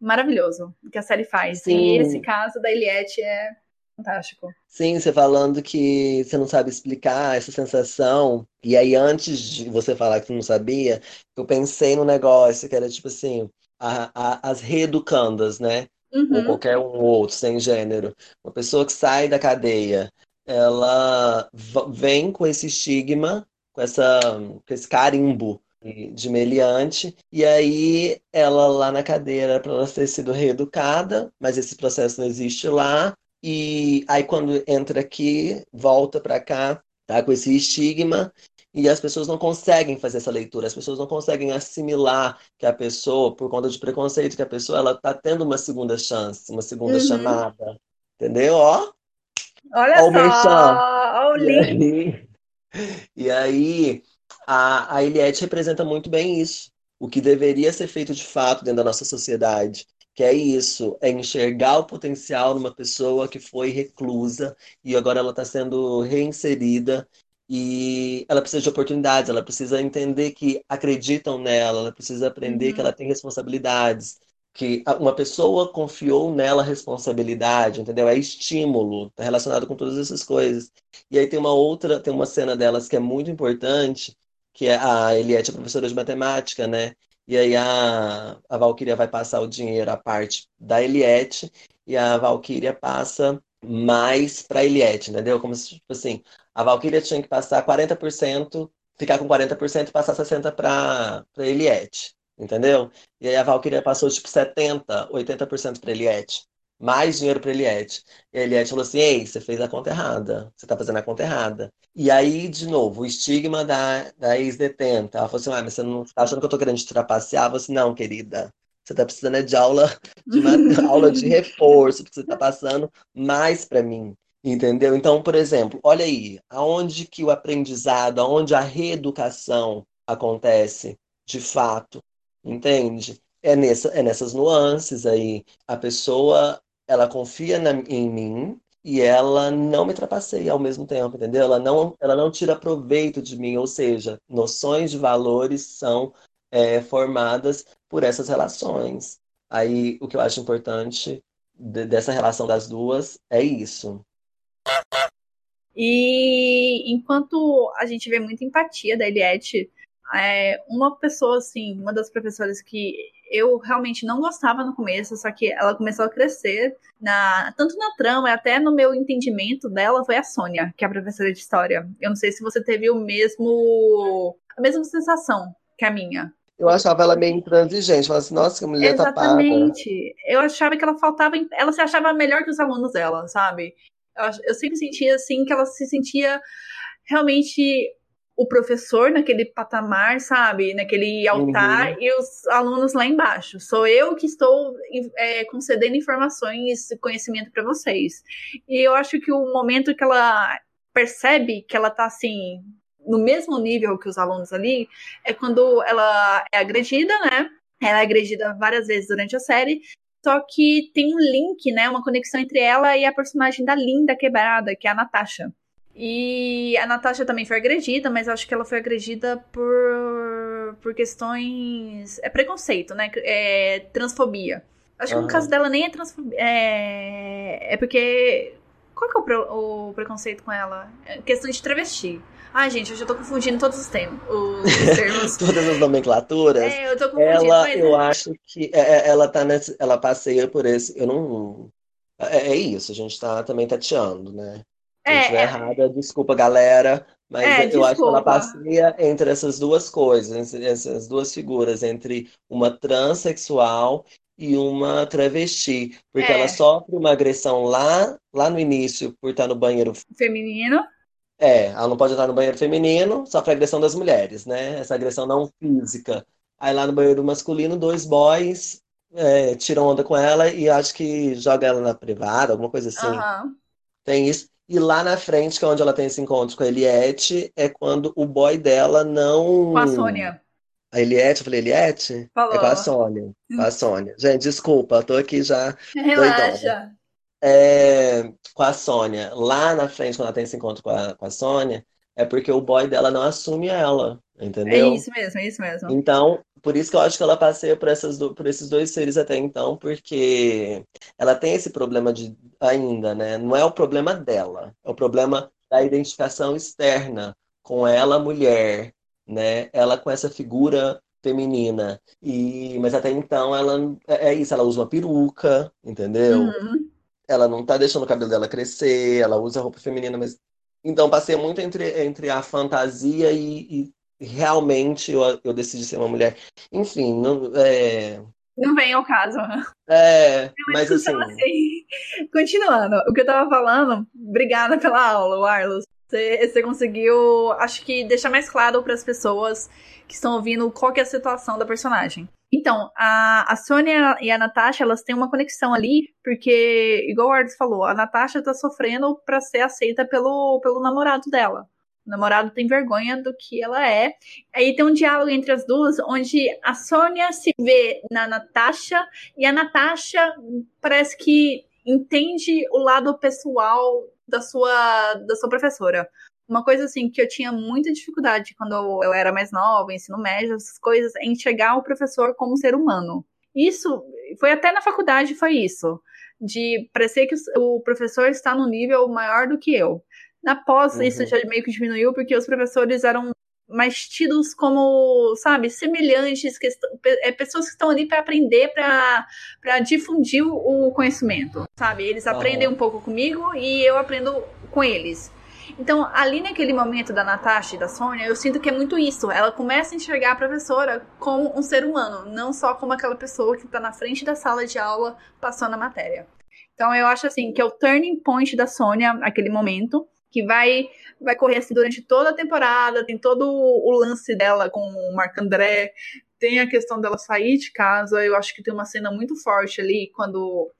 maravilhoso o que a série faz. Sim. E esse caso da Eliette é fantástico. Sim, você falando que você não sabe explicar essa sensação. E aí, antes de você falar que você não sabia, eu pensei no negócio que era tipo assim: a, a, as reeducandas, né? Uhum. Ou qualquer um outro, sem gênero. Uma pessoa que sai da cadeia, ela vem com esse estigma com, essa, com esse carimbo de meliante, e aí ela lá na cadeira para ela ter sido reeducada, mas esse processo não existe lá, e aí quando entra aqui, volta para cá, tá com esse estigma, e as pessoas não conseguem fazer essa leitura, as pessoas não conseguem assimilar que a pessoa, por conta de preconceito, que a pessoa ela tá tendo uma segunda chance, uma segunda uhum. chamada, entendeu? Ó, Olha só, o link. E aí, a, a Eliette representa muito bem isso. O que deveria ser feito de fato dentro da nossa sociedade. Que é isso, é enxergar o potencial numa pessoa que foi reclusa e agora ela está sendo reinserida e ela precisa de oportunidades, ela precisa entender que acreditam nela, ela precisa aprender uhum. que ela tem responsabilidades, que uma pessoa confiou nela a responsabilidade, entendeu? É estímulo, tá relacionado com todas essas coisas. E aí tem uma outra, tem uma cena delas que é muito importante, que é a Eliette, a professora de matemática, né? E aí a, a Valkyria vai passar o dinheiro, a parte da Eliette, e a Valkyria passa mais para Eliette, entendeu? Como se, tipo assim, a Valkyria tinha que passar 40%, ficar com 40% e passar 60% para Eliette entendeu? E aí a Valkyria passou tipo 70, 80% para Eliette. Mais dinheiro para Eliette. E a Eliette falou assim: Ei, você fez a conta errada. Você está fazendo a conta errada. E aí, de novo, o estigma da, da ex-detenta. Ela falou assim: ah, mas você não está achando que eu estou querendo te trapacear? Eu falei assim: não, querida. Você está precisando de aula de, uma, aula de reforço, porque você está passando mais para mim. Entendeu? Então, por exemplo, olha aí, aonde que o aprendizado, aonde a reeducação acontece de fato Entende? É, nessa, é nessas nuances aí. A pessoa, ela confia na, em mim e ela não me trapaceia ao mesmo tempo, entendeu? Ela não, ela não tira proveito de mim, ou seja, noções de valores são é, formadas por essas relações. Aí, o que eu acho importante de, dessa relação das duas é isso. E enquanto a gente vê muita empatia da Eliette é, uma pessoa, assim, uma das professoras que eu realmente não gostava no começo, só que ela começou a crescer, na, tanto na trama, até no meu entendimento dela, foi a Sônia, que é a professora de história. Eu não sei se você teve o mesmo. a mesma sensação que a minha. Eu achava ela meio intransigente, falava assim, nossa, que mulher Exatamente. Eu achava que ela faltava. Ela se achava melhor que os alunos dela, sabe? Eu, eu sempre sentia assim que ela se sentia realmente o professor naquele patamar, sabe? Naquele altar uhum. e os alunos lá embaixo. Sou eu que estou é, concedendo informações e conhecimento para vocês. E eu acho que o momento que ela percebe que ela tá assim no mesmo nível que os alunos ali é quando ela é agredida, né? Ela é agredida várias vezes durante a série. Só que tem um link, né? Uma conexão entre ela e a personagem da Linda Quebrada, que é a Natasha. E a Natasha também foi agredida, mas acho que ela foi agredida por, por questões. É preconceito, né? É transfobia. Acho uhum. que no caso dela nem é transfobia. É, é porque. Qual que é o, pre... o preconceito com ela? É questão de travesti. Ai, gente, eu já tô confundindo todos os, termos. Os termos. Todas as nomenclaturas. É, eu tô confundindo. Ela, mas... eu acho que é, é, ela tá nesse, ela passeia por esse. Eu não. É, é isso, a gente tá também tateando, né? Se é, estiver é... errada, desculpa, galera. Mas é, eu desculpa. acho que ela passeia entre essas duas coisas, essas duas figuras, entre uma transexual e uma travesti. Porque é. ela sofre uma agressão lá, lá no início, por estar no banheiro feminino. É, ela não pode entrar no banheiro feminino, sofre agressão das mulheres, né? Essa agressão não física. Aí lá no banheiro masculino, dois boys é, tiram onda com ela e acho que joga ela na privada, alguma coisa assim. Uhum. Tem isso. E lá na frente, que é onde ela tem esse encontro com a Eliette, é quando o boy dela não. Com a Sônia. A Eliette, eu falei Eliette? Falou. É com a Sônia. Com a Sônia. Gente, desculpa, eu tô aqui já. Relaxa. É, com a Sônia. Lá na frente, quando ela tem esse encontro com a, com a Sônia, é porque o boy dela não assume ela. Entendeu? É isso mesmo, é isso mesmo. Então, por isso que eu acho que ela passeia por, essas do, por esses dois seres até então, porque ela tem esse problema de ainda, né? Não é o problema dela, é o problema da identificação externa com ela, mulher, né? Ela com essa figura feminina. E mas até então ela é, é isso, ela usa uma peruca, entendeu? Uhum. Ela não tá deixando o cabelo dela crescer, ela usa roupa feminina, mas então passei muito entre, entre a fantasia e, e realmente eu, eu decidi ser uma mulher. Enfim, não, é... não vem ao caso. É, mas assim... assim... Continuando, o que eu tava falando, obrigada pela aula, Arlos. Você, você conseguiu, acho que, deixar mais claro para as pessoas que estão ouvindo qual que é a situação da personagem. Então, a, a Sônia e a Natasha, elas têm uma conexão ali, porque, igual o Arlos falou, a Natasha tá sofrendo para ser aceita pelo, pelo namorado dela. O namorado tem vergonha do que ela é. Aí tem um diálogo entre as duas, onde a Sônia se vê na Natasha e a Natasha parece que entende o lado pessoal da sua, da sua professora. Uma coisa assim que eu tinha muita dificuldade quando eu era mais nova, ensino médio, essas coisas, é enxergar o professor como ser humano. Isso foi até na faculdade foi isso, de parecer que o professor está no nível maior do que eu. Na pós, uhum. isso já meio que diminuiu, porque os professores eram mais tidos como, sabe, semelhantes, que, é, pessoas que estão ali para aprender, para difundir o conhecimento, sabe? Eles aprendem uhum. um pouco comigo e eu aprendo com eles. Então, ali naquele momento da Natasha e da Sônia, eu sinto que é muito isso. Ela começa a enxergar a professora como um ser humano, não só como aquela pessoa que está na frente da sala de aula passando a matéria. Então, eu acho assim que é o turning point da Sônia, aquele momento que vai vai correr assim durante toda a temporada, tem todo o lance dela com o Marc André, tem a questão dela sair de casa, eu acho que tem uma cena muito forte ali quando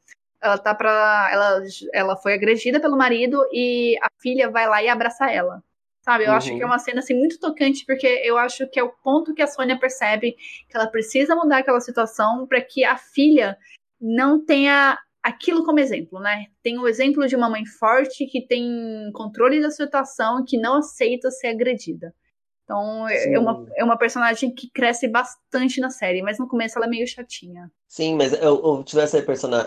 ela tá para ela ela foi agredida pelo marido e a filha vai lá e abraça ela. Sabe? Eu uhum. acho que é uma cena assim muito tocante porque eu acho que é o ponto que a Sônia percebe que ela precisa mudar aquela situação para que a filha não tenha aquilo como exemplo, né? Tem o exemplo de uma mãe forte que tem controle da situação e que não aceita ser agredida. Então, é uma, é uma personagem que cresce bastante na série, mas no começo ela é meio chatinha. Sim, mas eu, eu tive essa,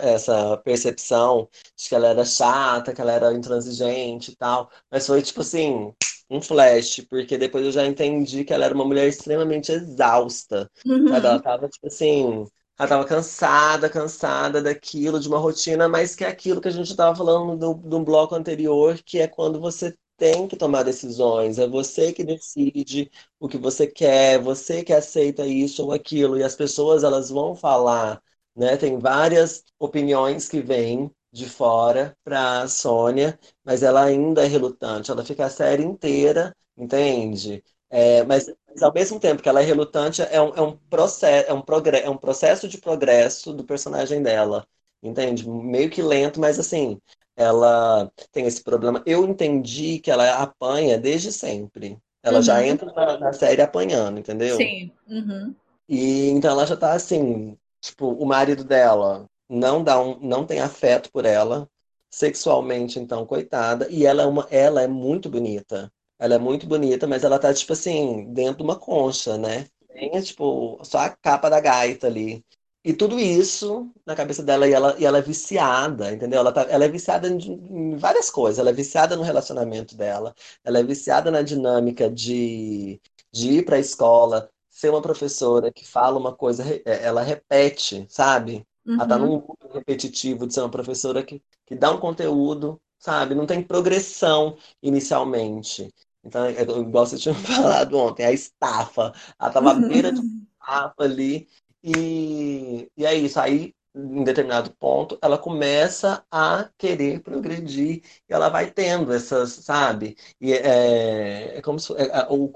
essa percepção de que ela era chata, que ela era intransigente e tal. Mas foi tipo assim, um flash, porque depois eu já entendi que ela era uma mulher extremamente exausta. Uhum. Sabe? Ela tava, tipo assim, ela tava cansada, cansada daquilo, de uma rotina, mas que é aquilo que a gente estava falando do, do bloco anterior, que é quando você tem que tomar decisões, é você que decide o que você quer, você que aceita isso ou aquilo, e as pessoas elas vão falar, né? Tem várias opiniões que vêm de fora para a Sônia, mas ela ainda é relutante, ela fica a série inteira, entende? É, mas, mas, ao mesmo tempo que ela é relutante, é um, é um, processo, é, um é um processo de progresso do personagem dela, entende? Meio que lento, mas assim, ela tem esse problema. Eu entendi que ela apanha desde sempre. Ela uhum. já entra na, na, série apanhando, entendeu? Sim. Uhum. E então ela já tá assim, tipo, o marido dela não dá um, não tem afeto por ela sexualmente, então coitada, e ela é uma, ela é muito bonita. Ela é muito bonita, mas ela tá tipo assim, dentro de uma concha, né? Tem tipo só a capa da gaita ali. E tudo isso na cabeça dela, e ela, e ela é viciada, entendeu? Ela, tá, ela é viciada em, em, várias coisas. Ela é viciada no relacionamento dela, ela é viciada na dinâmica de, de ir para a escola, ser uma professora que fala uma coisa, é, ela repete, sabe? Uhum. Ela tá num mundo repetitivo de ser uma professora que, que dá um conteúdo, sabe? Não tem progressão inicialmente. Então, é, igual você tinha falado ontem, a estafa. Ela tava à beira de estafa ali e, e é isso. Aí, em determinado ponto, ela começa a querer progredir e ela vai tendo essas, sabe? E é, é como se é, é o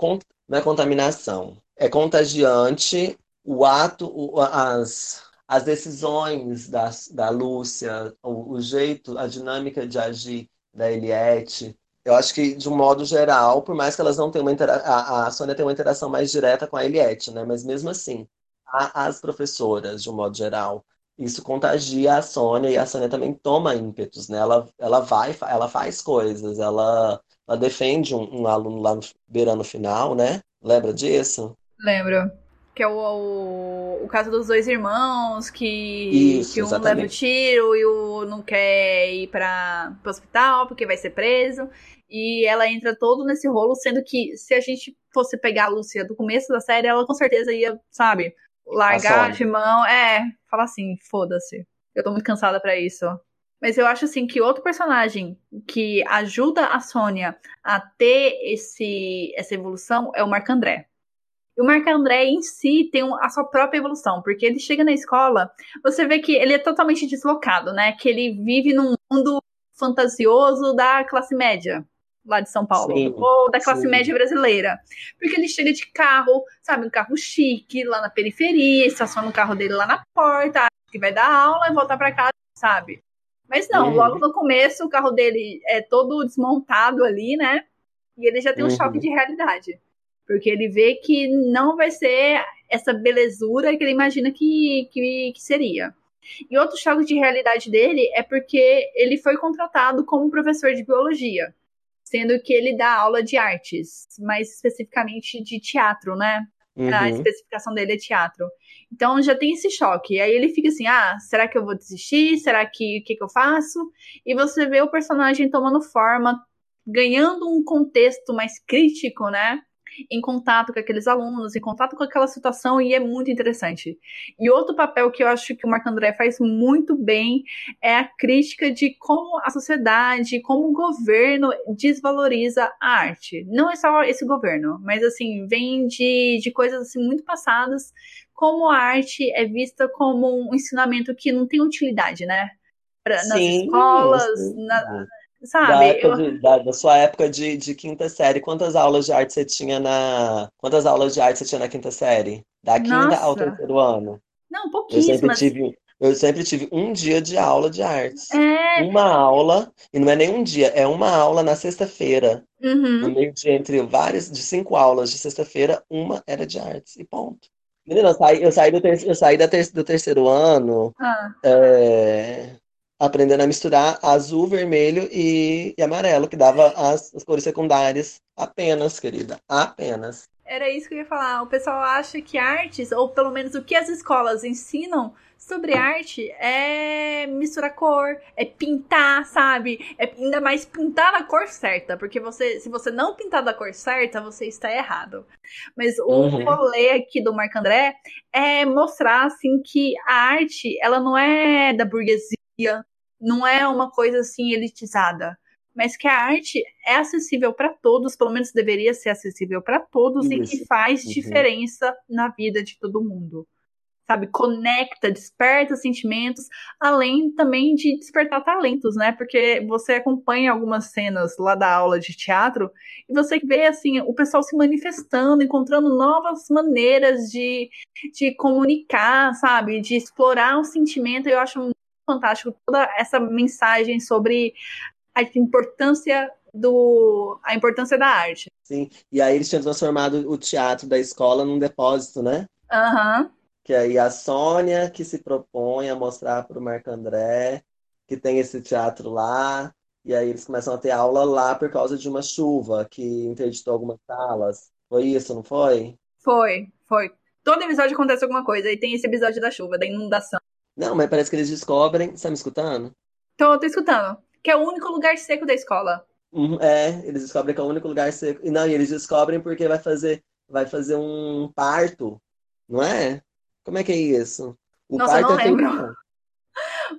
não é contaminação, é contagiante o ato, o, as, as decisões da, da Lúcia, o, o jeito, a dinâmica de agir da Eliette, eu acho que, de um modo geral, por mais que elas não tenham uma a, a Sônia tem uma interação mais direta com a Eliette, né? Mas mesmo assim, as professoras, de um modo geral. Isso contagia a Sônia e a Sônia também toma ímpetos, né? Ela, ela vai, ela faz coisas, ela, ela defende um, um aluno lá no, beirando final, né? Lembra disso? Lembro. Que é o, o, o, caso dos dois irmãos, que, Isso, que um exatamente. leva o tiro e o não quer ir para o hospital porque vai ser preso. E ela entra todo nesse rolo, sendo que se a gente fosse pegar a Lúcia do começo da série, ela com certeza ia, sabe, largar de mão. É, falar assim, foda-se. Eu tô muito cansada para isso. Mas eu acho assim que outro personagem que ajuda a Sônia a ter esse, essa evolução é o Marc André. E o Marc André em si tem a sua própria evolução, porque ele chega na escola, você vê que ele é totalmente deslocado, né? Que ele vive num mundo fantasioso da classe média lá de São Paulo, sim, ou da classe sim. média brasileira. Porque ele chega de carro, sabe, um carro chique, lá na periferia, estaciona o carro dele lá na porta, que vai dar aula e voltar para casa, sabe? Mas não, uhum. logo no começo o carro dele é todo desmontado ali, né? E ele já tem um uhum. choque de realidade. Porque ele vê que não vai ser essa belezura que ele imagina que, que, que seria. E outro choque de realidade dele é porque ele foi contratado como professor de biologia sendo que ele dá aula de artes, mais especificamente de teatro, né? Uhum. A especificação dele é teatro. Então já tem esse choque. E aí ele fica assim: ah, será que eu vou desistir? Será que o que, que eu faço? E você vê o personagem tomando forma, ganhando um contexto mais crítico, né? Em contato com aqueles alunos, em contato com aquela situação, e é muito interessante. E outro papel que eu acho que o Marco André faz muito bem é a crítica de como a sociedade, como o governo desvaloriza a arte. Não é só esse governo, mas assim, vem de, de coisas assim muito passadas, como a arte é vista como um ensinamento que não tem utilidade, né? Pra, nas sim, escolas, sim. Na, Sabe? Da, de, da, da, sua época de, de quinta série, quantas aulas de arte você tinha na. Quantas aulas de arte você tinha na quinta série? Da quinta Nossa. ao terceiro ano? Não, pouquíssimas. Eu sempre tive, eu sempre tive um dia de aula de artes. É... Uma aula, e não é nem um dia, é uma aula na sexta-feira. Uhum. No meio de entre várias, de cinco aulas de sexta-feira, uma era de artes. E ponto. Menina, eu saí, eu saí, do, ter, eu saí ter, do terceiro ano. Ah. É, aprendendo a misturar azul, vermelho e, e amarelo, que dava as, as, cores secundárias apenas, querida, apenas. Era isso que eu ia falar. O pessoal acha que artes, ou pelo menos o que as escolas ensinam, sobre arte é misturar cor, é pintar, sabe? É ainda mais pintar na cor certa, porque você, se você não pintar da cor certa, você está errado. Mas o uhum. rolê aqui do Marco André é mostrar assim que a arte, ela não é da burguesia, não é uma coisa assim elitizada mas que a arte é acessível para todos, pelo menos deveria ser acessível para todos Isso. e que faz uhum. diferença na vida de todo mundo. Sabe, conecta, desperta sentimentos, além também de despertar talentos, né? Porque você acompanha algumas cenas lá da aula de teatro e você vê assim o pessoal se manifestando, encontrando novas maneiras de, de comunicar, sabe, de explorar o sentimento. Eu acho fantástico toda essa mensagem sobre a importância do a importância da arte. Sim, e aí eles tinham transformado o teatro da escola num depósito, né? Aham. Uhum. Que aí a Sônia que se propõe a mostrar para o Marco André que tem esse teatro lá, e aí eles começam a ter aula lá por causa de uma chuva que interditou algumas salas. Foi isso, não foi? Foi, foi. Todo episódio acontece alguma coisa, e tem esse episódio da chuva, da inundação. Não, mas parece que eles descobrem. Você tá me escutando? Tô, tô escutando que é o único lugar seco da escola. Uhum, é, eles descobrem que é o único lugar seco. E não, e eles descobrem porque vai fazer, vai fazer um parto, não é? Como é que é isso? O Nossa, parto não é lembro.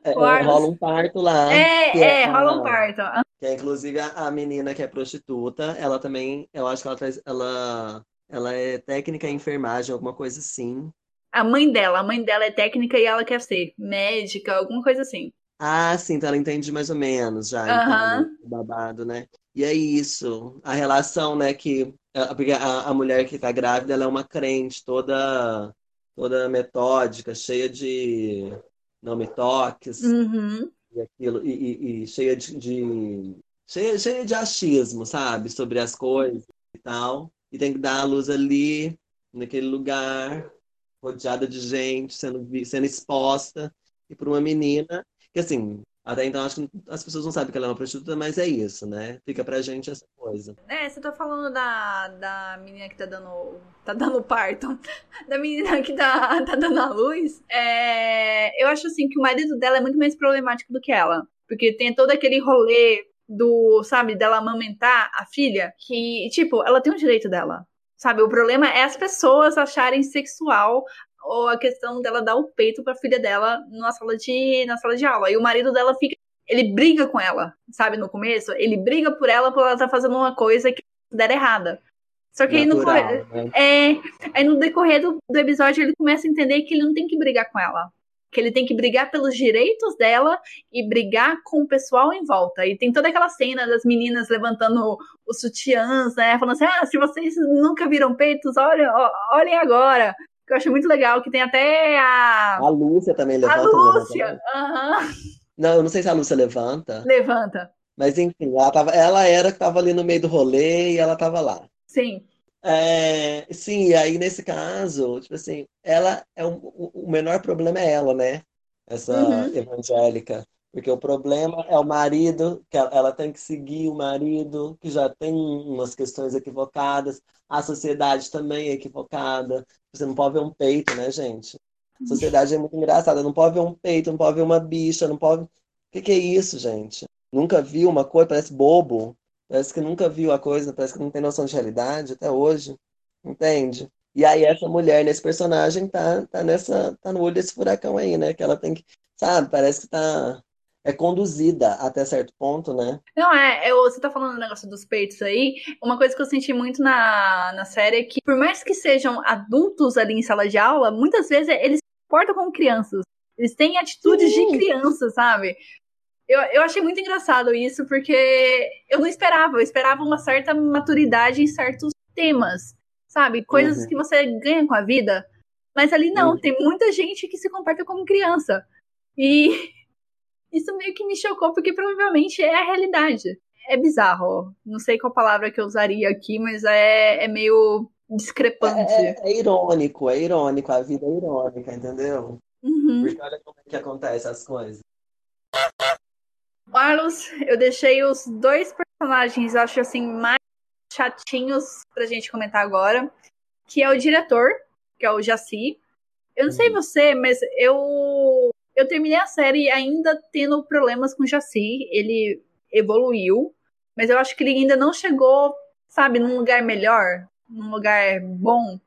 É, é, rola um parto lá. É, é, é, rola um parto. Que é inclusive a, a, menina que é prostituta, ela também, eu acho que ela traz, ela, ela é técnica em enfermagem, alguma coisa assim. A mãe dela, a mãe dela é técnica e ela quer ser médica, alguma coisa assim. Ah, sim, então ela entende mais ou menos já, então, o babado, né? E é isso, a relação, né, que porque a, a mulher que tá grávida, ela é uma crente toda toda metódica, cheia de não me toques uhum. e aquilo e, e, e cheia de, de, cheia, cheia de achismo, sabe, sobre as coisas e tal. E tem que dar a luz ali naquele lugar rodeada de gente, sendo sendo exposta e para uma menina que assim, até então acho que as pessoas não sabem que ela é uma prostituta, mas é isso, né? Fica pra gente essa coisa. É, você tá falando da, da menina que tá dando. tá dando parto. Da menina que tá, tá dando a luz. É, eu acho assim que o marido dela é muito mais problemático do que ela. Porque tem todo aquele rolê do, sabe, dela amamentar a filha, que, tipo, ela tem o direito dela. Sabe, o problema é as pessoas acharem sexual ou a questão dela dar o peito para a filha dela na sala de na sala de aula. E o marido dela fica, ele briga com ela, sabe, no começo, ele briga por ela por ela estar tá fazendo uma coisa que der errada. Só que Natural, aí, no, né? é, aí no decorrer do, do episódio ele começa a entender que ele não tem que brigar com ela. Que ele tem que brigar pelos direitos dela e brigar com o pessoal em volta. E tem toda aquela cena das meninas levantando os sutiãs, né? Falando assim: ah, se vocês nunca viram peitos, olha, olhem agora que eu achei muito legal, que tem até a. A Lúcia também levanta. A Lúcia! Uhum. Não, eu não sei se a Lúcia levanta. Levanta. Mas enfim, ela, tava, ela era que estava ali no meio do rolê e ela estava lá. Sim. É, sim, e aí nesse caso, tipo assim, ela é um, o menor problema é ela, né? Essa uhum. evangélica. Porque o problema é o marido, que ela tem que seguir o marido, que já tem umas questões equivocadas, a sociedade também é equivocada. Você não pode ver um peito, né, gente? A sociedade é muito engraçada. Não pode ver um peito, não pode ver uma bicha, não pode. O que, que é isso, gente? Nunca viu uma coisa, parece bobo. Parece que nunca viu a coisa, parece que não tem noção de realidade até hoje. Entende? E aí essa mulher nesse personagem tá, tá nessa. tá no olho desse furacão aí, né? Que ela tem que. Sabe, parece que tá é conduzida até certo ponto, né? Não, é, eu, você tá falando do negócio dos peitos aí, uma coisa que eu senti muito na, na série é que, por mais que sejam adultos ali em sala de aula, muitas vezes eles se comportam como crianças. Eles têm atitudes Sim. de criança, sabe? Eu, eu achei muito engraçado isso, porque eu não esperava, eu esperava uma certa maturidade em certos temas, sabe? Coisas uhum. que você ganha com a vida. Mas ali não, uhum. tem muita gente que se comporta como criança. E isso meio que me chocou, porque provavelmente é a realidade. É bizarro. Não sei qual palavra que eu usaria aqui, mas é, é meio discrepante. É, é, é irônico, é irônico. A vida é irônica, entendeu? Uhum. Porque olha como é que acontece as coisas. Carlos, eu deixei os dois personagens, acho assim, mais chatinhos pra gente comentar agora, que é o diretor, que é o Jaci, Eu não sei Uhum. você, mas eu eu terminei a série ainda tendo problemas com o Jaci. Ele evoluiu, mas eu acho que ele ainda não chegou, sabe, num lugar melhor, num lugar bom.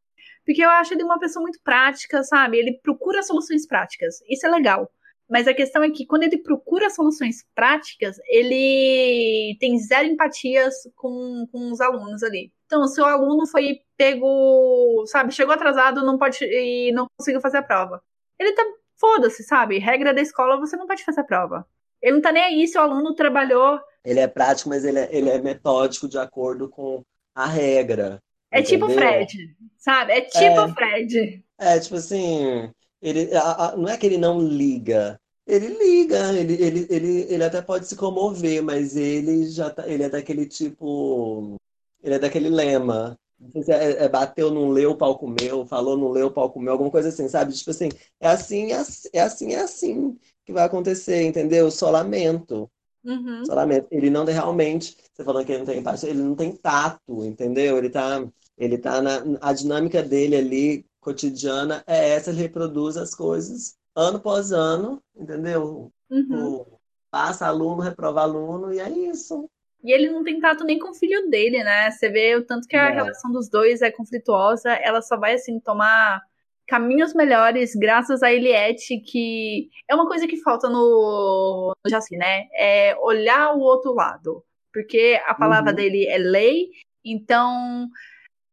Porque eu acho ele uma pessoa muito prática, sabe? Ele procura soluções práticas. Isso é legal. Mas a questão é que quando ele procura soluções práticas, ele tem zero empatias com, com os alunos ali. Então, se o aluno foi pego, sabe, chegou atrasado, não pode e não conseguiu fazer a prova. Ele tá foda-se, sabe? Regra da escola, você não pode fazer a prova. Ele não tá nem aí se o aluno trabalhou. Ele é prático, mas ele é, ele é metódico de acordo com a regra. É tipo entendeu? Fred, sabe? É tipo É. Fred. É, tipo assim, ele, a- a- não é que ele não liga. Ele liga, ele, ele, ele, ele até pode se comover, mas ele já tá, ele é daquele tipo, ele é daquele lema. Não sei se é, é bateu, não leu, o pau comeu, falou, não leu, o pau comeu, alguma coisa assim, sabe? Tipo assim, é assim, é assim, é assim, é assim que vai acontecer, entendeu? Só lamento. Uhum. Só lamento. Ele não realmente, você falando que ele não tem empatia, ele não tem tato, entendeu? Ele tá, ele tá na, a dinâmica dele ali, cotidiana, é essa, ele reproduz as coisas ano após ano, entendeu? Uhum. O- Passa aluno, reprova aluno, e é isso. E ele não tem tato nem com o filho dele, né? Você vê o tanto que a Não. relação dos dois é conflituosa, ela só vai, assim, tomar caminhos melhores graças a Eliette, que é uma coisa que falta no, no Jaci, né? É olhar o outro lado. Porque a palavra Uhum. dele é lei, então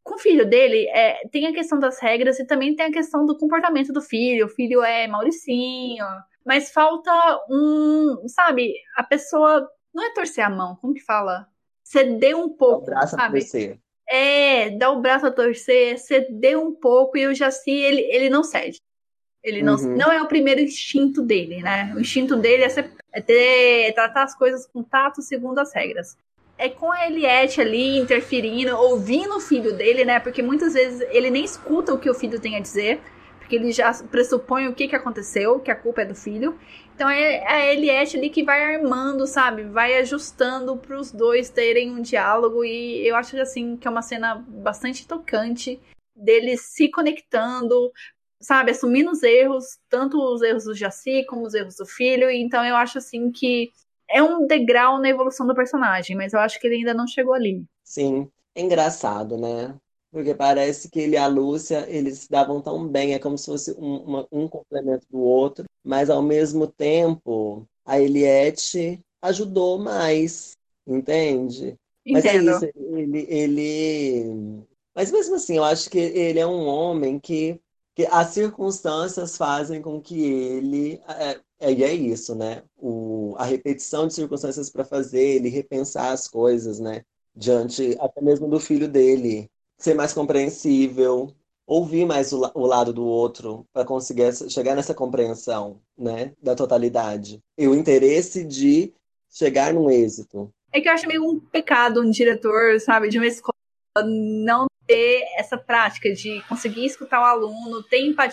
com o filho dele, é, tem a questão das regras e também tem a questão do comportamento do filho. O filho é Mauricinho, mas falta um, sabe, a pessoa não é torcer a mão, como que fala? Ceder um O pouco, braço a sabe? torcer. É, dar o braço a torcer, ceder um pouco e o Jaci, ele, ele não cede. Ele não, Uhum. não é o primeiro instinto dele, né? O instinto dele é, ser- é ter, tratar as coisas com tato segundo as regras. É com a Eliette ali interferindo, ouvindo o filho dele, né? Porque muitas vezes ele nem escuta o que o filho tem a dizer, porque ele já pressupõe o que, que aconteceu, que a culpa é do filho. Então é a Eliette ali que vai armando, sabe? Vai ajustando para os dois terem um diálogo e eu acho assim que é uma cena bastante tocante deles se conectando, sabe, assumindo os erros, tanto os erros do Jaci como os erros do filho. Então eu acho assim que é um degrau na evolução do personagem, mas eu acho que ele ainda não chegou ali. Sim, é engraçado, né? Porque parece que ele e a Lúcia, eles se davam tão bem, é como se fosse um, uma- um complemento do outro, mas ao mesmo tempo, a Eliette ajudou mais, entende? Mas é Entendo. isso, ele, ele... Mas mesmo assim, eu acho que ele é um homem que, que as circunstâncias fazem com que ele... É, é, e é isso, né? O, a repetição de circunstâncias para fazer ele repensar as coisas, né? Diante até mesmo do filho dele. Ser mais compreensível, ouvir mais o, o lado do outro para conseguir essa- chegar nessa compreensão, né? Da totalidade. E o interesse de chegar num êxito. É que eu acho meio um pecado um diretor, sabe, de uma escola não ter essa prática de conseguir escutar o aluno, ter empatia